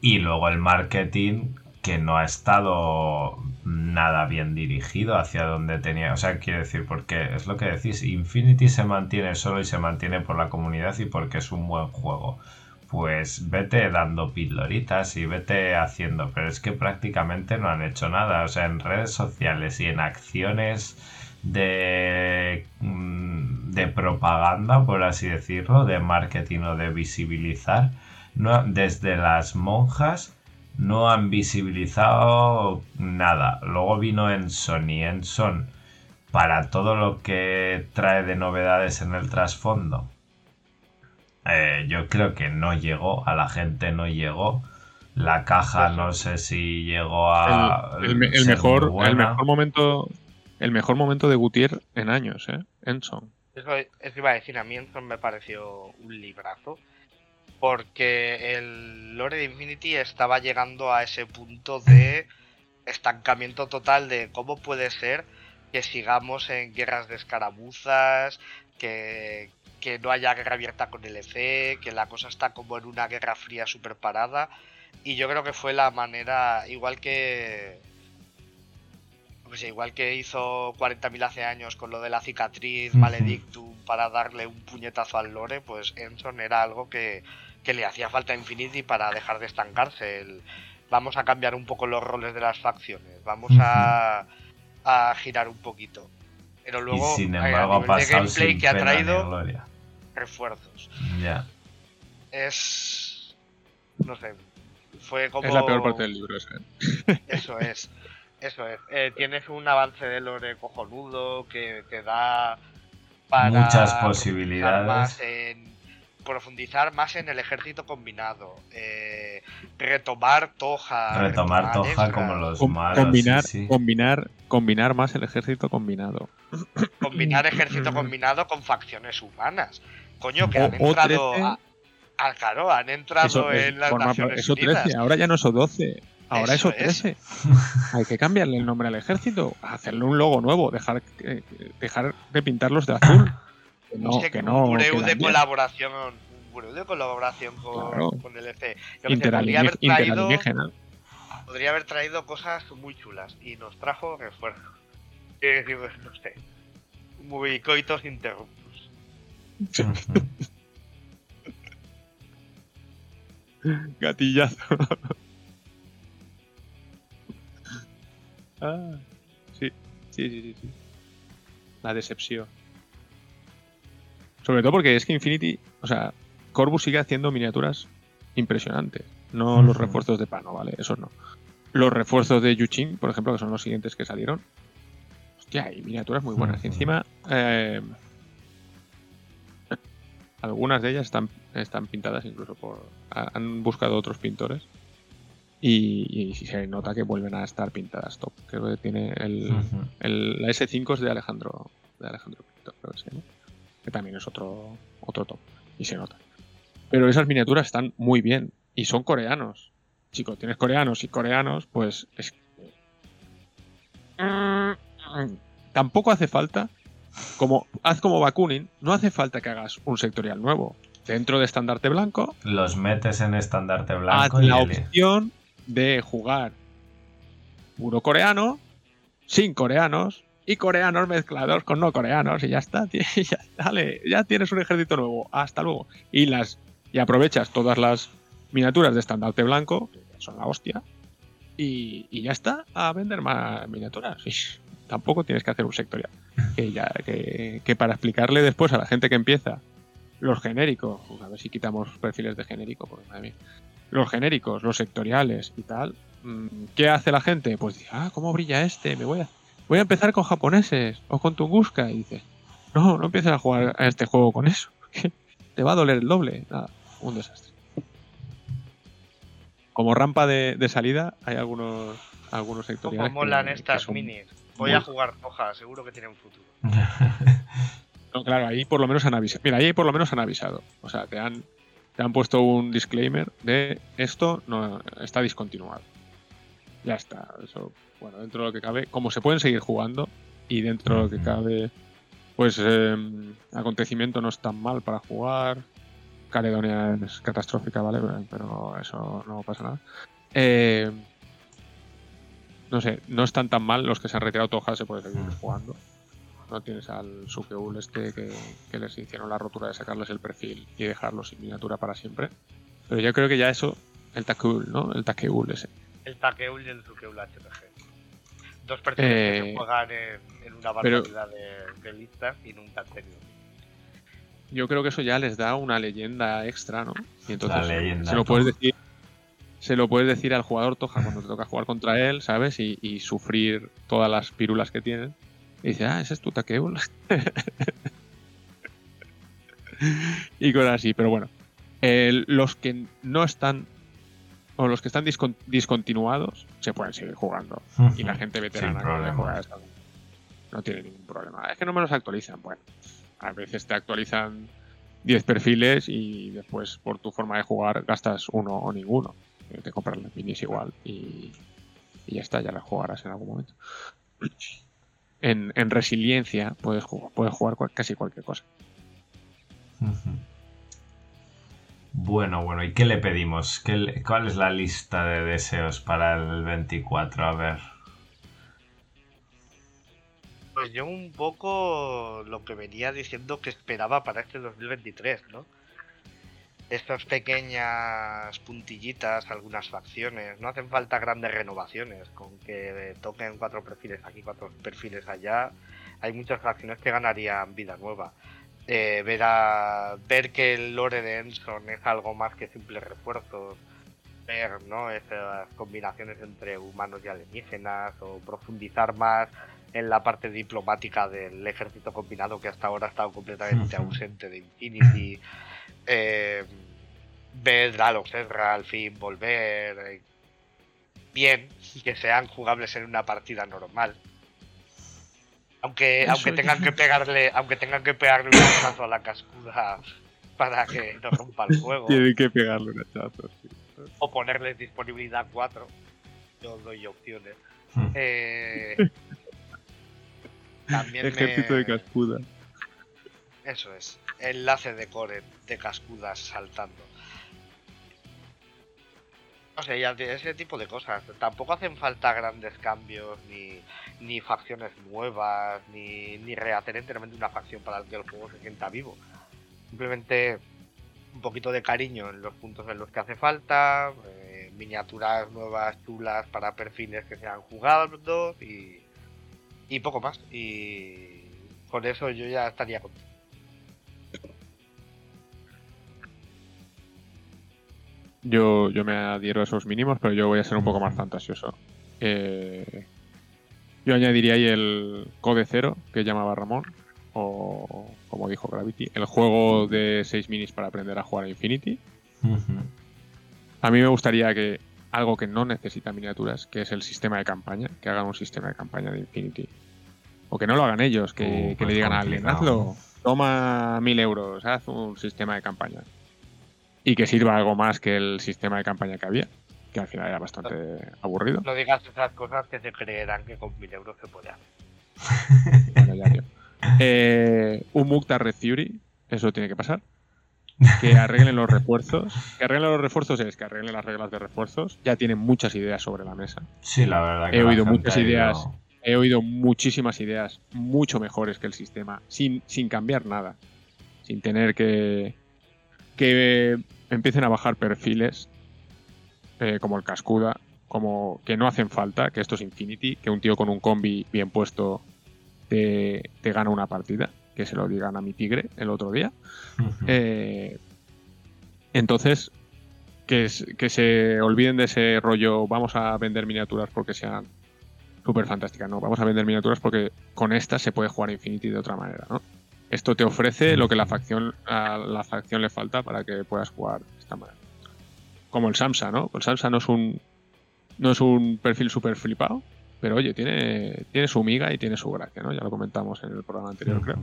Y luego el marketing que no ha estado nada bien dirigido hacia donde tenía. O sea, quiero decir, porque es lo que decís, Infinity se mantiene solo y se mantiene por la comunidad y porque es un buen juego pues vete dando pildoritas y vete haciendo, pero es que prácticamente no han hecho nada, o sea, en redes sociales y en acciones de, mm, de propaganda, por así decirlo, de marketing o de visibilizar, desde las monjas no han visibilizado nada. Luego vino en Sony, en Son, para todo lo que trae de novedades en el trasfondo eh, yo creo que no llegó, a la gente no llegó. La caja no sé si llegó a. El, mejor, el mejor momento. El mejor momento de Gutier en años, ¿eh? Enson. Eso, eso iba a decir, a mí Enson me pareció un librazo. Porque el Lore de Infinity estaba llegando a ese punto de estancamiento total de cómo puede ser que sigamos en guerras de escaramuzas, que, que no haya guerra abierta con el EC, que la cosa está como en una guerra fría super parada. Y yo creo que fue la manera, igual que. Pues igual que hizo 40.000 hace años con lo de la cicatriz, Maledictum, para darle un puñetazo al lore, pues Enson era algo que, que le hacía falta a Infinity para dejar de estancarse. vamos a cambiar un poco los roles de las facciones, vamos a, a girar un poquito. Pero luego, y sin embargo, ha pasado gameplay que ha traído, refuerzos. Ya. Es. No sé. Fue como. Es la peor parte del libro, ¿eh? Eso es. Eso es. Eh, tienes un avance de lore cojonudo que te da. Para Muchas posibilidades. Más en, profundizar más en el ejército combinado. Eh, retomar Toja. Retomar, Toja como los malos. Combinar, combinar, combinar más el ejército combinado. Combinar ejército combinado con facciones humanas. Coño, que han entrado. A, claro, han entrado en las Naciones eso 13, ahora ya no son 12. Ahora eso, 13. (laughs) Hay que cambiarle el nombre al ejército, hacerle un logo nuevo, dejar, eh, dejar de pintarlos de azul. (coughs) Que no, que no, un bureu de colaboración, un bureu de colaboración con, con el EC. podría haber traído, podría haber traído cosas muy chulas y nos trajo refuerzos. (laughs) No sé, muy coitos interruptos. (laughs) Gatillazo. Ah, sí, sí, sí, sí, La decepción. Sobre todo porque es que Infinity, o sea, Corvus sigue haciendo miniaturas impresionantes. No los refuerzos de Pano, ¿vale? Eso no. Los refuerzos de Yuchin, por ejemplo, que son los siguientes que salieron. Hostia, hay miniaturas muy buenas. Y encima, eh, algunas de ellas están, están pintadas incluso por. Han buscado otros pintores. Y, se nota que vuelven a estar pintadas top. Creo que tiene el, la S5 es de Alejandro. De Alejandro Pintor, creo que, que también es otro, otro top. Y se nota. Pero esas miniaturas están muy bien. Y son coreanos. Chicos, tienes coreanos y coreanos, pues es. Tampoco hace falta como, haz como Bakunin, no hace falta que hagas un sectorial nuevo. Dentro de estandarte blanco. Los metes en estandarte blanco. Haz la opción de jugar puro coreano, sin coreanos, y coreanos mezclados con no coreanos, y ya está. (laughs) Ya, dale, ya tienes un ejército nuevo. Hasta luego. Y las. Y aprovechas todas las miniaturas de estandarte blanco, que son la hostia, y, y ya está, a vender más miniaturas. Tampoco tienes que hacer un sectorial. Ya, que, que para explicarle después a la gente que empieza los genéricos, pues a ver si quitamos perfiles de genérico, porque madre mía, los genéricos, los sectoriales y tal, mm, ¿qué hace la gente? Pues dice, ah, ¿cómo brilla este? Me voy a, voy a empezar con japoneses o con Tunguska. Y dice, no, no empieces a jugar a este juego con eso, (laughs) porque te va a doler el doble. Nada, un desastre. Como rampa de, de salida, hay algunos, algunos sectoriales. ¿Cómo molan que- estas minis? Voy muy- a jugar hoja, seguro que tienen futuro. (laughs) No, claro, ahí por lo menos han avisado. Mira, ahí por lo menos han avisado. O sea, te han, te han puesto un disclaimer de esto no está discontinuado. Ya está. Eso, bueno, dentro de lo que cabe, como se pueden seguir jugando y dentro de lo que cabe, pues eh, acontecimiento no es tan mal para jugar. Caledonia es catastrófica, ¿vale? Pero eso no pasa nada. Eh, no sé, no están tan mal los que se han retirado Toja, se puede seguir jugando. No tienes al Sukeul este que, que les hicieron la rotura de sacarles el perfil y dejarlos sin miniatura para siempre. Pero yo creo que ya eso, el Takeul, ¿no? El Takeul ese. El Takeul y el Zukeul HPG. Dos perfiles que Eh, se juegan en, en una pero- barbaridad de, de listas y nunca han tenido. Yo creo que eso ya les da una leyenda extra, ¿no? Y entonces La leyenda se lo puedes decir. Se lo puedes decir al jugador Toja cuando te toca jugar contra él, ¿sabes? Y, y sufrir todas las pírulas que tienen. Y dice, ah, ese es tu Takeul. (laughs) y cosas así, pero bueno. Eh, los que no están. O los que están discon- discontinuados se pueden seguir jugando. Y la gente veterana que juega no tiene ningún problema. Es que no me los actualizan. Bueno, a veces te actualizan 10 perfiles y después por tu forma de jugar gastas uno o ninguno. Eh, Te compras las minis igual y, y ya está, ya las jugarás en algún momento. En, en resiliencia puedes jugar, puedes jugar cual- casi cualquier cosa. Bueno, bueno, ¿y qué le pedimos? ¿Qué le- ¿Cuál es la lista de deseos para el 24? A ver. Pues yo un poco lo que venía diciendo que esperaba para este 2023, ¿no? Estas pequeñas puntillitas, algunas facciones, no hacen falta grandes renovaciones, con que toquen cuatro perfiles aquí, cuatro perfiles allá, hay muchas facciones que ganarían vida nueva. Eh, ver, a- ver que el lore de Enson es algo más que simples refuerzos, ver ¿no? esas combinaciones entre humanos y alienígenas, o profundizar más en la parte diplomática del ejército combinado que hasta ahora ha estado completamente (laughs) ausente de Infinity. Eh, ver Ezra al fin volver eh, bien, que sean jugables en una partida normal. Aunque, Eso aunque tengan que pegarle, aunque tengan que pegarle un hachazo a la cascuda para que no rompa el juego. Tienen que pegarle un hachazo. sí. O ponerles disponibilidad 4. Yo doy opciones. Mm. Eh, (laughs) también Ejército me- de cascuda. Eso es. Enlace de core de cascudas saltando. No sé, ya ese tipo de cosas. Tampoco hacen falta grandes cambios, ni, ni facciones nuevas, ni, ni rehacer enteramente una facción para que el juego se sienta vivo. Simplemente un poquito de cariño en los puntos en los que hace falta, eh, miniaturas nuevas, chulas para perfiles que sean jugables y, y poco más. Y con eso yo ya estaría contento. Yo, yo me adhiero a esos mínimos, pero yo voy a ser un poco más fantasioso. Eh, yo añadiría ahí el Code Cero, que llamaba Ramón, o como dijo Gravity, el juego de 6 minis para aprender a jugar a Infinity. A mí me gustaría que algo que no necesita miniaturas, que es el sistema de campaña, que hagan un sistema de campaña de Infinity. O que no lo hagan ellos, que, Uh, que pues le digan a alguien, hazlo, toma mil euros, haz un sistema de campaña. Y que sirva algo más que el sistema de campaña que había, que al final era bastante aburrido. No digas esas cosas que se creerán que con mil euros se puede hacer. Bueno, ya, tío. Eh, un Mukta Red Fury, eso tiene que pasar. Que arreglen los refuerzos. Que arreglen los refuerzos es que arreglen las reglas de refuerzos. Ya tienen muchas ideas sobre la mesa. Sí, la verdad que He oído muchas ido- ideas. He oído muchísimas ideas mucho mejores que el sistema, sin, sin cambiar nada. Sin tener que, que empiecen a bajar perfiles eh, como el Cascuda, como que no hacen falta, que esto es Infinity, que un tío con un combi bien puesto te, te gana una partida, que se lo digan a mi tigre el otro día. Eh, entonces, que, que se olviden de ese rollo, vamos a vender miniaturas porque sean súper fantásticas, no, vamos a vender miniaturas porque con estas se puede jugar Infinity de otra manera, ¿no? Esto te ofrece lo que la facción, a la facción le falta para que puedas jugar de esta manera. Como el Samsa, ¿no? El Samsa no es un, no es un perfil súper flipado, pero oye, tiene, tiene su miga y tiene su gracia, ¿no? Ya lo comentamos en el programa anterior, creo.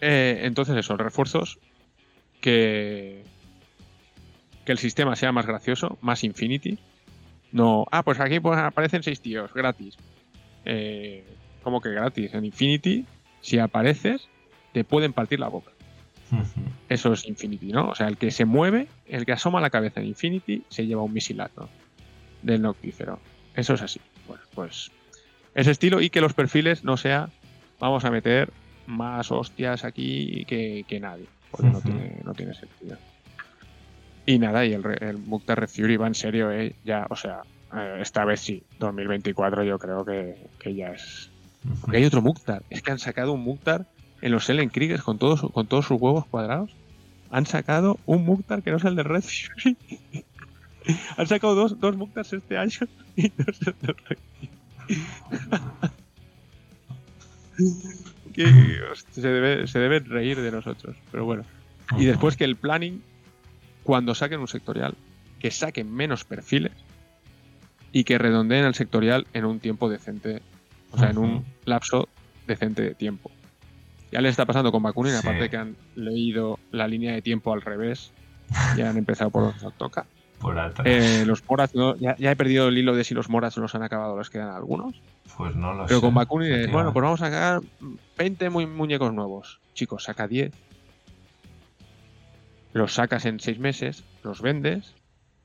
Eh, entonces, eso, refuerzos que, que el sistema sea más gracioso, más Infinity. No, ah, pues aquí pues, aparecen seis tíos, gratis. Eh, ¿Cómo que gratis? En Infinity, si apareces, te pueden partir la boca. Eso es Infinity, ¿no? O sea, el que se mueve, el que asoma la cabeza en Infinity, se lleva un misilazo del noctífero. Eso es así. Bueno, pues ese estilo y que los perfiles no sea, vamos a meter más hostias aquí que, que nadie, porque no, tiene, no tiene sentido. Y nada, y el, el Mukhtar Red Fury va en serio, ¿eh? Ya, o sea, eh, esta vez sí, 2024 yo creo que, que ya es. Porque hay otro Mukhtar. Es que han sacado un Mukhtar en los Ellen Kriegers con todos, con todos sus huevos cuadrados. Han sacado un Mukhtar que no es el de Red (laughs) han sacado dos, dos Mukhtars este año y no es el de Red (laughs) se, debe, se deben reír de nosotros. Pero bueno. Y después que el planning, cuando saquen un sectorial, que saquen menos perfiles y que redondeen el sectorial en un tiempo decente, o sea, en un lapso decente de tiempo. Ya les está pasando con Bakunin, Sí. aparte que han leído la línea de tiempo al revés, ya han empezado por donde toca. Por atrás. Eh, los Moras, no- ya, ya he perdido el hilo de si los Moras los han acabado o les quedan algunos. pues no lo Pero sé. con Bakunin es, bueno, pues vamos a sacar 20 mu- muñecos nuevos. Chicos, saca 10. Los sacas en 6 meses, los vendes.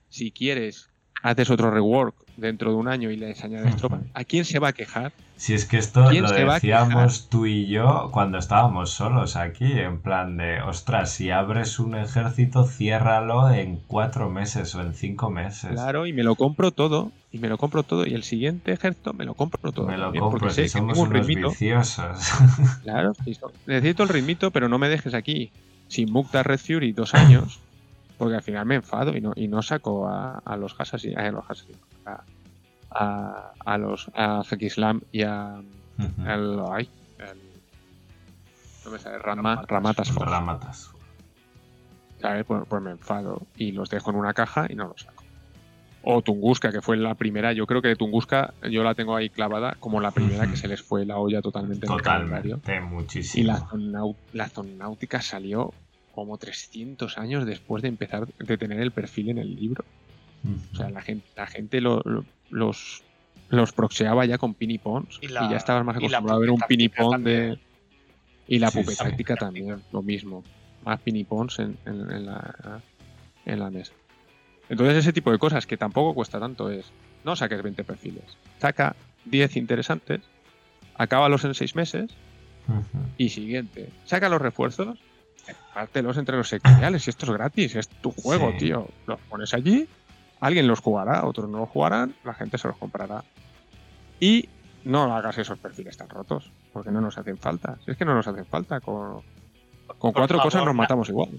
Si quieres, haces otro rework dentro de un año y les añades Ujú. tropas. ¿A quién se va a quejar? Si es que esto ¿Quién lo decíamos tú y yo cuando estábamos solos aquí, en plan de, ostras, si abres un ejército, ciérralo en cuatro meses o en cinco meses. Claro, y me lo compro todo. Y me lo compro todo. Y el siguiente ejército me lo compro todo. Me lo también, compro, porque sé si que somos tengo un unos ritmito. viciosos. Claro, necesito el ritmito, pero no me dejes aquí sin Mukta Red Fury dos años, porque al final me enfado y no, y no saco a, a los Hassasi, a los Hassasi, a, a, a los a Hakislam y a Ujú. al, ay, al- no me sale, Rama, Ramatas Force, Ramatas. ¿sabes? Pues, pues me enfado y los dejo en una caja y no los saco. O Tunguska, que fue la primera, yo creo que Tunguska yo la tengo ahí clavada como la primera que se les fue la olla totalmente en el. Totalmente, Y muchísimo. la, zonau- la zonáutica salió como 300 años después de empezar de tener el perfil en el libro. O sea, la gente, la gente lo- lo- los, los proxeaba ya con pini pons Y y, ya estabas más acostumbrado a ver un pini pupetáctica pon de. Y la Sí, sí. pupetáctica también, lo mismo. Más pini pons en, en- en la, en la mesa. Entonces, ese tipo de cosas que tampoco cuesta tanto es. No saques 20 perfiles. Saca 10 interesantes, acábalos en 6 meses y siguiente, saca los refuerzos, pártelos entre los sectoriales. Y esto es gratis, es tu juego, Sí. tío. Los pones allí, alguien los jugará, otros no los jugarán, la gente se los comprará. Y no hagas esos perfiles tan rotos, porque no nos hacen falta. Si es que no nos hacen falta, con, con cuatro cosas nos matamos igual.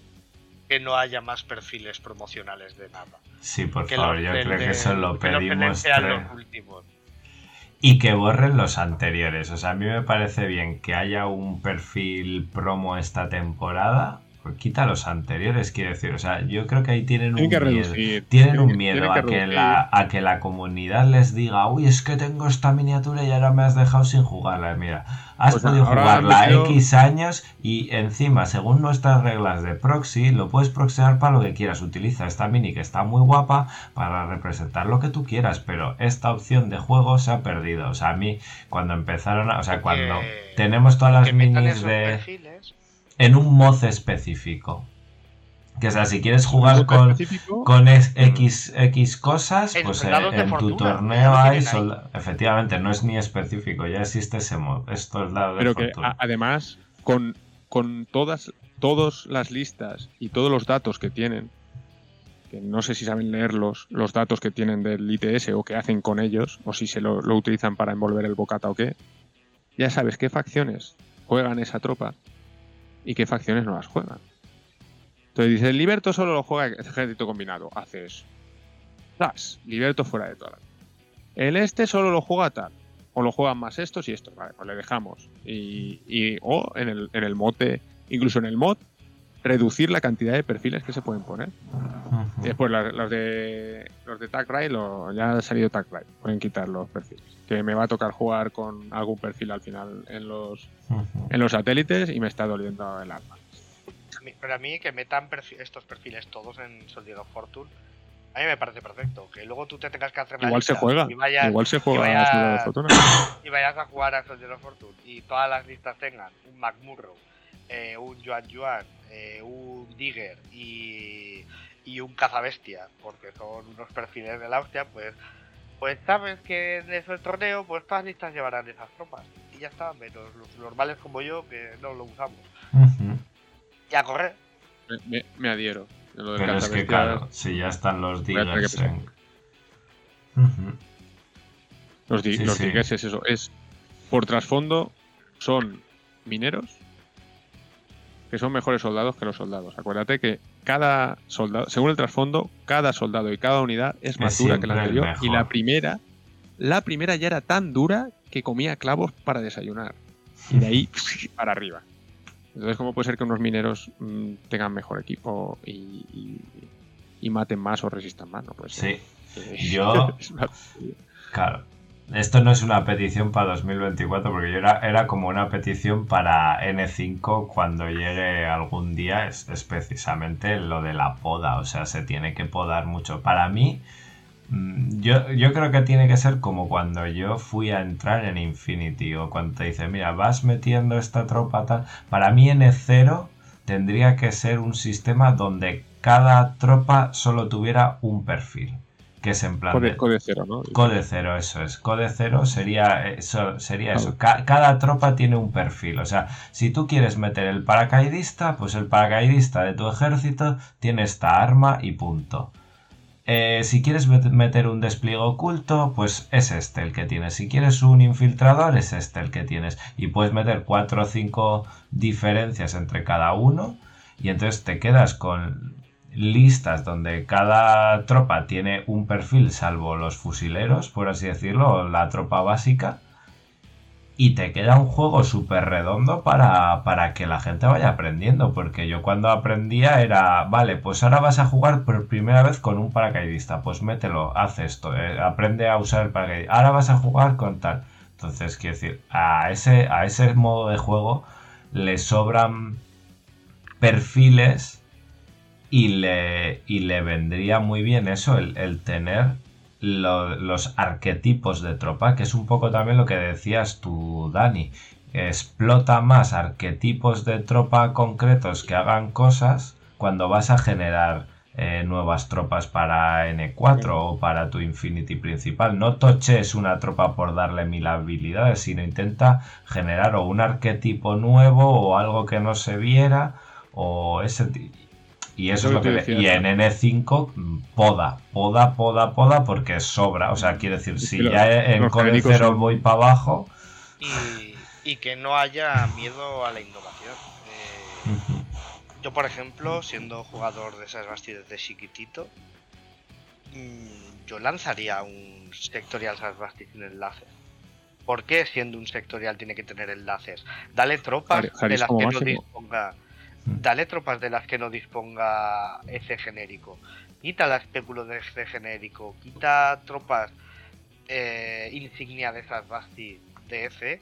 Que no haya más perfiles promocionales de nada. Sí, por Que favor, yo creo que eso lo que pedimos. los últimos. Y que borren los anteriores. O sea, a mí me parece bien que haya un perfil promo esta temporada. Pues quita los anteriores, quiero decir. O sea, yo creo que ahí tienen un Tienen miedo. reducir. Tienen un miedo tienen a que, la, a que la comunidad les diga, uy, es que tengo esta miniatura y ahora me has dejado sin jugarla. Mira, has Pues podido jugarla X años y encima, según nuestras reglas de proxy, lo puedes proxear para lo que quieras. Utiliza esta mini que está muy guapa para representar lo que tú quieras, pero esta opción de juego se ha perdido. O sea, a mí, cuando empezaron a... O sea, cuando tenemos todas las minis de perfiles. En un moz específico. Que o sea, si quieres jugar con, con es- X, X cosas, En pues eh, de en tu fortuna, torneo hay solda- Efectivamente, no es ni específico, ya existe ese mod. Es soldado de pero que fortuna. a- además, con, con todas, todas las listas y todos los datos que tienen, que no sé si saben leer los, los datos que tienen del ITS o qué hacen con ellos, o si se lo, lo utilizan para envolver el bocata o qué, ya sabes qué facciones juegan esa tropa y qué facciones no las juegan. Entonces dice, el Liberto solo lo juega ejército combinado. Haces. Das, Liberto fuera de todas. El este solo lo juega tal. O lo juegan más estos y estos. Vale, pues le dejamos. Y, y- o en el, en el mod de- incluso en el mod, reducir la cantidad de perfiles que se pueden poner. Y después las- los de los de Tag Ride, lo- ya ha salido Tag Ride. Pueden quitar los perfiles. Que me va a tocar jugar con algún perfil al final en los, en los satélites y me está doliendo el alma. Pero a mí que metan perfi- estos perfiles todos en Soldier of Fortune, a mí me parece perfecto. Que luego tú te tengas que hacer la Igual se lista juega. y vayas, Igual se y juega vayas- a Soldier of Fortune. y vayas a jugar a Soldier of Fortune y todas las listas tengan un McMurrow, eh, un Joan Joan, eh, un Digger y, y un cazabestia, porque son unos perfiles de la hostia, pues pues sabes que en ese torneo pues todas listas llevarán esas tropas. Y ya está, menos los normales como yo que no lo usamos. Ujú. Y a correr. Me, me- me adhiero. Lo Pero es que claro, si ya están los diggers en... Los, di- Sí, los sí. diggers es eso. Es por trasfondo son mineros que son mejores soldados que los soldados. Acuérdate que cada soldado, según el trasfondo, cada soldado y cada unidad es más Es dura que la anterior. Y la primera, la primera ya era tan dura que comía clavos para desayunar. Y de ahí (laughs) para arriba. Entonces, ¿cómo puede ser que unos mineros mm, tengan mejor equipo y, y- y maten más o resistan más? No puede ser. Sí, (laughs) Yo- claro. Esto no es una petición para 2024 porque yo era, era como una petición para N5 cuando llegue algún día. Es, precisamente lo de la poda. O sea, se tiene que podar mucho. Para mí, mm, yo, yo creo que tiene que ser como cuando yo fui a entrar en Infinity o cuando te dice, mira, vas metiendo esta tropa tal. Para mí N0 tendría que ser un sistema donde cada tropa solo tuviera un perfil. Que es en plan Code, de- code cero, ¿no? Code cero, eso es. Code cero sería eso. Sería eso. Ca- cada tropa tiene un perfil. O sea, si tú quieres meter el paracaidista, pues el paracaidista de tu ejército tiene esta arma y punto. Eh, si quieres met- meter un despliegue oculto, pues es este el que tienes. Si quieres un infiltrador, es este el que tienes. Y puedes meter cuatro o cinco diferencias entre cada uno. Y entonces te quedas con listas donde cada tropa tiene un perfil, salvo los fusileros, por así decirlo, la tropa básica. Y te queda un juego súper redondo para, para que la gente vaya aprendiendo. Porque yo cuando aprendía era, vale, pues ahora vas a jugar por primera vez con un paracaidista. Pues mételo, haz esto, eh, aprende a usar el paracaidista. Ahora vas a jugar con tal. Entonces, quiero decir, a ese, a ese modo de juego le sobran perfiles y le, y le vendría muy bien eso, el, el tener lo- los arquetipos de tropa, que es un poco también lo que decías tú, Dani. Explota más arquetipos de tropa concretos que hagan cosas cuando vas a generar eh, nuevas tropas para N4 o para tu Infinity principal. No toches una tropa por darle mil habilidades, sino intenta generar o un arquetipo nuevo o algo que no se viera o ese y eso es lo que le- decía, y en N5 mm, poda, poda, poda, poda porque sobra, o sea, quiero decir, si ya los- en Code cero son- voy para abajo, Y, y que no haya miedo a la innovación. Eh, Yo, por ejemplo, siendo jugador de esas Basti desde chiquitito, mm, yo lanzaría un sectorial Sasbasti sin enlaces. ¿Por qué siendo un sectorial tiene que tener enlaces? Dale tropas Jari- de las que no disponga. Mm. Dale tropas de las que no disponga ese genérico. Quita la especulo de ese genérico. Quita tropas eh, insignia de esas Basti de ese.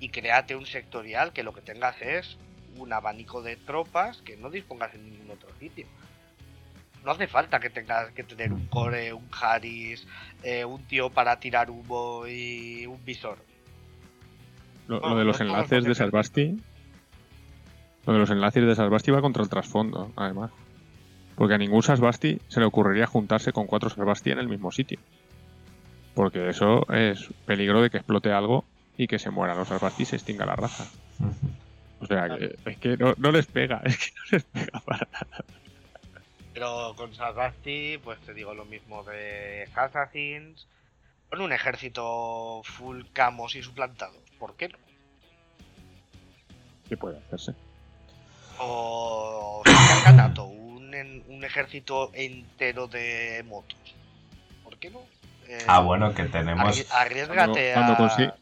Y créate un sectorial que lo que tengas es un abanico de tropas que no dispongas en ningún otro sitio. No hace falta que tengas que tener un core, un Haris, eh, un tío para tirar humo y un visor. Lo, de los no enlaces de Salvasti. Lo de los enlaces de Salvasti va contra el trasfondo, además. Porque a ningún Salvasti se le ocurriría juntarse con cuatro Salvasti en el mismo sitio. Porque eso es peligro de que explote algo y que se mueran los Salvasti y se extinga la raza. O sea, que, es que no, no les pega, (laughs) es que no les pega para nada. Pero con Sarrasti, pues te digo lo mismo de Assassins. Con un ejército full camos y suplantados. ¿Por qué no? ¿Qué puede hacerse? O Kanato, un, en- un ejército entero de motos. ¿Por qué no? Eh, Ah, bueno, que tenemos. arri- Arriesgate Cuando- a. cuando consi-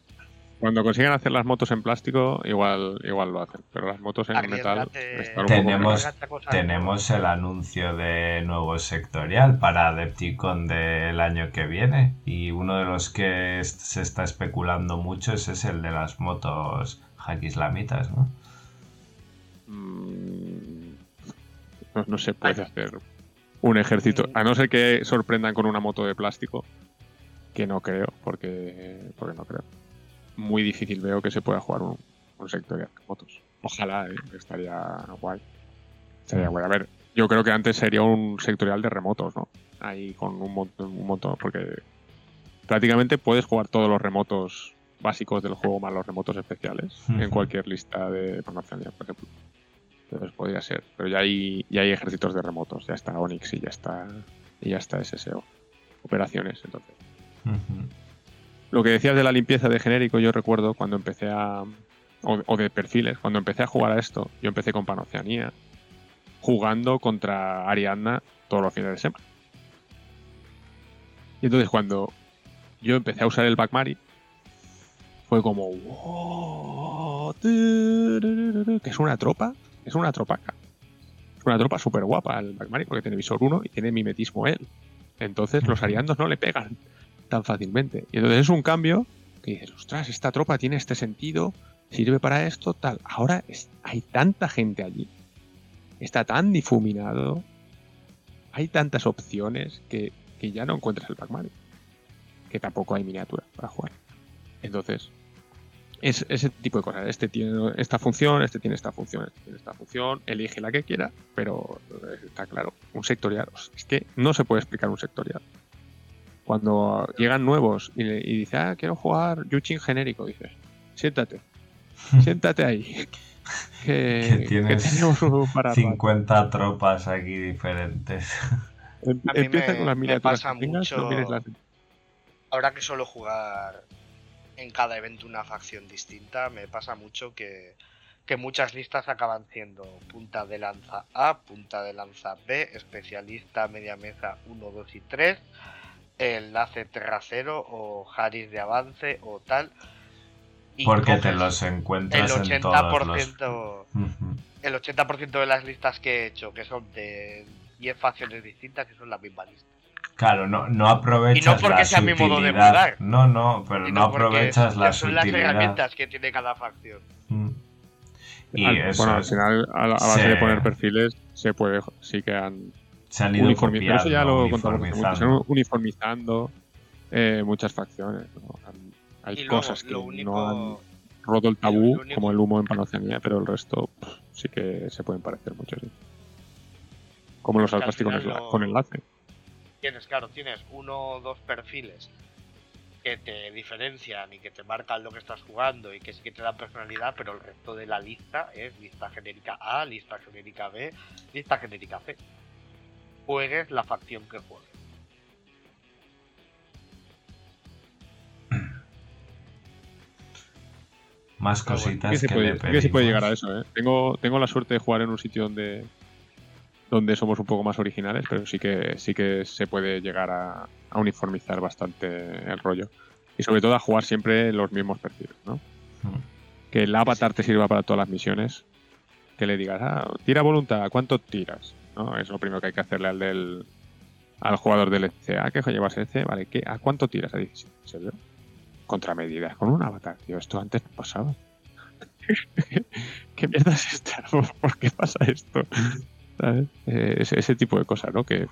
Cuando consigan hacer las motos en plástico, igual, igual lo hacen. Pero las motos en metal Arriesgate- Tenemos- Tenemos el anuncio de nuevo sectorial para Adepticon del año que viene y uno de los que se está especulando mucho es el de las motos hack islamitas, ¿no? Mm, No, no se puede hacer un ejército. A no ser que sorprendan con una moto de plástico. Que no creo, porque, porque no creo. Muy difícil veo que se pueda jugar un, un sectorial de motos. Ojalá, ¿eh? estaría guay. Estaría guay. A ver, yo creo que antes sería un sectorial de remotos, ¿no? Ahí con un montón, un montón porque prácticamente puedes jugar todos los remotos básicos del juego más los remotos especiales en cualquier lista de promociones, por ejemplo. Entonces podría ser. Pero ya hay, ya hay ejércitos de remotos. Ya está Onyx y ya está, y ya está SSO. Operaciones, entonces. Lo que decías de la limpieza de genérico, yo recuerdo cuando empecé a. O, o de perfiles, cuando empecé a jugar a esto, yo empecé con Panoceanía, jugando contra Ariadna todos los fines de semana. Y entonces cuando yo empecé a usar el Backmari, fue como. Que es una tropa, es una tropaca. Es una tropa súper guapa el Backmari porque tiene visor 1 y tiene mimetismo él. Entonces los arianos no le pegan tan fácilmente. Y entonces es un cambio que dices, ostras, esta tropa tiene este sentido, sirve para esto, tal. Ahora es- hay tanta gente allí, está tan difuminado, hay tantas opciones que, que ya no encuentras el Pac-Man. Que tampoco hay miniatura para jugar. Entonces, es ese tipo de cosas. Este tiene esta función, este tiene esta función, este tiene esta función, elige la que quiera, pero eh, está claro, un sectorial. Es que no se puede explicar un sectorial cuando llegan nuevos y, le- y dice, ah, quiero jugar Yuchin genérico, dices, siéntate, (laughs) siéntate ahí. Que, (laughs) Que que tenemos un para (laughs) rato". 50 tropas aquí diferentes. Em- A mí Empieza me- con las me miniaturas pasa no mucho- las- Ahora que suelo jugar en cada evento una facción distinta, me pasa mucho que, que muchas listas acaban siendo punta de lanza A, punta de lanza B, especialista, media mesa 1, 2 y 3, enlace trasero o Haris de avance o tal. y Porque te los el encuentras en todos los... 80%, el 80% de las listas que he hecho, que son de 10 facciones distintas, que son la misma lista. Claro, no, no aprovechas Y no porque la sea mi modo de. No, no, pero no aprovechas la son las herramientas que tiene cada facción. Mm. Y Al- eso, bueno, al final, a, la- a base se- de poner perfiles, se puede, sí que han se han ido uniformizado. Pero eso ya lo mucho, se han uniformizando. uniformizando eh, muchas facciones. ¿no? Han- Hay y luego, cosas que lo no han roto el tabú, lo único- como el humo en Panoceanía, pero el resto pff, sí que se pueden parecer mucho, sí. Como los Que al Alcasti con, no- con enlace. Tienes, claro, tienes uno o dos perfiles que te diferencian y que te marcan lo que estás jugando y que sí que te dan personalidad, pero el resto de la lista es lista genérica A, lista genérica B, lista genérica C. Juegues la facción que juegues. Más bueno, cositas que se que puede, le que se puede llegar a eso, ¿eh? Tengo, tengo la suerte de jugar en un sitio donde donde somos un poco más originales, pero sí que sí que se puede llegar a, a uniformizar bastante el rollo. Y sobre todo a jugar siempre los mismos perfiles, ¿no? Mm. Que el avatar te sirva para todas las misiones. Que le digas, ah, tira voluntad, ¿a cuánto tiras? ¿No? Es lo primero que hay que hacerle al del al jugador del EC. Ah, que llevas EC, vale, ¿qué? ¿a cuánto tiras? A 17, ¿en serio? Contramedidas con un avatar, tío, esto antes no pasaba. (laughs) ¿Qué mierda es esta? (laughs) ¿Por qué pasa esto? ¿Sabes? Eh, ese, ese tipo de cosas, ¿no? Que,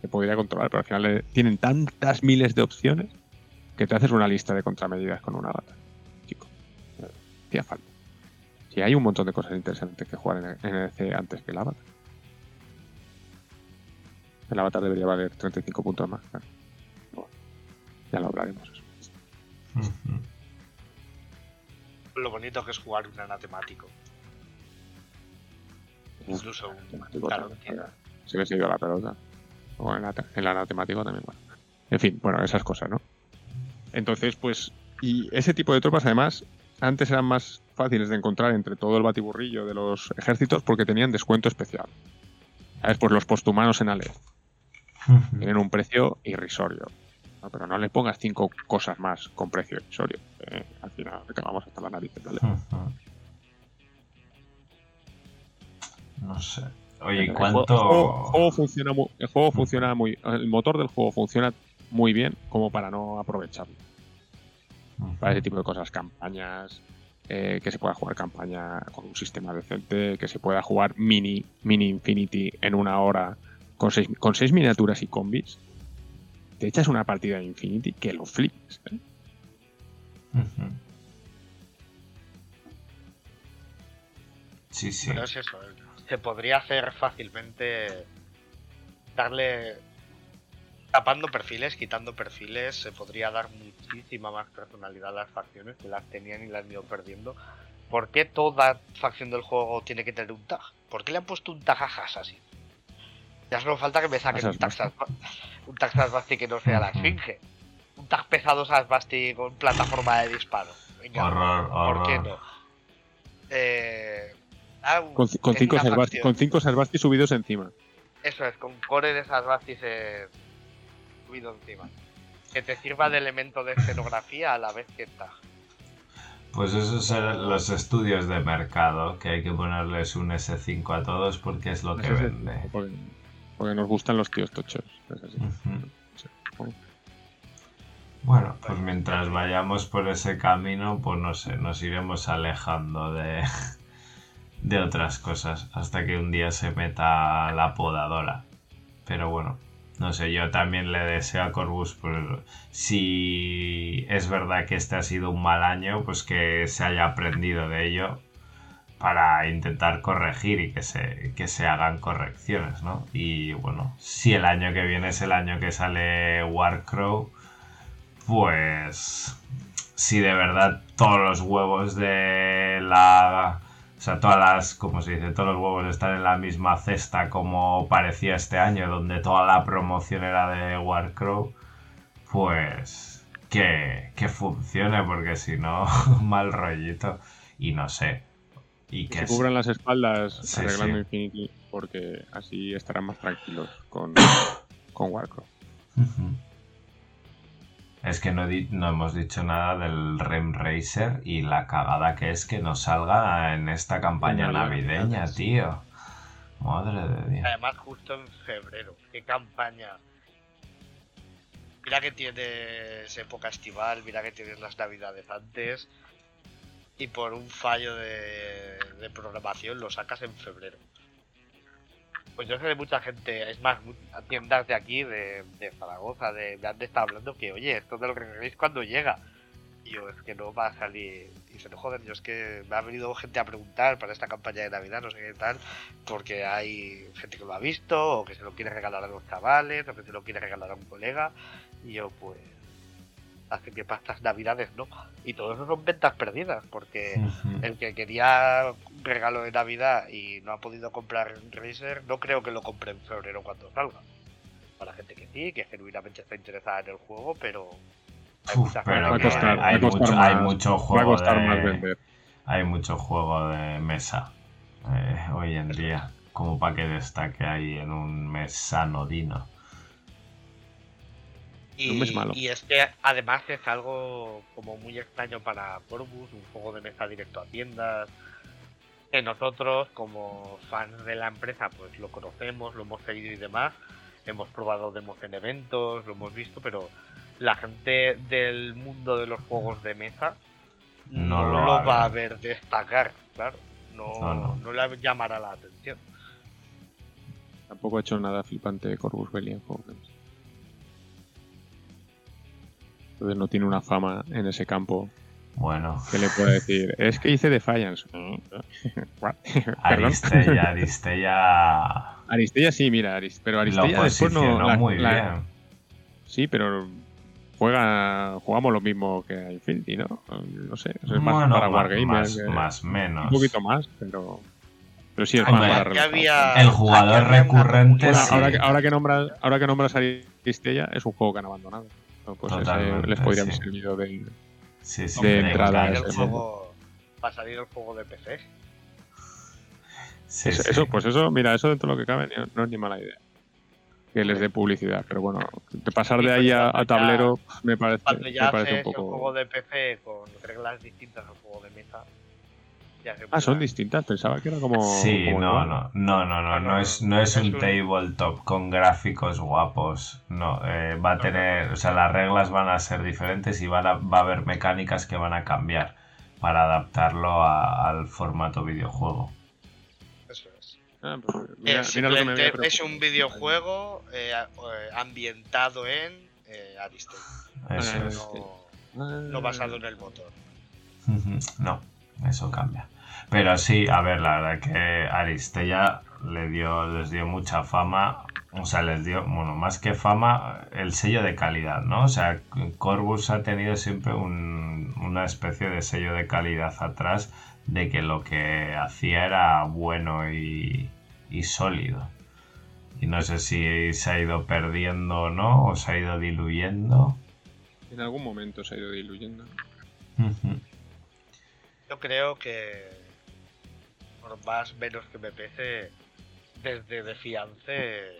que podría controlar, pero al final eh, tienen tantas miles de opciones que te haces una lista de contramedidas con un avatar. Chico, hacía falta. Si hay un montón de cosas interesantes que jugar en el, EC antes que el avatar. El avatar debería valer 35 puntos más, claro. Bueno, ya lo hablaremos. eso. Lo bonito que es jugar un anatemático. Incluso un. Temático, Claro, tal, tiene, tal. se hubiese ido la pelota. O en la, en la matemática también. Bueno. En fin, bueno, esas cosas, ¿no? Entonces, pues, y ese tipo de tropas además antes eran más fáciles de encontrar entre todo el batiburrillo de los ejércitos porque tenían descuento especial. ¿Sabes? Pues los posthumanos en Ale tienen un precio irrisorio. No, pero no le pongas cinco cosas más con precio irrisorio. eh, al final acabamos hasta la nariz. ¿vale? No sé. Oye, ¿y El juego- cuánto...? El juego, el juego funciona muy, el juego funciona muy, el motor del juego funciona muy bien como para no aprovecharlo. Para ese tipo de cosas, campañas, eh, que se pueda jugar campaña con un sistema decente, que se pueda jugar mini, mini Infinity en una hora con seis, con seis miniaturas y combis. Te echas una partida de Infinity que lo flipes. ¿eh? Sí, sí. Pero es eso, se podría hacer fácilmente darle tapando perfiles, quitando perfiles, se podría dar muchísima más personalidad a las facciones que las tenían y las han ido perdiendo. ¿Por qué toda facción del juego tiene que tener un tag? ¿Por qué le han puesto un tag a Assassin? Ya solo falta que me saquen un tag, un tag Sasbasti que no sea la. Esfinge. Un tag pesado Sasbasti con plataforma de disparo. Venga, ¿por qué no? Eh, ah, Con, con cinco facción. con cinco Sarbasti subidos encima. Eso es, con core de eh, subido encima. Que te sirva de elemento de escenografía a la vez que está. Pues esos son los estudios de mercado, que hay que ponerles un S5 a todos porque es lo que es- vende. porque, porque nos gustan los tíos tochos. es así. Sí. Bueno, pues mientras vayamos por ese camino, pues no sé, nos iremos alejando de, de otras cosas hasta que un día se meta la podadora. Pero bueno, no sé, yo también le deseo a Corvus, pues si es verdad que este ha sido un mal año, pues que se haya aprendido de ello para intentar corregir y que se, que se hagan correcciones, ¿no? Y bueno, si el año que viene es el año que sale Warcrow, pues si de verdad todos los huevos de la... O sea, todas las, como se dice, todos los huevos están en la misma cesta como parecía este año, donde toda la promoción era de Warcrow, pues que, que funcione, porque si no, (laughs) mal rollito. Y no sé. Y Que se cubran las espaldas Sí, arreglando sí. Infinity porque así estarán más tranquilos con, (coughs) con Warcraft. Ujú. Es que no, no hemos dicho nada del Rem Racer y la cagada que es que no salga en esta campaña navideña, tío. Madre de Dios. Además, justo en febrero. ¿Qué campaña? Mira que tienes época estival, mira que tienes las navidades antes. Y por un fallo de, de programación lo sacas en febrero. Pues yo sé de mucha gente, es más, tiendas de aquí, de, de Zaragoza, de, me han estado hablando que, oye, esto de lo que queréis cuando llega. Y yo, es que no va a salir. Y se no joder, yo es que me ha venido gente a preguntar para esta campaña de Navidad, no sé qué tal, porque hay gente que lo ha visto, o que se lo quiere regalar a los chavales, o que se lo quiere regalar a un colega. Y yo, pues, hace que para estas Navidades no. Y todo eso son ventas perdidas, porque el que quería regalo de Navidad y no ha podido comprar Razer, no creo que lo compre en febrero cuando salga. Para gente que sí, que genuinamente está interesada en el juego, pero hay Uf, mucha pero gente Va a que costar, hay, va mucho, más, hay mucho Va a juego más de, vender. hay mucho juego de mesa eh, hoy en día como para que destaque ahí en un mes sanodino Y, malo. es que además es algo como muy extraño para Corvus, un juego de mesa directo a tiendas. Que nosotros, como fans de la empresa, pues lo conocemos, lo hemos seguido y demás. Hemos probado demos en eventos, lo hemos visto, pero la gente del mundo de los juegos de mesa No no, lo va a ver. destacar, claro. No, No, no. le llamará la atención. Tampoco ha hecho nada flipante Corvus Belli en juegos de mesa. Entonces no tiene una fama en ese campo bueno que le pueda decir, es que hice Defiance. Aristella Aristella Aristella sí, mira, pero lo Aristella después no... posicionó la- muy la- bien Sí, pero juega jugamos lo mismo que a Infinity, ¿no? No sé, es más Bueno, para Wargamers. más, que- más menos Un poquito más, pero, Pero sí, es Hombre, más para había- El jugador recurrente, Bueno, comunidad- sí. ahora, que, ahora, que nombras, ahora que nombras Aristella, es un juego que han abandonado. Pues ese les podría haber sí. servido de. Sí, sí, de entrada ese juego, para salir el juego de PC. Sí, eso, sí. eso, pues eso, mira, eso dentro de lo que cabe no, es ni mala idea. Que les dé publicidad, pero bueno, de pasar de ahí a, a ya- tablero me parece, Cuando me ya parece un el juego poco. de PC con reglas distintas al juego de mesa, Ah, son puede- distintas, pensaba que era como. Sí, como no, no, no, no, no, No, no no, es, no. no es Es un tabletop con gráficos guapos, no, eh, va a No, tener, o sea, las reglas van a ser diferentes y van a, va a haber mecánicas que van a cambiar para adaptarlo a- al formato videojuego. Eso es. Ah, pues mira, mira lo que me es un videojuego eh, eh, ambientado en eh. Eso Ah, es. sí. No, no basado en el motor. No, eso cambia. Pero sí, a ver, la verdad que Aristella le dio, les dio mucha fama, o sea, les dio, bueno, más que fama, el sello de calidad, ¿no? O sea, Corvus ha tenido siempre un- una especie de sello de calidad atrás de que lo que hacía era bueno y, y sólido. Y no sé si se ha ido perdiendo o no, o se ha ido diluyendo. En algún momento se ha ido diluyendo. Yo creo que, por más menos que me pese, desde de fiance.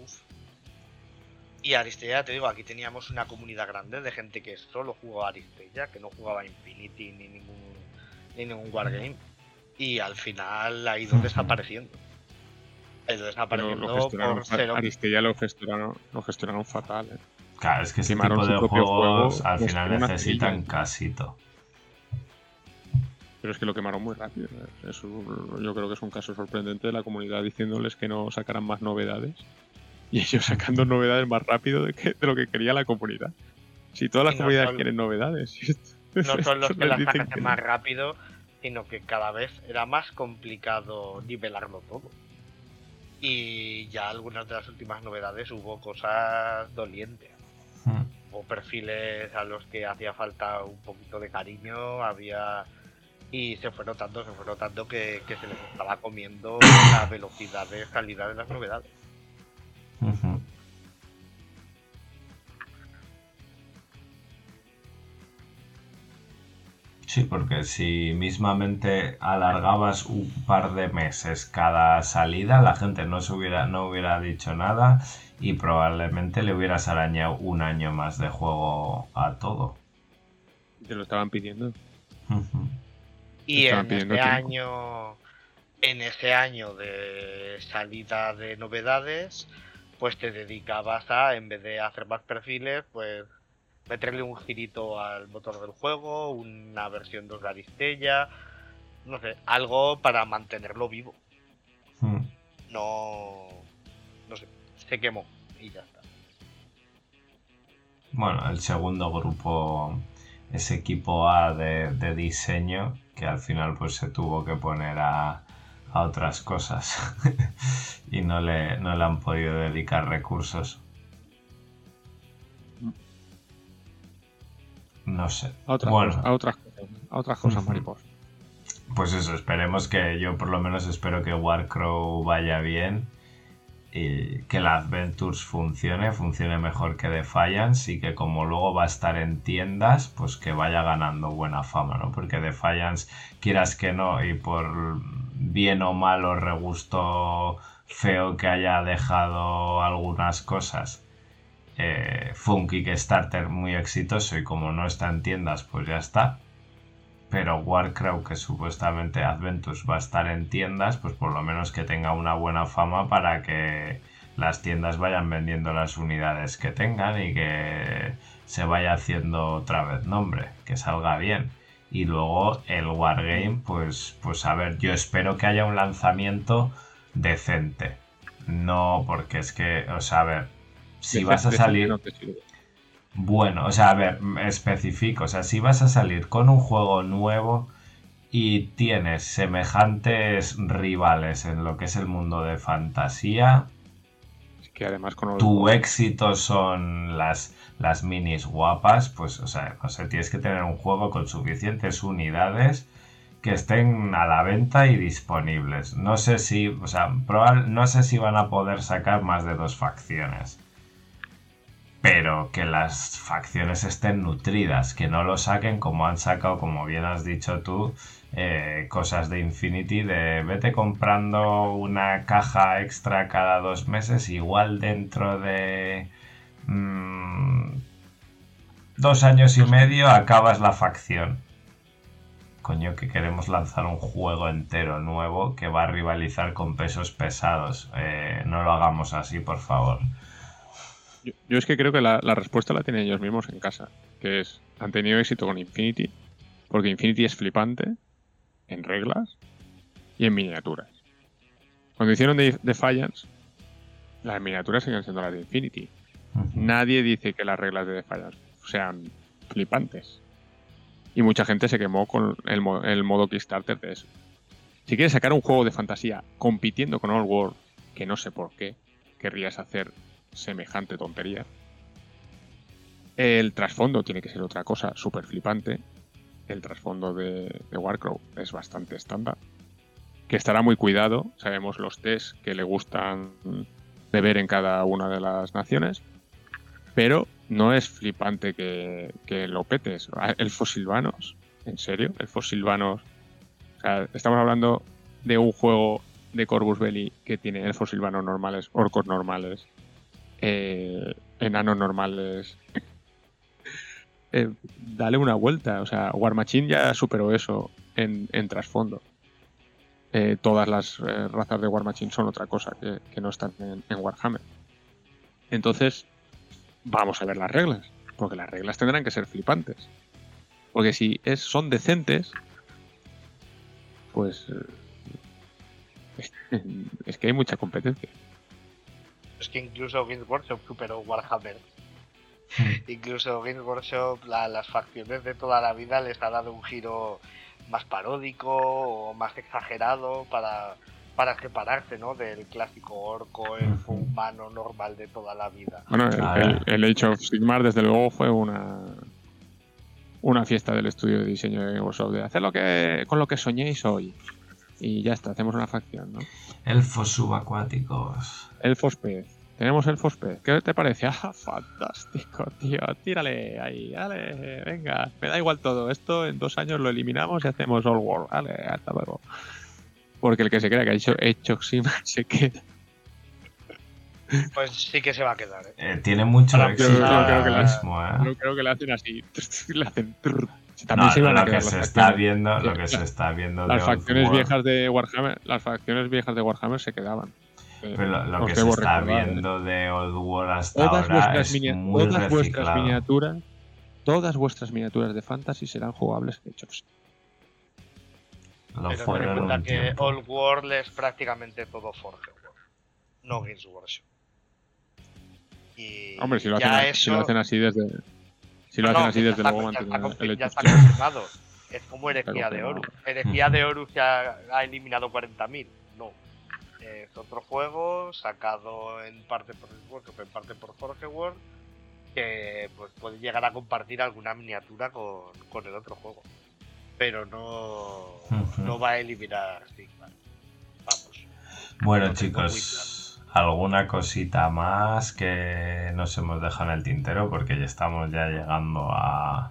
Uf. Y Aristella, te digo, aquí teníamos una comunidad grande de gente que solo jugaba Aristella, que no jugaba Infinity ni ningún, ni ningún Wargame. Y al final ha ido desapareciendo. Ha ido desapareciendo lo por ser Aristella lo gestionaron, lo gestionaron fatal. ¿eh? Claro, es que este Quemaron tipo de juegos juego, al final necesitan casito. Pero es que lo quemaron muy rápido. ¿eh? Es un- yo creo que es un caso sorprendente de la comunidad diciéndoles que no sacaran más novedades. Y ellos sacando novedades más rápido de, que- de lo que quería la comunidad. Si todas las no comunidades solo- quieren novedades. (laughs) no son los que las sacasen que no. más rápido, sino que cada vez era más complicado nivelarlo todo. Y ya algunas de las últimas novedades hubo cosas dolientes. Mm. O perfiles a los que hacía falta un poquito de cariño, había... Y se fue notando, se fue notando que, que se les estaba comiendo la velocidad de salida de las novedades. Sí, porque si mismamente alargabas un par de meses cada salida, la gente no se hubiera, no hubiera dicho nada y probablemente le hubieras arañado un año más de juego a todo. Te lo estaban pidiendo. Ujú. Y Estaban en tiempo. año, en ese año de salida de novedades, pues te dedicabas a, en vez de hacer más perfiles, pues meterle un girito al motor del juego, una versión 2 de Aristella, no sé, algo para mantenerlo vivo. Mm. No, no sé, se quemó y ya está. Bueno, el segundo grupo, ese equipo A de, de diseño, que al final pues se tuvo que poner a, a otras cosas (laughs) y no le, no le han podido dedicar recursos. No sé. A otras, bueno, cosas, a otras cosas. A otras cosas, mariposa. pues eso, esperemos que yo por lo menos espero que Warcrow vaya bien y que la Adventures funcione, funcione mejor que Defiance y que como luego va a estar en tiendas, pues que vaya ganando buena fama, ¿no? Porque Defiance, quieras que no, y por bien o mal o regusto feo que haya dejado algunas cosas, eh, fue un Kickstarter muy exitoso y como no está en tiendas, pues ya está pero Warcraft, que supuestamente Adventus va a estar en tiendas, pues por lo menos que tenga una buena fama para que las tiendas vayan vendiendo las unidades que tengan y que se vaya haciendo otra vez nombre, que salga bien. Y luego el Wargame, pues, pues a ver, yo espero que haya un lanzamiento decente. No, porque es que, o sea, a ver, si vas a decente salir... no te sirve. Bueno, o sea, a ver, especifico. O sea, si vas a salir con un juego nuevo y tienes semejantes rivales en lo que es el mundo de fantasía, que además con tu éxito son las, las minis guapas, pues, o sea, no sé, tienes que tener un juego con suficientes unidades que estén a la venta y disponibles. No sé si, o sea, probable, no sé si van a poder sacar más de dos facciones. Pero que las facciones estén nutridas, que no lo saquen como han sacado, como bien has dicho tú, eh, cosas de Infinity, de vete comprando una caja extra cada dos meses, igual dentro de mm, dos años y medio acabas la facción coño, que queremos lanzar un juego entero nuevo que va a rivalizar con pesos pesados. Eh, no lo hagamos así, por favor. Yo, es que creo que la, respuesta la tienen ellos mismos en casa, que es, han tenido éxito con Infinity, porque Infinity es flipante en reglas y en miniaturas. Cuando hicieron Defiance, las miniaturas siguen siendo las de Infinity. Nadie dice que las reglas de Defiance sean flipantes. Y mucha gente se quemó con el, modo Kickstarter de eso. Si quieres sacar un juego de fantasía compitiendo con Old World, que no sé por qué querrías hacer semejante tontería, el trasfondo tiene que ser otra cosa súper flipante. El trasfondo de, Warcraft es bastante estándar. Que estará muy cuidado. Sabemos los tests que le gustan de ver en cada una de las naciones. Pero no es flipante que, que lo petes. Elfos silvanos, ¿en serio? Elfos silvanos. O sea, estamos hablando de un juego de Corvus Belli que tiene elfos silvanos normales, orcos normales, eh, enanos normales. Eh, dale una vuelta. O sea, War Machine ya superó eso en, trasfondo. Eh, todas las razas de War Machine son otra cosa que, no están en Warhammer. Entonces, vamos a ver las reglas. Porque las reglas tendrán que ser flipantes. Porque si es, son decentes, pues eh, (laughs) es que hay mucha competencia. Es que incluso Games Workshop superó Warhammer. (laughs) incluso Games Workshop, las facciones de toda la vida les ha dado un giro más paródico o más exagerado para para separarse ¿no? del clásico orco, el humano normal de toda la vida. Bueno, el, Age of Sigmar desde luego fue una una fiesta del estudio de diseño de Microsoft de hacer lo que con lo que soñéis hoy y ya está, hacemos una facción, ¿no? Elfos subacuáticos. Elfos pez. Tenemos elfos pez. ¿Qué te parece? (laughs) Ah, fantástico, tío. Tírale ahí, dale, venga. Me da igual todo. Esto en dos años lo eliminamos y hacemos All World. Vale, hasta luego. Porque el que se crea que ha hecho Echoxima (laughs) se queda. Pues sí que se va a quedar. ¿eh? eh tiene mucho éxito creo, que mismo, ¿eh? creo que (laughs) le hacen así. Le hacen. También se van lo a que se está viendo, lo que se está viendo las facciones viejas de Warhammer, las facciones viejas de Warhammer se quedaban. Pero lo, que se está viendo de Old War hasta todas ahora es muy todas vuestras miniaturas, todas vuestras miniaturas de Fantasy serán jugables hechos. Lo Pero fueron que Old World es prácticamente todo Forge World, no Games Workshop. Y Hombre, si lo, hacen, si lo hacen así desde. Si lo hacen así desde luego ya está, ya está confirmado. Es como herejía de Horus. Herejía de Horus ya ha eliminado 40.000. No. Es otro juego sacado en parte por el Workshop, en parte por Forge World, que pues, puede llegar a compartir alguna miniatura con, con el otro juego pero no, no va a eliminar Stigma. Vamos. Bueno, chicos, alguna cosita más que nos hemos dejado en el tintero porque ya estamos ya llegando a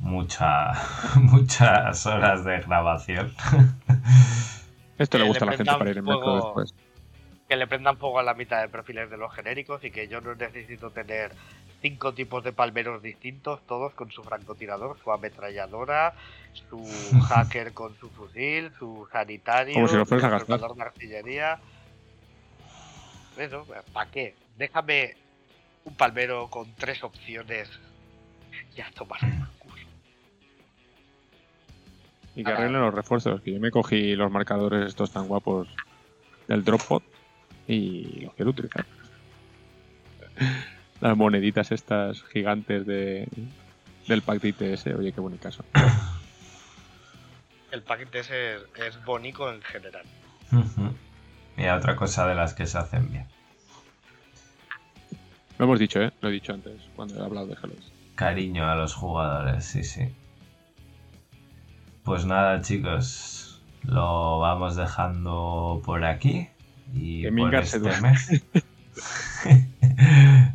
mucha, (laughs) muchas horas de grabación. (laughs) Esto le gusta a la gente para ir en metro después. Que le prendan fuego a la mitad de perfiles de los genéricos y que yo no necesito tener cinco tipos de palmeros distintos, todos con su francotirador, su ametralladora, su (laughs) hacker con su fusil, su sanitario, su de artillería. Eso, ¿para qué? Déjame un palmero con tres opciones ya tomar el curso. Y que arreglen los refuerzos, que yo me cogí los marcadores estos tan guapos del Dropbot y los quiero utilizar (laughs) las moneditas estas gigantes de, del pack de ITS. Oye, qué bonito caso. El pack ITS es, es bonito en general. Y otra cosa de las que se hacen bien. Lo hemos dicho, ¿eh? Lo he dicho antes, cuando he hablado de Hello. Cariño a los jugadores, sí, sí. Pues nada, chicos, lo vamos dejando por aquí. Y Que por este duerme. mes. (laughs)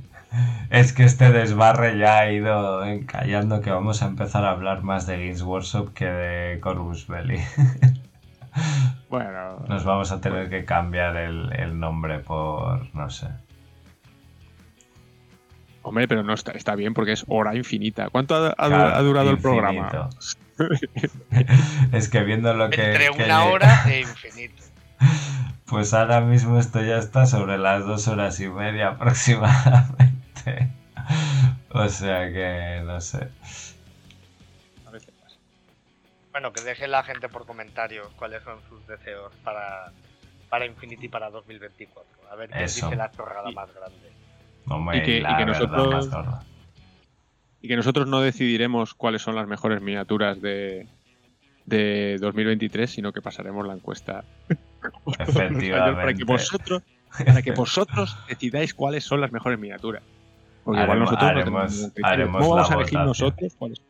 es que este desbarre ya ha ido encallando que vamos a empezar a hablar más de Games Workshop que de Corvus Belli. (laughs) Bueno, Nos vamos a tener que cambiar el, el nombre por, no sé. hombre, pero no está, está bien porque es hora infinita. ¿Cuánto ha, ha- Claro, ha durado el programa? infinito. (laughs) es que viendo lo que... Entre que una hora e infinito. (laughs) Pues ahora mismo esto ya está sobre las dos horas y media aproximadamente. (laughs) O sea que no sé. Bueno, que deje la gente por comentarios cuáles son sus deseos para, para Infinity para 2024. A ver quién Eso. dice la chorrada Y- más grande. Hombre, Y que- y la que nosotros-. Y que nosotros no decidiremos cuáles son las mejores miniaturas de, de 2023, sino que pasaremos la encuesta. (laughs) Para que vosotros, para que vosotros decidáis cuáles son las mejores miniaturas. Porque igual Haremos- nosotros no haremos- criterio. haremos ¿Cómo vamos a elegir votación. nosotros cuáles?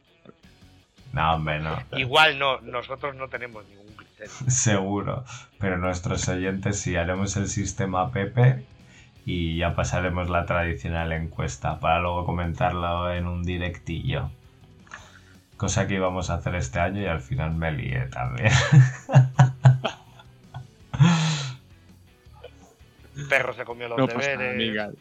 No, hombre, no. Igual no, nosotros no tenemos ningún criterio. (laughs) Seguro. Pero nuestros oyentes sí haremos el sistema Pepe y ya pasaremos la tradicional encuesta para luego comentarlo en un directillo. Cosa que íbamos a hacer este año y al final me lié también. El (laughs) perro se comió los No pasa nada, deberes.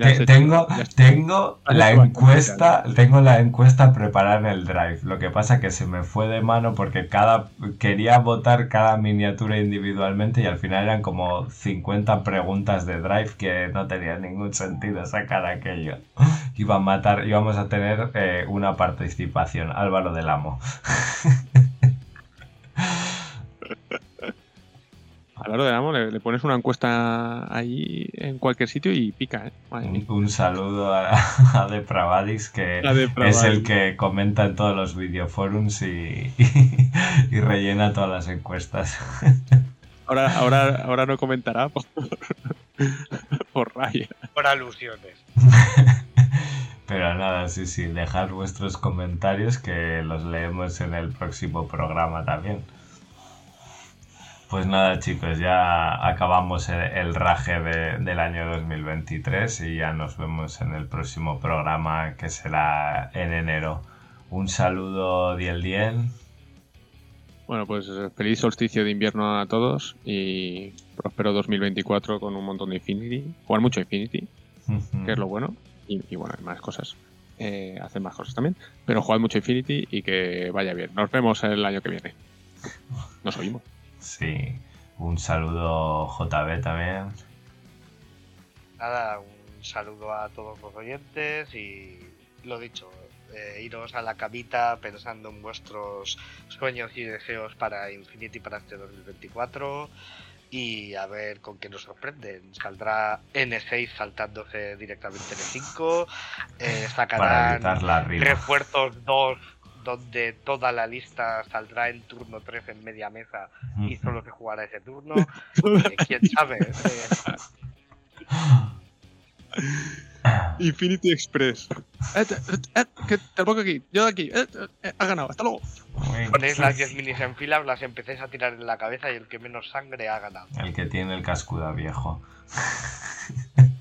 Te- tengo, tengo la encuesta, tengo la encuesta preparada en el drive. Lo que pasa que se me fue de mano porque cada quería votar cada miniatura individualmente y al final eran como 50 preguntas de drive que no tenía ningún sentido sacar aquello. (laughs) Iba a matar, íbamos a tener eh, una participación. Álvaro del Amo. (laughs) A lo de Amo le, le pones una encuesta ahí en cualquier sitio y pica, ¿eh? Un, un saludo a, (laughs) a Depravadix que A Depravadix. es el que comenta en todos los videoforums y, (laughs) y rellena todas las encuestas. (laughs) Ahora, ahora, ahora no comentará por, por raya. Por alusiones. Pero nada, sí, sí, dejad vuestros comentarios que los leemos en el próximo programa también. Pues nada chicos, ya acabamos el, el raje de- del año 2023 y ya nos vemos en el próximo programa que será en enero. Un saludo Diel Dien. Bueno, pues eh, feliz solsticio de invierno a todos y próspero 2024 con un montón de Infinity. Jugar mucho Infinity, que es lo bueno. Y, y bueno, hay más cosas. Eh, hacer más cosas también. Pero jugad mucho Infinity y que vaya bien. Nos vemos el año que viene. Nos oímos. Sí, un saludo JB también. Nada, un saludo a todos los oyentes y lo dicho, eh, iros a la camita pensando en vuestros sueños y deseos para Infinity para este 2024 y a ver con qué nos sorprenden. Saldrá N6 saltándose directamente N5, eh, sacarán refuerzos 2 donde toda la lista saldrá en turno 3 en media mesa y solo se jugará ese turno. (laughs) Eh, ¿Quién sabe? Eh, (laughs) Infinity Express. Eh, que te pongo aquí, yo de aquí. ha ganado, hasta luego. Ponéis las 10 minis en fila, os las empecéis a tirar en la cabeza y el que menos sangre ha ganado. El que tiene el cascuda viejo. (laughs)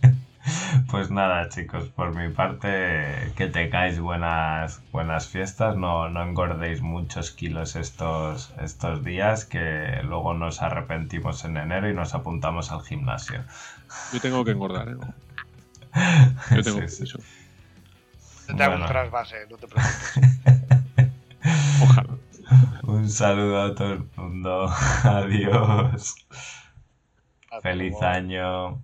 Pues nada, chicos, por mi parte, que tengáis buenas, buenas fiestas, no, no engordéis muchos kilos estos, estos días, que luego nos arrepentimos en enero y nos apuntamos al gimnasio. Yo tengo que engordar, ¿eh? (laughs) Yo tengo Sí, sí. eso. Yo te hago Bueno. un trasvase, no te preocupes. (laughs) Ojalá. Un saludo a todo el mundo. (laughs) Adiós. Hasta Feliz luego. año.